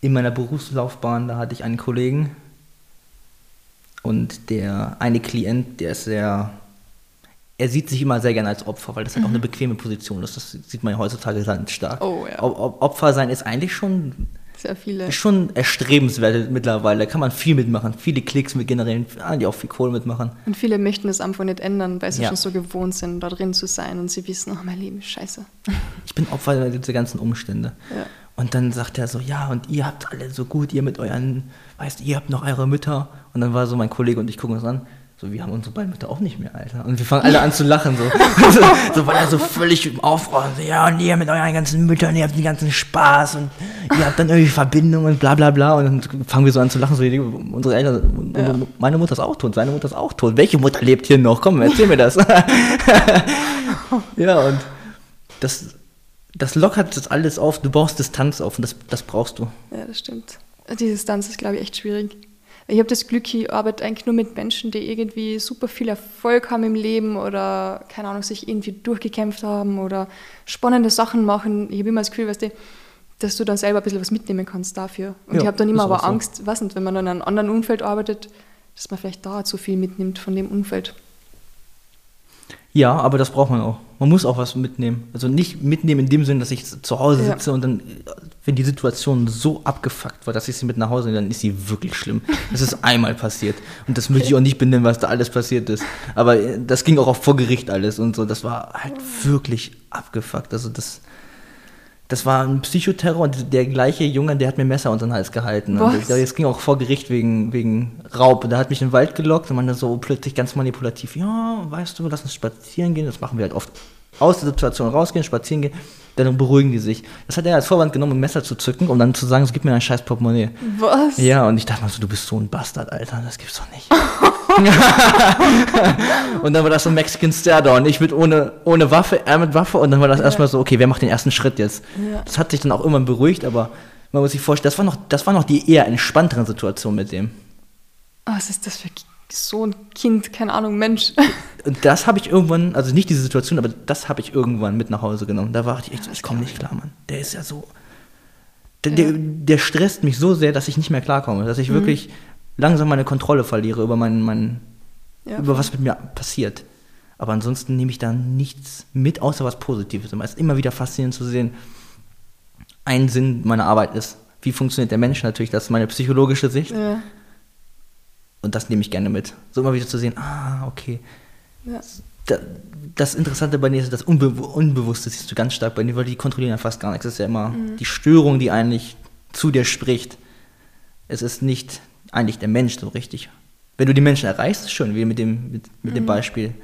in meiner Berufslaufbahn, da hatte ich einen Kollegen und der eine Klient, der ist sehr, er sieht sich immer sehr gerne als Opfer, weil das halt auch eine bequeme Position ist. Das sieht man ja heutzutage ganz stark. Oh, ja. Op- Op- Opfer sein ist eigentlich schon Sehr viele. schon erstrebenswert mittlerweile. Da kann man viel mitmachen, viele Klicks mit generieren, die auch viel Kohle mitmachen. Und viele möchten das einfach nicht ändern, weil sie Ja. schon so gewohnt sind, da drin zu sein und sie wissen, oh, mein Leben ist scheiße. Ich bin Opfer dieser ganzen Umstände. Ja. Und dann sagt er so, ja, und ihr habt alle so gut, ihr mit euren, weißt ihr habt noch eure Mütter. Und dann war so mein Kollege und ich gucken uns an, so, wir haben unsere beiden Mütter auch nicht mehr, Alter. Und wir fangen alle an zu lachen, so. so, so weil er so völlig im Aufräumen, so, ja, und ihr mit euren ganzen Müttern, ihr habt den ganzen Spaß und ihr habt dann irgendwie Verbindung und bla bla bla. Und dann fangen wir so an zu lachen, so, unsere Eltern, Ja. meine Mutter ist auch tot, seine Mutter ist auch tot. Welche Mutter lebt hier noch? Komm, erzähl mir das. ja, und das, das lockert das alles auf. Du baust Distanz auf und das, das brauchst du. Ja, das stimmt. Die Distanz ist, glaube ich, echt schwierig. Ich habe das Glück, ich arbeite eigentlich nur mit Menschen, die irgendwie super viel Erfolg haben im Leben oder, keine Ahnung, sich irgendwie durchgekämpft haben oder spannende Sachen machen. Ich habe immer das Gefühl, weißt du, dass du dann selber ein bisschen was mitnehmen kannst dafür. Und Ja, ich habe dann immer aber so. Angst, weiß nicht, wenn man dann in einem anderen Umfeld arbeitet, dass man vielleicht da zu viel mitnimmt von dem Umfeld. Ja, aber das braucht man auch. Man muss auch was mitnehmen. Also nicht mitnehmen in dem Sinne, dass ich zu Hause Ja. sitze und dann, wenn die Situation so abgefuckt war, dass ich sie mit nach Hause nehme, dann ist sie wirklich schlimm. Das ist einmal passiert. Und das möchte ich auch nicht benennen, was da alles passiert ist. Aber äh, das ging auch auf vor Gericht alles und so. Das war halt wirklich abgefuckt. Also das, das war ein Psychoterror und der gleiche Junge, der hat mir Messer unter den Hals gehalten. Das- ging auch vor Gericht wegen, wegen Raub. Und da hat mich in den Wald gelockt und man dann so plötzlich ganz manipulativ, ja, weißt du, lass uns spazieren gehen. Das machen wir halt oft. Aus der Situation rausgehen, spazieren gehen, dann beruhigen die sich. Das hat er als Vorwand genommen, um ein Messer zu zücken, um dann zu sagen, so gib mir ein scheiß Portemonnaie. Was? Ja, und ich dachte mal so, du bist so ein Bastard, Alter, das gibt's doch nicht. und dann war das so ein Mexican Stare-Down. Ich mit ohne, ohne Waffe, er mit Waffe und dann war das erstmal so, okay, wer macht den ersten Schritt jetzt? Ja. Das hat sich dann auch irgendwann beruhigt, aber man muss sich vorstellen, das war noch, das war noch die eher entspanntere Situation mit dem. Oh, was ist das für so ein Kind? Keine Ahnung, Mensch. Und das habe ich irgendwann, also nicht diese Situation, aber das habe ich irgendwann mit nach Hause genommen. Da war ich echt so, ich komme nicht klar, Mann. Der ist ja so. Der, der, der stresst mich so sehr, dass ich nicht mehr klarkomme. Dass ich Mhm. wirklich langsam meine Kontrolle verliere über meinen, meinen Ja, über was mit mir passiert. Aber ansonsten nehme ich da nichts mit, außer was Positives. Und es ist immer wieder faszinierend zu sehen, ein Sinn meiner Arbeit ist, wie funktioniert der Mensch natürlich, das ist meine psychologische Sicht. Ja. Und das nehme ich gerne mit. So immer wieder zu sehen, ah, okay. Ja. Da, das Interessante bei dir ist, das Unbe Unbewusste siehst du ganz stark bei dir, weil die kontrollieren ja fast gar nichts. Es ist ja immer Mhm. die Störung, die eigentlich zu dir spricht. Es ist nicht eigentlich der Mensch so richtig. Wenn du die Menschen erreichst, ist schön, wie mit dem, mit, mit Mhm. dem Beispiel,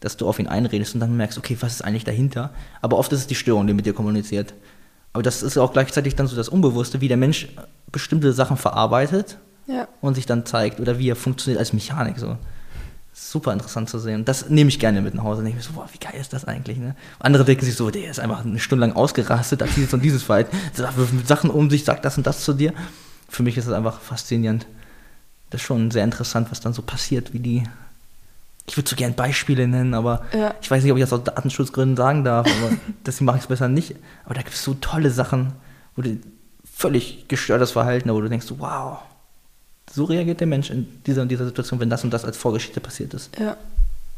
dass du auf ihn einredest und dann merkst, okay, was ist eigentlich dahinter? Aber oft ist es die Störung, die mit dir kommuniziert. Aber das ist auch gleichzeitig dann so das Unbewusste, wie der Mensch bestimmte Sachen verarbeitet Ja. und sich dann zeigt oder wie er funktioniert als Mechanik. So. Super interessant zu sehen. Das nehme ich gerne mit nach Hause. Und denke mir so, boah, wie geil ist das eigentlich? Ne? Andere denken sich so, der ist einfach eine Stunde lang ausgerastet, hat dieses und dieses Verhalten, wirft mit Sachen um sich, sagt das und das zu dir. Für mich ist das einfach faszinierend. Das ist schon sehr interessant, was dann so passiert, wie die. Ich würde so gerne Beispiele nennen, aber Ja. ich weiß nicht, ob ich das aus Datenschutzgründen sagen darf, aber deswegen mache ich es besser nicht. Aber da gibt es so tolle Sachen, wo du völlig gestörtes Verhalten, wo du denkst, wow, so reagiert der Mensch in dieser und dieser Situation, wenn das und das als Vorgeschichte passiert ist. Ja.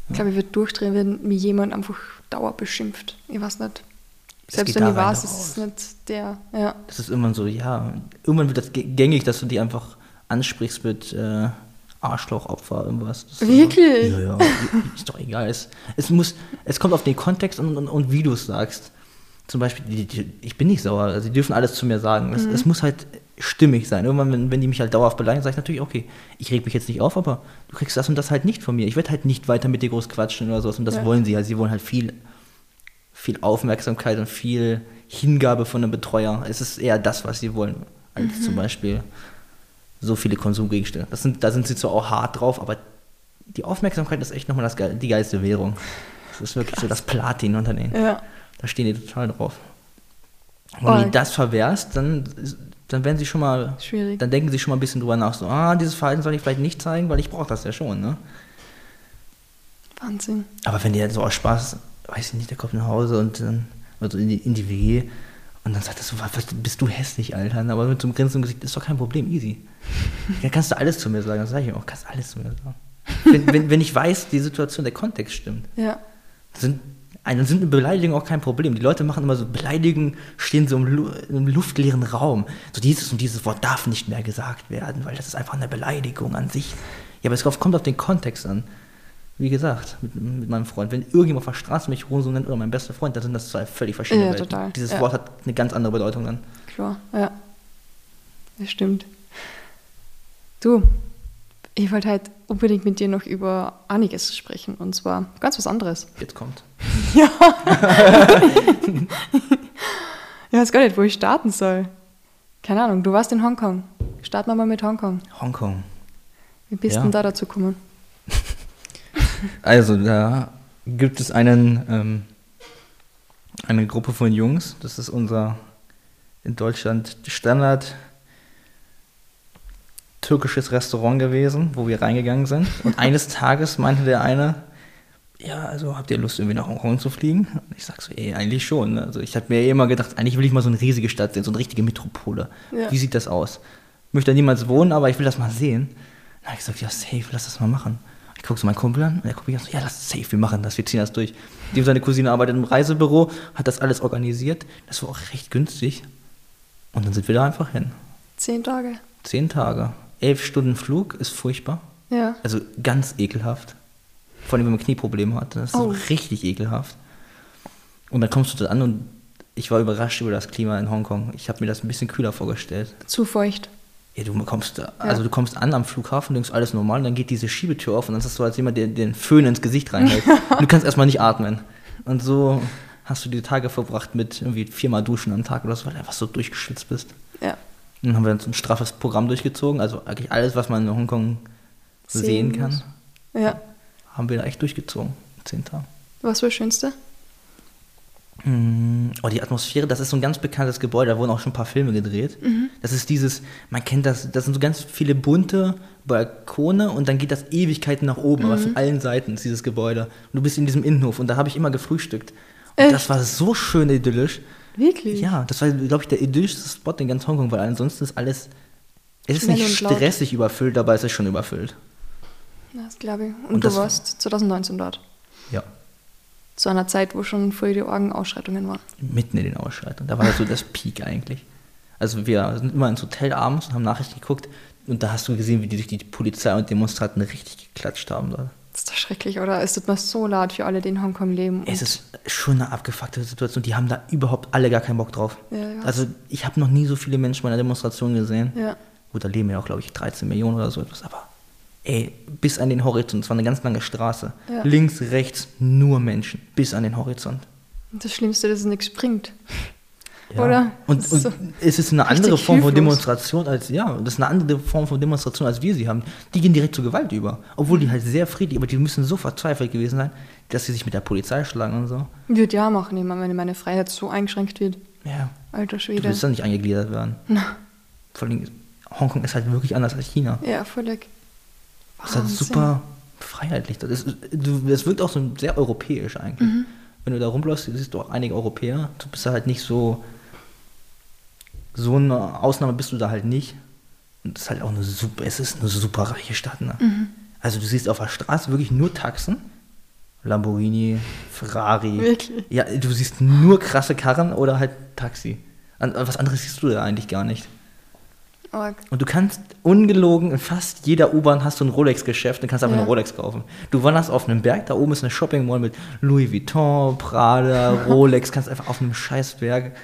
Ich glaube, ich würde durchdrehen, wenn mir jemand einfach Dauer beschimpft. Ich weiß nicht. Es Selbst wenn ich weiß, da es ist raus. nicht der. Ja. Das ist immer so, ja, irgendwann wird das gä- gängig, dass du die einfach ansprichst mit äh, Arschlochopfer, irgendwas. Das Wirklich? So, ja, ja, ist doch egal. Es, es, muss, es kommt auf den Kontext und, und, und wie du es sagst. Zum Beispiel, die, die, ich bin nicht sauer, also die dürfen alles zu mir sagen. Es, es muss halt stimmig sein. Irgendwann, wenn, wenn die mich halt dauerhaft beleidigen, sage ich natürlich, okay, ich reg mich jetzt nicht auf, aber du kriegst das und das halt nicht von mir. Ich werde halt nicht weiter mit dir groß quatschen oder sowas. Und das Ja. wollen sie halt. Sie wollen halt viel, viel Aufmerksamkeit und viel Hingabe von einem Betreuer. Es ist eher das, was sie wollen, als zum Beispiel so viele Konsumgegenstände. Das sind, da sind sie zwar auch hart drauf, aber die Aufmerksamkeit ist echt nochmal das, die geilste Währung. Das ist wirklich so das Platin unter denen. Ja. Da stehen die total drauf. Und Oh. wenn du das verwehrst, dann, dann werden sie schon mal, Schwierig. dann denken sie schon mal ein bisschen drüber nach, so, ah, dieses Verhalten soll ich vielleicht nicht zeigen, weil ich brauche das ja schon, ne? Wahnsinn. Aber wenn der so aus Spaß, weiß ich nicht, der kommt nach Hause und dann, also in die, in die WG und dann sagt er so, was, bist du hässlich, Alter? Aber mit so einem Grinsen im Gesicht, ist doch kein Problem, easy. Ja, kannst du alles zu mir sagen, das sage ich ihm auch, kannst alles zu mir sagen. Wenn, wenn, wenn ich weiß, die Situation, der Kontext stimmt, Ja. sind, dann sind Beleidigungen auch kein Problem. Die Leute machen immer so Beleidigungen, stehen so im, Lu im luftleeren Raum. So dieses und dieses Wort darf nicht mehr gesagt werden, weil das ist einfach eine Beleidigung an sich. Ja, aber es kommt auf den Kontext an. Wie gesagt, mit, mit meinem Freund. Wenn irgendjemand auf der Straße mich Hurensohn nennt oder mein bester Freund, dann sind das zwei völlig verschiedene Ja, Welten. total. Dieses Ja. Wort hat eine ganz andere Bedeutung dann. Klar. Ja. Das stimmt. Du, ich wollte halt unbedingt mit dir noch über einiges sprechen. Und zwar ganz was anderes. Jetzt kommt. Ich weiß gar nicht, wo ich starten soll. Keine Ahnung, du warst in Hongkong. Starten wir mal mit Hongkong. Hongkong. Wie bist Ja. denn da dazu gekommen? Also, da gibt es einen, ähm, eine Gruppe von Jungs. Das ist unser in Deutschland Standard türkisches Restaurant gewesen, wo wir reingegangen sind. Und eines Tages meinte der eine, ja, also habt ihr Lust, irgendwie nach Hongkong zu fliegen? Und ich sag so, ey, eigentlich schon. ne? Also ich habe mir eh immer gedacht, eigentlich will ich mal so eine riesige Stadt sehen, so eine richtige Metropole. Ja. Wie sieht das aus? Ich möchte da niemals wohnen, aber ich will das mal sehen. Dann habe ich gesagt, ja, safe, lass das mal machen. Ich gucke so meinen Kumpel an und er guckt mich an so, ja, das ist safe, wir machen das, wir ziehen das durch. Dem seine Cousine arbeitet im Reisebüro, hat das alles organisiert. Das war auch recht günstig. Und dann sind wir da einfach hin. Zehn Tage. Zehn Tage. Elf Stunden Flug ist furchtbar. Ja. Also ganz ekelhaft. Vor allem, wenn man Knieprobleme hat. Das ist Oh. so richtig ekelhaft. Und dann kommst du da an und ich war überrascht über das Klima in Hongkong. Ich habe mir das ein bisschen kühler vorgestellt. Zu feucht. Ja, du kommst, da- also du kommst an am Flughafen, denkst alles normal, und dann geht diese Schiebetür auf und dann ist das so, als jemand, der den Föhn ins Gesicht reinhält. und du kannst erstmal nicht atmen. Und so hast du die Tage verbracht mit irgendwie viermal Duschen am Tag oder so, weil du einfach so durchgeschwitzt bist. Ja. Und dann haben wir dann so ein straffes Programm durchgezogen, also eigentlich alles, was man in Hongkong sehen, Sehen kann, muss. Ja. Haben wir da echt durchgezogen. Zehn Tagen. Was war das Schönste? Mm, Oh, die Atmosphäre, das ist so ein ganz bekanntes Gebäude, da wurden auch schon ein paar Filme gedreht. Das ist dieses, man kennt das, das sind so ganz viele bunte Balkone und dann geht das Ewigkeiten nach oben, aber von allen Seiten ist dieses Gebäude. Und du bist in diesem Innenhof und da habe ich immer gefrühstückt. Und Echt? das war so schön idyllisch. Wirklich? Ja, das war, glaube ich, der idyllischste Spot in ganz Hongkong, weil ansonsten ist alles, es ist Schnell nicht laut. stressig überfüllt, aber es ist schon überfüllt. Das glaube ich. Und, Und du warst 2019 dort. Ja. Zu einer Zeit, wo schon voll die Orgenausschreitungen waren. mitten in den Ausschreitungen. Da war so das Peak eigentlich. Also wir sind immer ins Hotel abends und haben Nachrichten geguckt und da hast du gesehen, wie die sich die Polizei und Demonstranten richtig geklatscht haben. dort. Das ist doch schrecklich, oder? Es tut mir so leid für alle, die in Hongkong leben. Es ist schon eine abgefuckte Situation. Die haben da überhaupt alle gar keinen Bock drauf. Ja, ja. Also ich habe noch nie so viele Menschen bei einer Demonstration gesehen. Ja. Gut, da leben ja auch, glaube ich, 13 Millionen oder so etwas. Aber ey, bis an den Horizont. Es war eine ganz lange Straße. Ja. Links, rechts, nur Menschen. Bis an den Horizont. Und das Schlimmste, dass es nichts bringt. Ja. Oder? Und, und so es ist eine andere Form von hilflos. Demonstration als, ja, das ist eine andere Form von Demonstration, als wir sie haben. Die gehen direkt zur Gewalt über. Obwohl die halt sehr friedlich, aber die müssen so verzweifelt gewesen sein, dass sie sich mit der Polizei schlagen und so. Würde ja machen, wenn meine Freiheit so eingeschränkt wird. Ja. Alter Du Schwede. willst dann nicht angegliedert werden. Vor allem, Hongkong ist halt wirklich anders als China. Ja, völlig. Das ist halt super freiheitlich. Das, ist, das wirkt auch so sehr europäisch eigentlich. Mhm. Wenn du da rumläufst, siehst du auch einige Europäer. Du bist da halt nicht so. So eine Ausnahme bist du da halt nicht. Und es ist halt auch eine super, es ist eine super reiche Stadt. Ne? Mhm. Also du siehst auf der Straße wirklich nur Taxen. Lamborghini, Ferrari. Wirklich? Ja, du siehst nur krasse Karren oder halt Taxi. Was anderes siehst du da eigentlich gar nicht. Arg. Und du kannst ungelogen in fast jeder U-Bahn hast du ein Rolex-Geschäft und kannst einfach Ja. eine Rolex kaufen. Du wanderst auf einem Berg, da oben ist eine Shopping Mall mit Louis Vuitton, Prada, Rolex, kannst einfach auf einem scheiß Berg.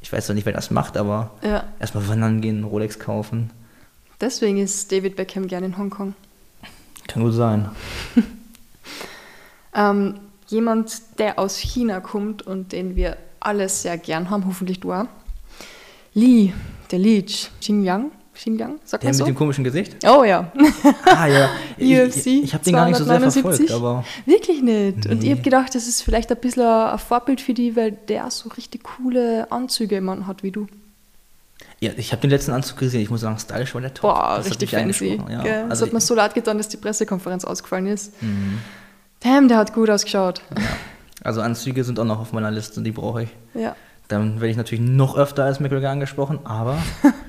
Ich weiß doch nicht, wer das macht, aber Ja. erstmal wandern gehen, Rolex kaufen. Deswegen ist David Beckham gern in Hongkong. Kann gut sein. Ähm, jemand, der aus China kommt und den wir alle sehr gern haben, hoffentlich du auch. Li, der Leech, Xinjiang, Xinjiang, sagt Der man mit so? dem komischen Gesicht? Oh ja. Ah ja. Ich, UFC ich, ich habe den gar nicht so sehr 279. verfolgt, aber Wirklich nicht. Und Nee. ich habe gedacht, das ist vielleicht ein bisschen ein Vorbild für die, weil der so richtig coole Anzüge immer hat wie du. ja, ich habe den letzten Anzug gesehen. Ich muss sagen, stylisch war der top. Boah, Das richtig fancy. Ja. gell? das Also, hat mir so leid getan, dass die Pressekonferenz ausgefallen ist. Mhm. Damn, der hat gut ausgeschaut. also Anzüge sind auch noch auf meiner Liste, die brauche ich. Ja. Dann werde ich natürlich noch öfter als McGregor angesprochen, aber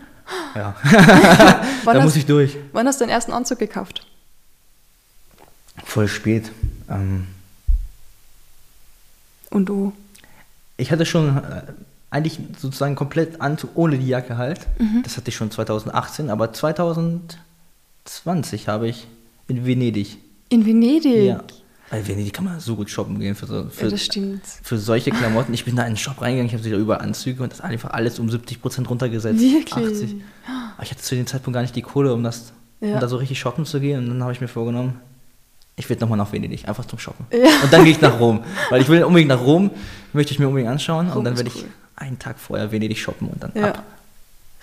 ja, da muss ich durch. wann hast du den ersten Anzug gekauft? Voll spät. Ähm, Und du? ich hatte schon äh, eigentlich sozusagen komplett Anzug ohne die Jacke halt. Mhm. Das hatte ich schon 2018, aber 2020 habe ich in Venedig. In Venedig. Ja. Weil Venedig kann man so gut shoppen gehen für, so, für, Ja, für solche Klamotten. Ich bin da in den Shop reingegangen, ich habe wieder über Anzüge und das einfach alles um 70% runtergesetzt. Wirklich? 80. Aber ich hatte zu dem Zeitpunkt gar nicht die Kohle, um das Ja. um da so richtig shoppen zu gehen. Und dann habe ich mir vorgenommen, ich will nochmal nach Venedig, einfach zum Shoppen. Ja. Und dann gehe ich nach Rom. Weil ich will unbedingt nach Rom, möchte ich mir unbedingt anschauen. Rom und dann werde ich cool. einen Tag vorher Venedig shoppen und dann Ja. ab.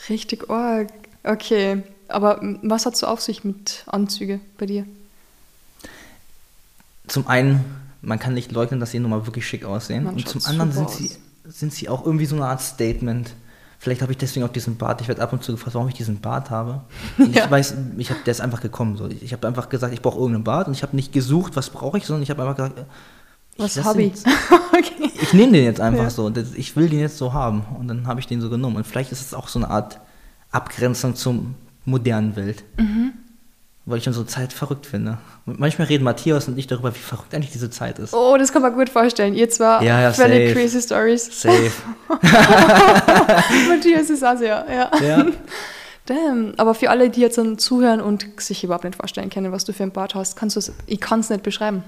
Richtig arg. Okay. Aber was hat so auf sich mit Anzüge bei dir? Zum einen, man kann nicht leugnen, dass sie nun mal wirklich schick aussehen. Man und zum anderen sind sie, sind sie auch irgendwie so eine Art Statement. Vielleicht habe ich deswegen auch diesen Bart. Ich werde ab und zu gefragt, warum ich diesen Bart habe. Ja. Ich weiß, ich hab, der ist einfach gekommen. So. Ich, ich habe einfach gesagt, ich brauche irgendeinen Bart und ich habe nicht gesucht, was brauche ich, sondern ich habe einfach gesagt, äh, Was habe ich? okay. ich nehme den jetzt einfach Ja. so. Ich will den jetzt so haben. Und dann habe ich den so genommen. Und vielleicht ist es auch so eine Art Abgrenzung zur modernen Welt. Weil ich so Zeit verrückt finde. Manchmal reden Matthias und ich darüber, wie verrückt eigentlich diese Zeit ist. Oh, das kann man gut vorstellen. Ihr zwar Ja, ja, völlig safe. crazy Stories. Safe. Matthias ist auch sehr, ja. ja. Damn. Aber für alle, die jetzt dann zuhören und sich überhaupt nicht vorstellen können, was du für ein Bart hast, kannst du es, ich kann es nicht beschreiben.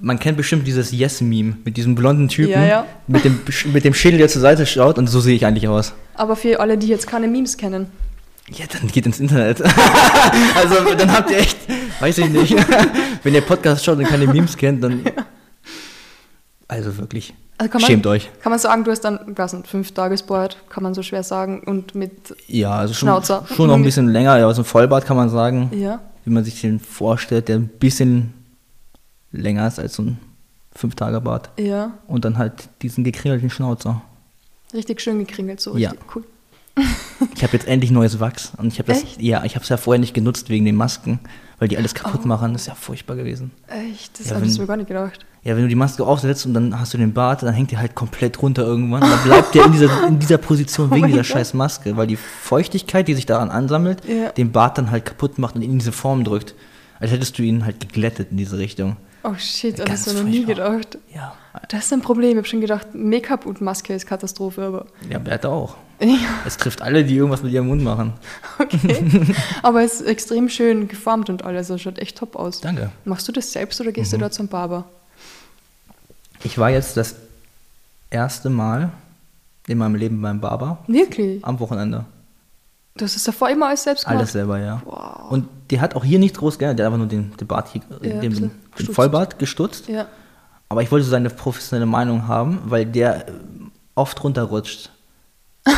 Man kennt bestimmt dieses Yes-Meme mit diesem blonden Typen, Ja, ja. Mit, dem, mit dem Schädel, der zur Seite schaut und so sehe ich eigentlich aus. Aber für alle, die jetzt keine Memes kennen. Ja, dann geht ins Internet. also dann habt ihr echt, weiß ich nicht, wenn ihr Podcast schaut und keine Memes kennt, dann... Also wirklich, Also man, schämt euch. Kann man sagen, du hast dann, weiß nicht, fünf Tagesbart, kann man so schwer sagen. Und mit, Ja, also schon, Schnauzer. schon noch ein bisschen länger, ja, so ein Vollbart kann man sagen, ja. wie man sich den vorstellt, der ein bisschen länger ist als so ein Fünf-Tage-Bart. Ja, Und dann halt diesen gekringelten Schnauzer. richtig schön gekringelt, so Ja. cool. Ich habe jetzt endlich neues Wachs und ich habe das, Echt? ja, ich habe es ja vorher nicht genutzt wegen den Masken, weil die alles Oh. kaputt machen. Das ist ja furchtbar gewesen. Echt, das Ja, habe ich mir gar nicht gedacht. Ja, wenn du die Maske aufsetzt und dann hast du den Bart, dann hängt der halt komplett runter irgendwann. Und dann bleibt der in dieser, in dieser Position Oh wegen mein dieser Gott. scheiß Maske, weil die Feuchtigkeit, die sich daran ansammelt, Ja. den Bart dann halt kaputt macht und in diese Form drückt. Als hättest du ihn halt geglättet in diese Richtung. Oh shit, das Ganz habe ich noch nie gedacht. Ja, Das ist ein Problem. Ich habe schon gedacht, Make-up und Maske ist Katastrophe, aber ja Bert auch. ja, Es trifft alle, die irgendwas mit ihrem Mund machen. okay. aber es ist extrem schön geformt und alles. Also schaut echt top aus. Danke. Machst du das selbst oder gehst du da zum Barber? Ich war jetzt das erste Mal in meinem Leben beim Barber Wirklich? am Wochenende. Du hast es davor immer alles selbst gemacht? Alles selber, ja. Wow. Und der hat auch hier nichts groß geändert, der hat einfach nur den, den Bart hier, Ja, den, den gestutzt. Vollbart gestutzt. Ja. Aber ich wollte so seine professionelle Meinung haben, weil der äh, oft runterrutscht.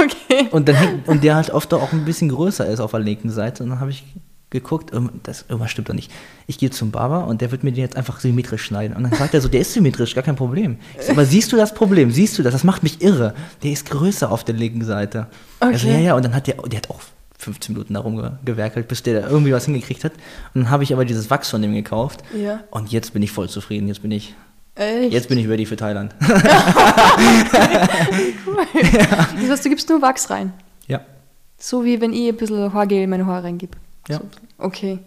Okay. Und, dann und der halt oft auch ein bisschen größer ist auf der linken Seite. Und dann habe ich geguckt, das, irgendwas stimmt da nicht. Ich gehe zum Barber und der wird mir den jetzt einfach symmetrisch schneiden. Und dann sagt er so, der ist symmetrisch, gar kein Problem. Sag, aber siehst du das Problem? Siehst du das? Das macht mich irre. Der ist größer auf der linken Seite. Also Okay. ja, ja, und dann hat der, der hat auch 15 Minuten darum ge- gewerkelt, bis der da irgendwie was hingekriegt hat. Und dann habe ich aber dieses Wachs von dem gekauft. Ja. Und jetzt bin ich voll zufrieden. Jetzt bin ich, Echt? jetzt bin ich ready für Thailand. Das heißt, du gibst nur Wachs rein. ja. So wie wenn ich ein bisschen Haargel in meine Haare reingebe. Ja. So. Okay.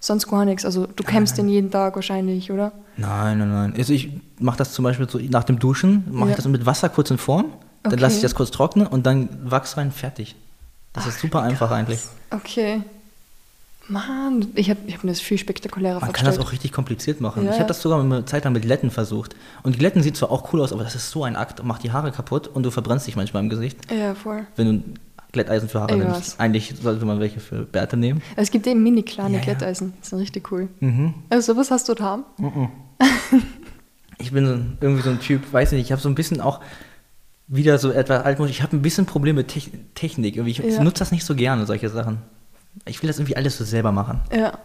Sonst gar nichts. Also du kämmst den jeden Tag wahrscheinlich, oder? Nein, nein, nein. Also ich mache das zum Beispiel so nach dem Duschen, mache Ja. ich das mit Wasser kurz in Form, dann Okay. lasse ich das kurz trocknen und dann Wachs rein, fertig. Das ist super einfach eigentlich. Okay. Mann, ich habe ich hab mir das viel spektakulärer Man kann das vorgestellt. auch richtig kompliziert machen. Ja, ich habe das sogar eine Zeit lang mit Glätten versucht. Und Glätten sieht zwar auch cool aus, aber das ist so ein Akt, macht die Haare kaputt und du verbrennst dich manchmal im Gesicht, Ja, voll. wenn du Glätteisen für Haare nimmst. Eigentlich sollte man welche für Bärte nehmen. Es gibt eben mini kleine Ja. Glätteisen. Die sind richtig cool. Mhm. Also sowas hast du da haben? Ich bin so irgendwie so ein Typ, weiß nicht, ich habe so ein bisschen auch wieder so etwas altmodisch. Ich habe ein bisschen Probleme mit Tech- Technik. Irgendwie, ich nutze das nicht so gerne, solche Sachen. Ich will das irgendwie alles so selber machen. Ja.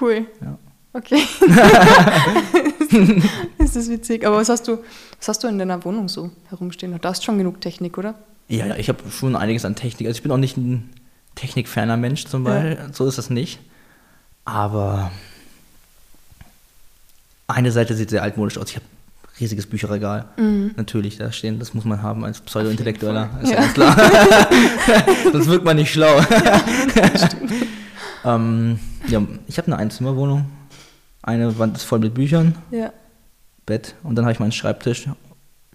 Cool. Ja. Okay. das ist witzig. Aber was hast du, was hast du in deiner Wohnung so herumstehen? Da hast schon genug Technik, oder? Ja, ja, ich habe schon einiges an Technik. Also ich bin auch nicht ein technikferner Mensch zum Ja. Beispiel. So ist das nicht. Aber eine Seite sieht sehr altmodisch aus. Ich habe ein riesiges Bücherregal. Natürlich, da stehen, das muss man haben als Pseudo-Intellektueller. Ist ja. Ja. ganz klar. Sonst wirkt man nicht schlau. ähm, ja, ich habe eine Einzimmerwohnung. Eine Wand ist voll mit Büchern, Ja. Bett und dann habe ich meinen Schreibtisch.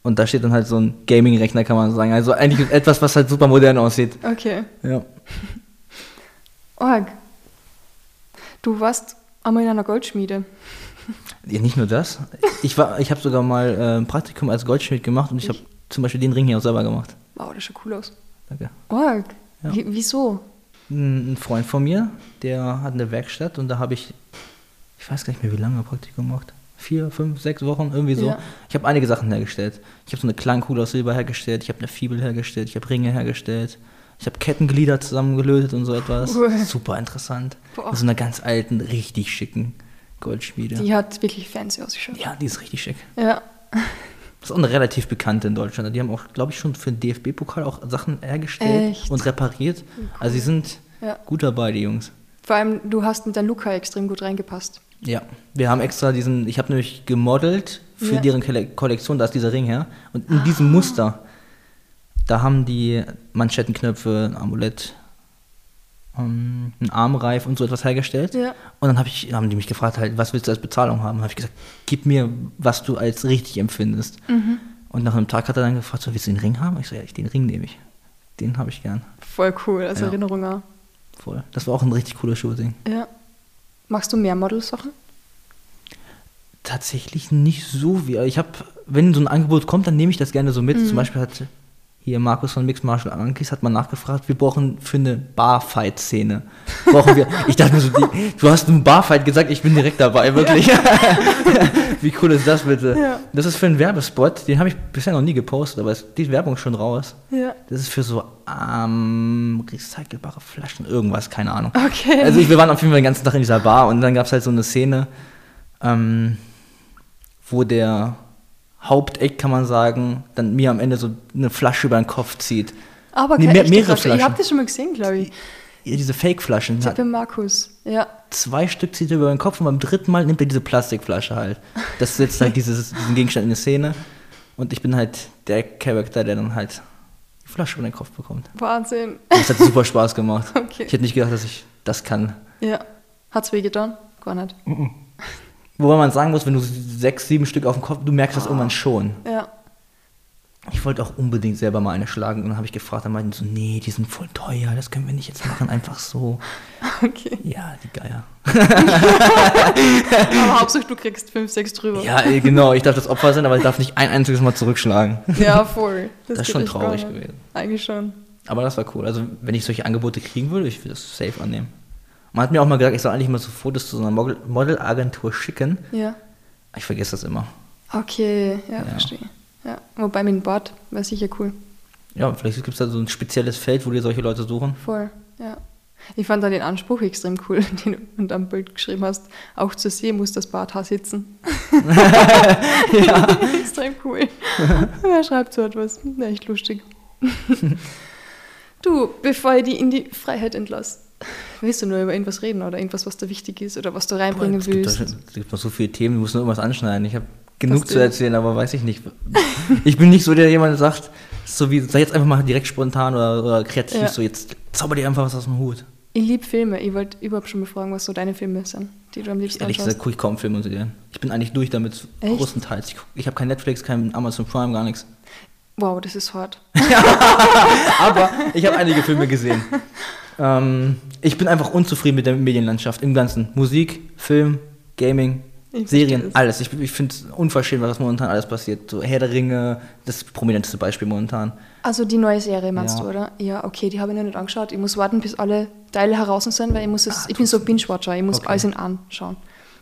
Und da steht dann halt so ein Gaming-Rechner, kann man sagen. Also eigentlich etwas, was halt super modern aussieht. Okay. Ja. Org. Du warst einmal in einer Goldschmiede. ja nicht nur das. Ich, war- ich habe sogar mal äh, ein Praktikum als Goldschmied gemacht und ich habe zum Beispiel den Ring hier auch selber gemacht. Wow, das schaut cool aus. Danke. Org. Ja. Wie, wieso? Ein ein Freund von mir, der hat eine Werkstatt und da habe ich, ich weiß gar nicht mehr, wie lange Praktikum gemacht. Vier, fünf, sechs Wochen, irgendwie so. Ja. Ich habe einige Sachen hergestellt. Ich habe so eine Klangkuhle aus Silber hergestellt, ich habe eine Fibel hergestellt, ich habe Ringe hergestellt, ich habe Kettenglieder zusammengelötet und so etwas. Cool. Super interessant. Boah. In so einer ganz alten, richtig schicken Goldschmiede. Die hat wirklich fancy ausgeschaut. ja, die ist richtig schick. Ja. Das ist auch eine relativ bekannte in Deutschland. Die haben auch, glaube ich, schon für den DFB-Pokal auch Sachen hergestellt Echt? und repariert. Also sie sind Ja. gut dabei, die Jungs. Vor allem, du hast mit deinem Luca extrem gut reingepasst. Ja, wir haben extra diesen, ich habe nämlich gemodelt für Ja. deren Kolle- Kollektion, da ist dieser Ring her. Und in diesem Muster, da haben die Manschettenknöpfe, ein Amulett, ähm, einen Armreif und so etwas hergestellt. Ja. Und dann hab ich, haben die mich gefragt, halt, was willst du als Bezahlung haben? habe ich gesagt, gib mir, was du als richtig empfindest. Mhm. Und nach einem Tag hat er dann gefragt, so, willst du den Ring haben? Ich so, ja, den Ring nehme ich. Den habe ich gern. Voll cool, als Ja. Erinnerung. Voll. Das war auch ein richtig cooles Shooting. Ja. Machst du mehr Modelsachen? Tatsächlich nicht so wie. Ich habe, wenn so ein Angebot kommt, dann nehme ich das gerne so mit. Mhm. Zum Beispiel hat hier Markus von Mixed Martial Monkeys hat mal nachgefragt, wir brauchen für eine Barfight-Szene. Brauchen wir. Ich dachte mir so, die, du hast einen Barfight gesagt, ich bin direkt dabei, wirklich. wie cool ist das bitte? Ja. Das ist für einen Werbespot, den habe ich bisher noch nie gepostet, aber es, die Werbung ist schon raus. Ja. Das ist für so ähm, recycelbare Flaschen, irgendwas, keine Ahnung. Okay. Also ich, wir waren auf jeden Fall den ganzen Tag in dieser Bar und dann gab es halt so eine Szene, ähm, wo der Haupteck, kann man sagen, dann mir am Ende so eine Flasche über den Kopf zieht. Aber Nee, keine mehr- mehrere Flasche. Ich Flaschen. habe das schon mal gesehen, glaube ich. Ja, diese Fake-Flaschen. Ich Hat habe Markus. Ja. zwei Stück zieht er über den Kopf und beim dritten Mal nimmt er diese Plastikflasche halt. Das setzt halt dieses, diesen Gegenstand in eine Szene. Und ich bin halt der Charakter, der dann halt die Flasche über den Kopf bekommt. Wahnsinn. Das hat super Spaß gemacht. Okay. Ich hätte nicht gedacht, dass ich das kann. Ja. Hat's weh getan? Gar nicht. Wobei man sagen muss, wenn du sechs, sieben Stück auf dem Kopf, du merkst das irgendwann schon. Ja. Ich wollte auch unbedingt selber mal eine schlagen und dann habe ich gefragt, dann meinten die so, nee, die sind voll teuer, das können wir nicht jetzt machen, einfach so. Okay. Ja, die Geier. Aber Hauptsache du kriegst fünf, sechs drüber. Ja, äh, genau, ich darf das Opfer sein, aber ich darf nicht ein einziges Mal zurückschlagen. Ja, voll. Das ist geht schon traurig gewesen. Eigentlich schon. Aber das war cool. Also, wenn ich solche Angebote kriegen würde, ich würde das safe annehmen. Man hat mir auch mal gesagt, ich soll eigentlich mal so Fotos zu so einer Model- Modelagentur schicken. Ja. Ich vergesse das immer. Okay, ja, Ja. verstehe. Ja. Wobei mit dem Bord wäre sicher cool. Ja, vielleicht gibt es da so ein spezielles Feld, wo dir solche Leute suchen. Voll, ja. Ich fand da den Anspruch extrem cool, den du unter dem Bild geschrieben hast. Auch zu sehen muss das Barthaar sitzen. ja. extrem cool. Wer schreibt so etwas? Ja, echt lustig. du, bevor ich die in die Freiheit entlasse, willst du nur über irgendwas reden oder irgendwas, was da wichtig ist oder was du reinbringen gibt, willst? es gibt noch so viele Themen, wir müssen nur irgendwas anschneiden. Ich habe genug zu erzählen, aber weiß ich nicht. Ich bin nicht so der, der jemand sagt, so wie, sei jetzt einfach mal direkt spontan oder, oder kreativ, Ja. so jetzt zauber dir einfach was aus dem Hut. Ich liebe Filme. Ich wollte überhaupt schon mal fragen, was so deine Filme sind, die du am liebsten Ehrlich gesagt gucke ich kaum Filme und Serien. Ich bin eigentlich durch damit, Echt? größtenteils. Ich, ich habe kein Netflix, kein Amazon Prime, gar nichts. Wow, das ist hart. Aber ich habe einige Filme gesehen. Ähm, ich bin einfach unzufrieden mit der Medienlandschaft im Ganzen. Musik, Film, Gaming, Ich Serien, alles. Ich, ich finde es unverschämt, was momentan alles passiert. So Herr der Ringe, das prominenteste Beispiel momentan. Also die neue Serie meinst Ja. du, oder? Ja, okay, die habe ich noch nicht angeschaut. Ich muss warten, bis alle Teile heraus sind, weil ich muss es, Ah, ich bin so Binge-Watcher, ich muss Okay. alles in anschauen.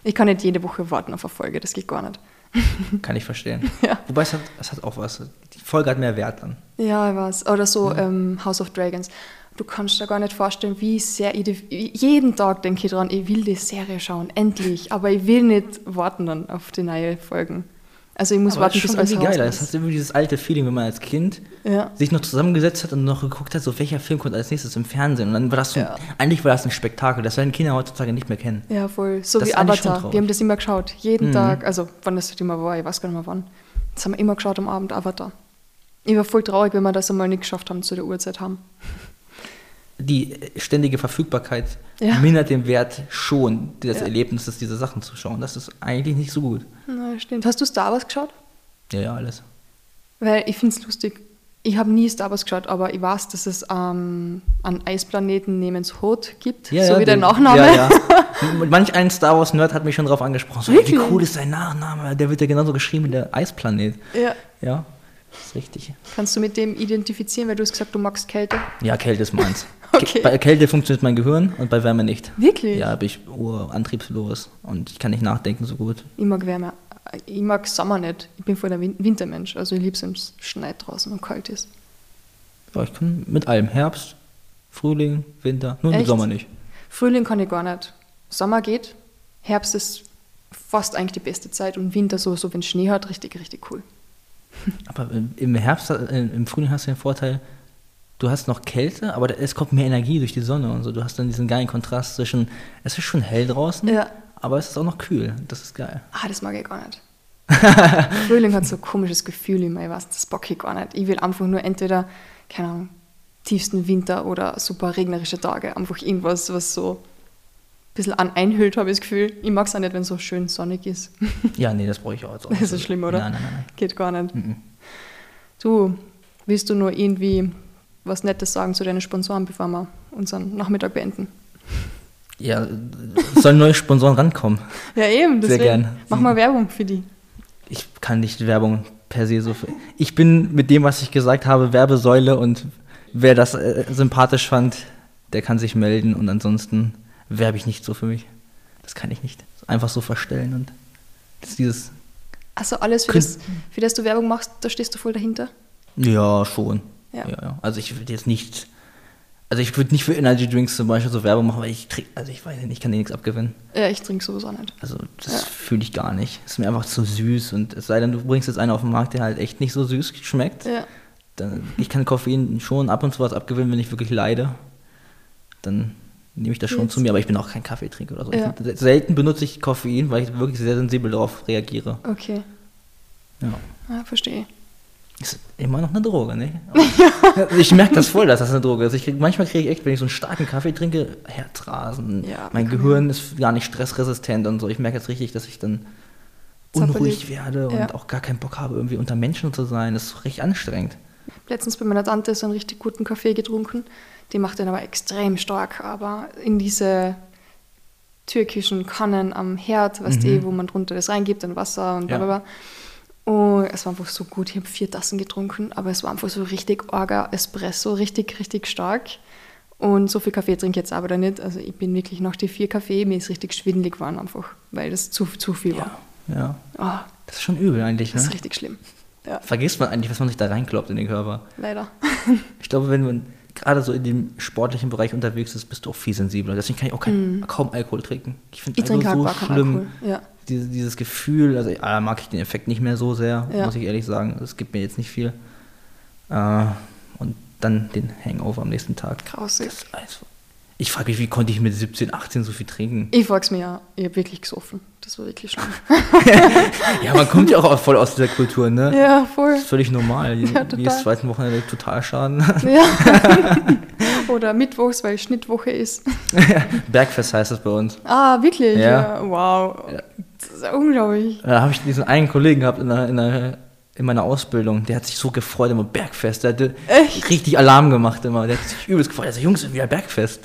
Ich kann nicht jede Woche warten auf eine Folge, das geht gar nicht. Kann ich verstehen. Ja. Wobei es hat, es hat auch was. Die Folge hat mehr Wert dann. Ja, weiß. Oder so ähm, House of Dragons. Du kannst dir gar nicht vorstellen, wie sehr ich die, jeden Tag denke ich dran, ich will die Serie schauen, endlich. Aber ich will nicht warten dann auf die neue Folgen. Also ich muss Aber warten, das ist bis schon alles irgendwie raus geil. Das ist. hat irgendwie dieses alte Feeling, wenn man als Kind Ja. sich noch zusammengesetzt hat und noch geguckt hat, so welcher Film kommt als nächstes im Fernsehen. Und dann war das so, Ja. eigentlich war das ein Spektakel, das werden Kinder heutzutage nicht mehr kennen. Ja, voll. So Das wie Avatar. Wir haben das immer geschaut. Jeden Mhm. Tag. Also, wann das immer war, ich weiß gar nicht mehr wann. Das haben wir immer geschaut am Abend, Avatar. Ich war voll traurig, wenn wir das einmal nicht geschafft haben, zu der Uhrzeit haben. Die ständige Verfügbarkeit Ja. mindert den Wert schon des Ja. Erlebnisses, diese Sachen zu schauen. Das ist eigentlich nicht so gut. Na, stimmt. Hast du Star Wars geschaut? Ja, ja, alles. Weil ich finde es lustig. Ich habe nie Star Wars geschaut, aber ich weiß, dass es ähm, einen Eisplaneten namens Hoth gibt, so wie der Nachname. Ja, ja. Manch ein Star Wars Nerd hat mich schon drauf angesprochen. So, wie cool ist sein Nachname? Der wird ja genauso geschrieben wie der Eisplanet. Ja. Ja, das ist richtig. Kannst du mit dem identifizieren, weil du hast gesagt, du magst Kälte? Ja, Kälte ist meins. Okay. Bei Kälte funktioniert mein Gehirn und bei Wärme nicht. Wirklich? Ja, bin ich urantriebslos und ich kann nicht nachdenken so gut. Ich mag Wärme. Ich mag Sommer nicht. Ich bin voll der Win Wintermensch. Also ich liebe es, wenn es schneit draußen und kalt ist. Ja, ich kann mit allem. Herbst, Frühling, Winter, nur im? Sommer nicht. Frühling kann ich gar nicht. Sommer geht. Herbst ist fast eigentlich die beste Zeit und Winter so, so wenn Schnee hat, richtig, richtig cool. Aber im- im Herbst, äh, im Frühling hast du den Vorteil, du hast noch Kälte, aber es kommt mehr Energie durch die Sonne und so. Du hast dann diesen geilen Kontrast zwischen, es ist schon hell draußen, Ja. aber es ist auch noch kühl. Das ist geil. Ah, das mag ich gar nicht. Frühling hat so ein komisches Gefühl immer, ich weiß, das bock ich gar nicht. Ich will einfach nur entweder, keine Ahnung, tiefsten Winter oder super regnerische Tage. Einfach irgendwas, was so ein bisschen an einhüllt, habe ich das Gefühl. Ich mag es auch nicht, wenn es so schön sonnig ist. Ja, nee, das brauche ich auch jetzt auch. Das ist schlimm, oder? Nein, nein, nein. Geht gar nicht. Mhm. Du, willst du nur irgendwie was Nettes sagen zu deinen Sponsoren, bevor wir unseren Nachmittag beenden? Ja, es sollen neue Sponsoren rankommen. Ja, eben. Sehr gern. Mach mal Werbung für die. Ich kann nicht Werbung per se so. Ich bin mit dem, was ich gesagt habe, Werbesäule und wer das äh, sympathisch fand, der kann sich melden und ansonsten werbe ich nicht so für mich. Das kann ich nicht. Einfach so verstellen und das ist dieses. Also alles, für das, für das du Werbung machst, da stehst du voll dahinter. Ja, schon. Ja. Ja, ja. Also ich würde jetzt nicht. Also ich würde nicht für Energy Drinks zum Beispiel so Werbung machen, weil ich trinke, also ich weiß nicht, ich kann dir nichts abgewinnen. Ja, ich trinke sowieso nicht. Also das fühle ich gar nicht. Ist mir einfach zu süß und es sei denn, du bringst jetzt einen auf den Markt, der halt echt nicht so süß schmeckt. Ja. Dann, ich kann Koffein schon ab und zu was abgewinnen, wenn ich wirklich leide. Dann nehme ich das schon Jetzt- zu mir, aber ich bin auch kein Kaffeetrinker oder so. Ja. Ich, selten benutze ich Koffein, weil ich wirklich sehr sensibel darauf reagiere. Okay. Ja. Ja, verstehe. Ist immer noch eine Droge, ne? Aber ich merke das voll, dass das eine Droge ist. Ich krieg, manchmal kriege ich echt, wenn ich so einen starken Kaffee trinke, Herzrasen. Ja, mein Gehirn ist gar nicht stressresistent und so. Ich merke jetzt richtig, dass ich dann unruhig werde und Ja. auch gar keinen Bock habe, irgendwie unter Menschen zu sein. Das ist richtig anstrengend. Letztens bei meiner Tante so einen richtig guten Kaffee getrunken. Die macht den aber extrem stark, aber in diese türkischen Kannen am Herd, weißt du, wo man drunter das reingibt und Wasser und Mhm. Ja. bla bla. Und es war einfach so gut. Ich habe vier Tassen getrunken, aber es war einfach so richtig orga Espresso, richtig, richtig stark. Und so viel Kaffee trinke ich jetzt aber da nicht. Also ich bin wirklich nach die vier Kaffee, mir ist richtig schwindelig geworden einfach, weil das zu, zu viel war. Ja. Ah, Das ist schon übel eigentlich, das ne? ist richtig schlimm. Ja, Vergisst man eigentlich, was man sich da reinkloppt in den Körper. leider. Ich glaube, wenn man gerade so in dem sportlichen Bereich unterwegs ist, bist du auch viel sensibler. Deswegen kann ich auch kein, kaum Alkohol trinken. Ich finde. Ich trinke halt so schlimm. Alkohol. Ja. Diese, dieses Gefühl, also ah, mag ich den Effekt nicht mehr so sehr, Ja. muss ich ehrlich sagen. Es gibt mir jetzt nicht viel. Äh, und dann den Hangover am nächsten Tag. Grausig. Ich frage mich, wie konnte ich mit 17, 18 so viel trinken? Ich frag's mir ja, ich habe wirklich gesoffen. Das war wirklich schlimm. Ja, man kommt ja auch voll aus dieser Kultur, ne? ja, voll. Das ist völlig normal. Ja, Jedes total. zweiten Wochenende Totalschaden. Ja. Oder mittwochs, weil Schnittwoche ist. Bergfest heißt das bei uns. Ah, wirklich? Ja. wow. Ja. Das ist ja unglaublich. Da habe ich diesen einen Kollegen gehabt in, der, in, der, in meiner Ausbildung, der hat sich so gefreut immer Bergfest. Der hatte Echt? richtig Alarm gemacht immer. Der hat sich übelst gefreut. Er sagt, Jungs, wieder Bergfest.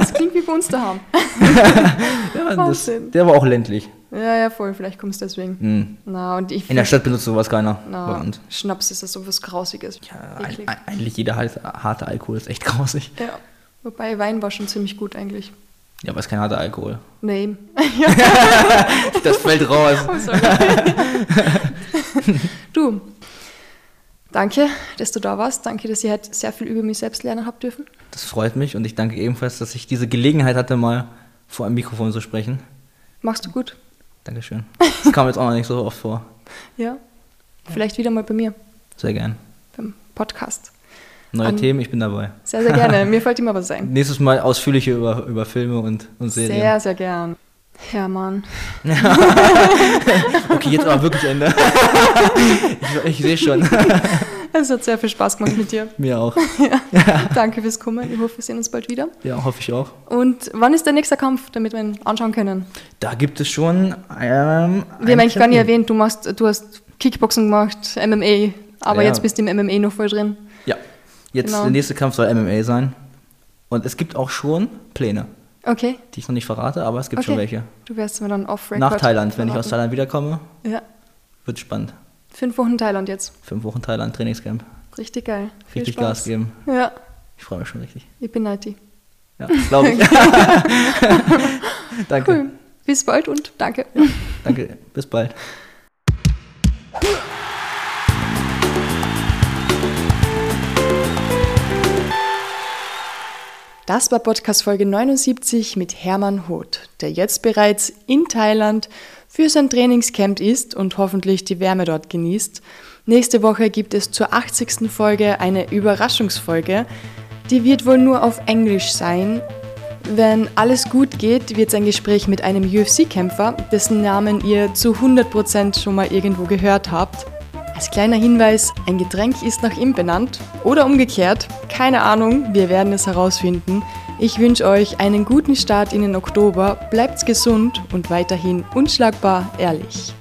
Das klingt wie bei uns daheim. ja, das, der war auch ländlich. Ja, ja, voll. Vielleicht kommst du deswegen. Mhm. Na, und ich In der Stadt benutzt sowas keiner na. Schnaps ist das so was Grausiges. Ja, ein, ein, eigentlich jeder harte Alkohol ist echt grausig. Ja. Wobei Wein war schon ziemlich gut eigentlich. Ja, aber es ist kein harter Alkohol. Nee. Das fällt raus. Oh, du, danke, dass du da warst. Danke, dass ihr heute sehr viel über mich selbst lernen habt dürfen. Das freut mich und ich danke ebenfalls, dass ich diese Gelegenheit hatte, mal vor einem Mikrofon zu sprechen. Machst du gut. Dankeschön. Das kam jetzt auch noch nicht so oft vor. Ja. Vielleicht wieder mal bei mir Sehr gern. beim Podcast. Neue An- Themen, ich bin dabei. Sehr, sehr gerne. Mir fällt immer was ein. Nächstes Mal ausführlicher über, über Filme und, und Serien. Sehr, sehr gern. Hermann. Okay, jetzt aber wirklich Ende. ich ich sehe schon. Es hat sehr viel Spaß gemacht mit dir. Mir auch. Danke fürs Kommen. Ich hoffe, wir sehen uns bald wieder. Ja, hoffe ich auch. Und wann ist der nächste Kampf, damit wir ihn anschauen können? Da gibt es schon. Ähm, Wir haben eigentlich gar nicht erwähnt, du, machst, du hast Kickboxen gemacht, MMA, aber Ja. jetzt bist du im MMA noch voll drin. Ja. Jetzt Genau. der nächste Kampf soll MMA sein. Und es gibt auch schon Pläne, Okay. die ich noch nicht verrate, aber es gibt okay. schon welche. Du wirst mir dann off-record Nach Thailand, wenn ich aus. Thailand wiederkomme, Ja. wird spannend. Fünf Wochen Thailand jetzt. Fünf Wochen Thailand, Trainingscamp. Richtig geil. Viel Richtig Spaß. Gas geben. Ja, Ich freue mich schon richtig. ich bin Nighty. Ja, glaube ich. danke. Cool. Bis bald und danke. Danke. Bis bald. Das war Podcast Folge 79 mit Hermann Hoth, der jetzt bereits in Thailand für sein Trainingscamp ist und hoffentlich die Wärme dort genießt. Nächste Woche gibt es zur 80. Folge eine Überraschungsfolge. Die wird wohl nur auf Englisch sein. Wenn alles gut geht, wird es ein Gespräch mit einem UFC-Kämpfer, dessen Namen ihr zu 100% schon mal irgendwo gehört habt. Als kleiner Hinweis, ein Getränk ist nach ihm benannt oder umgekehrt. Keine Ahnung, wir werden es herausfinden. Ich wünsche euch einen guten Start in den Oktober, bleibt gesund und weiterhin unschlagbar ehrlich.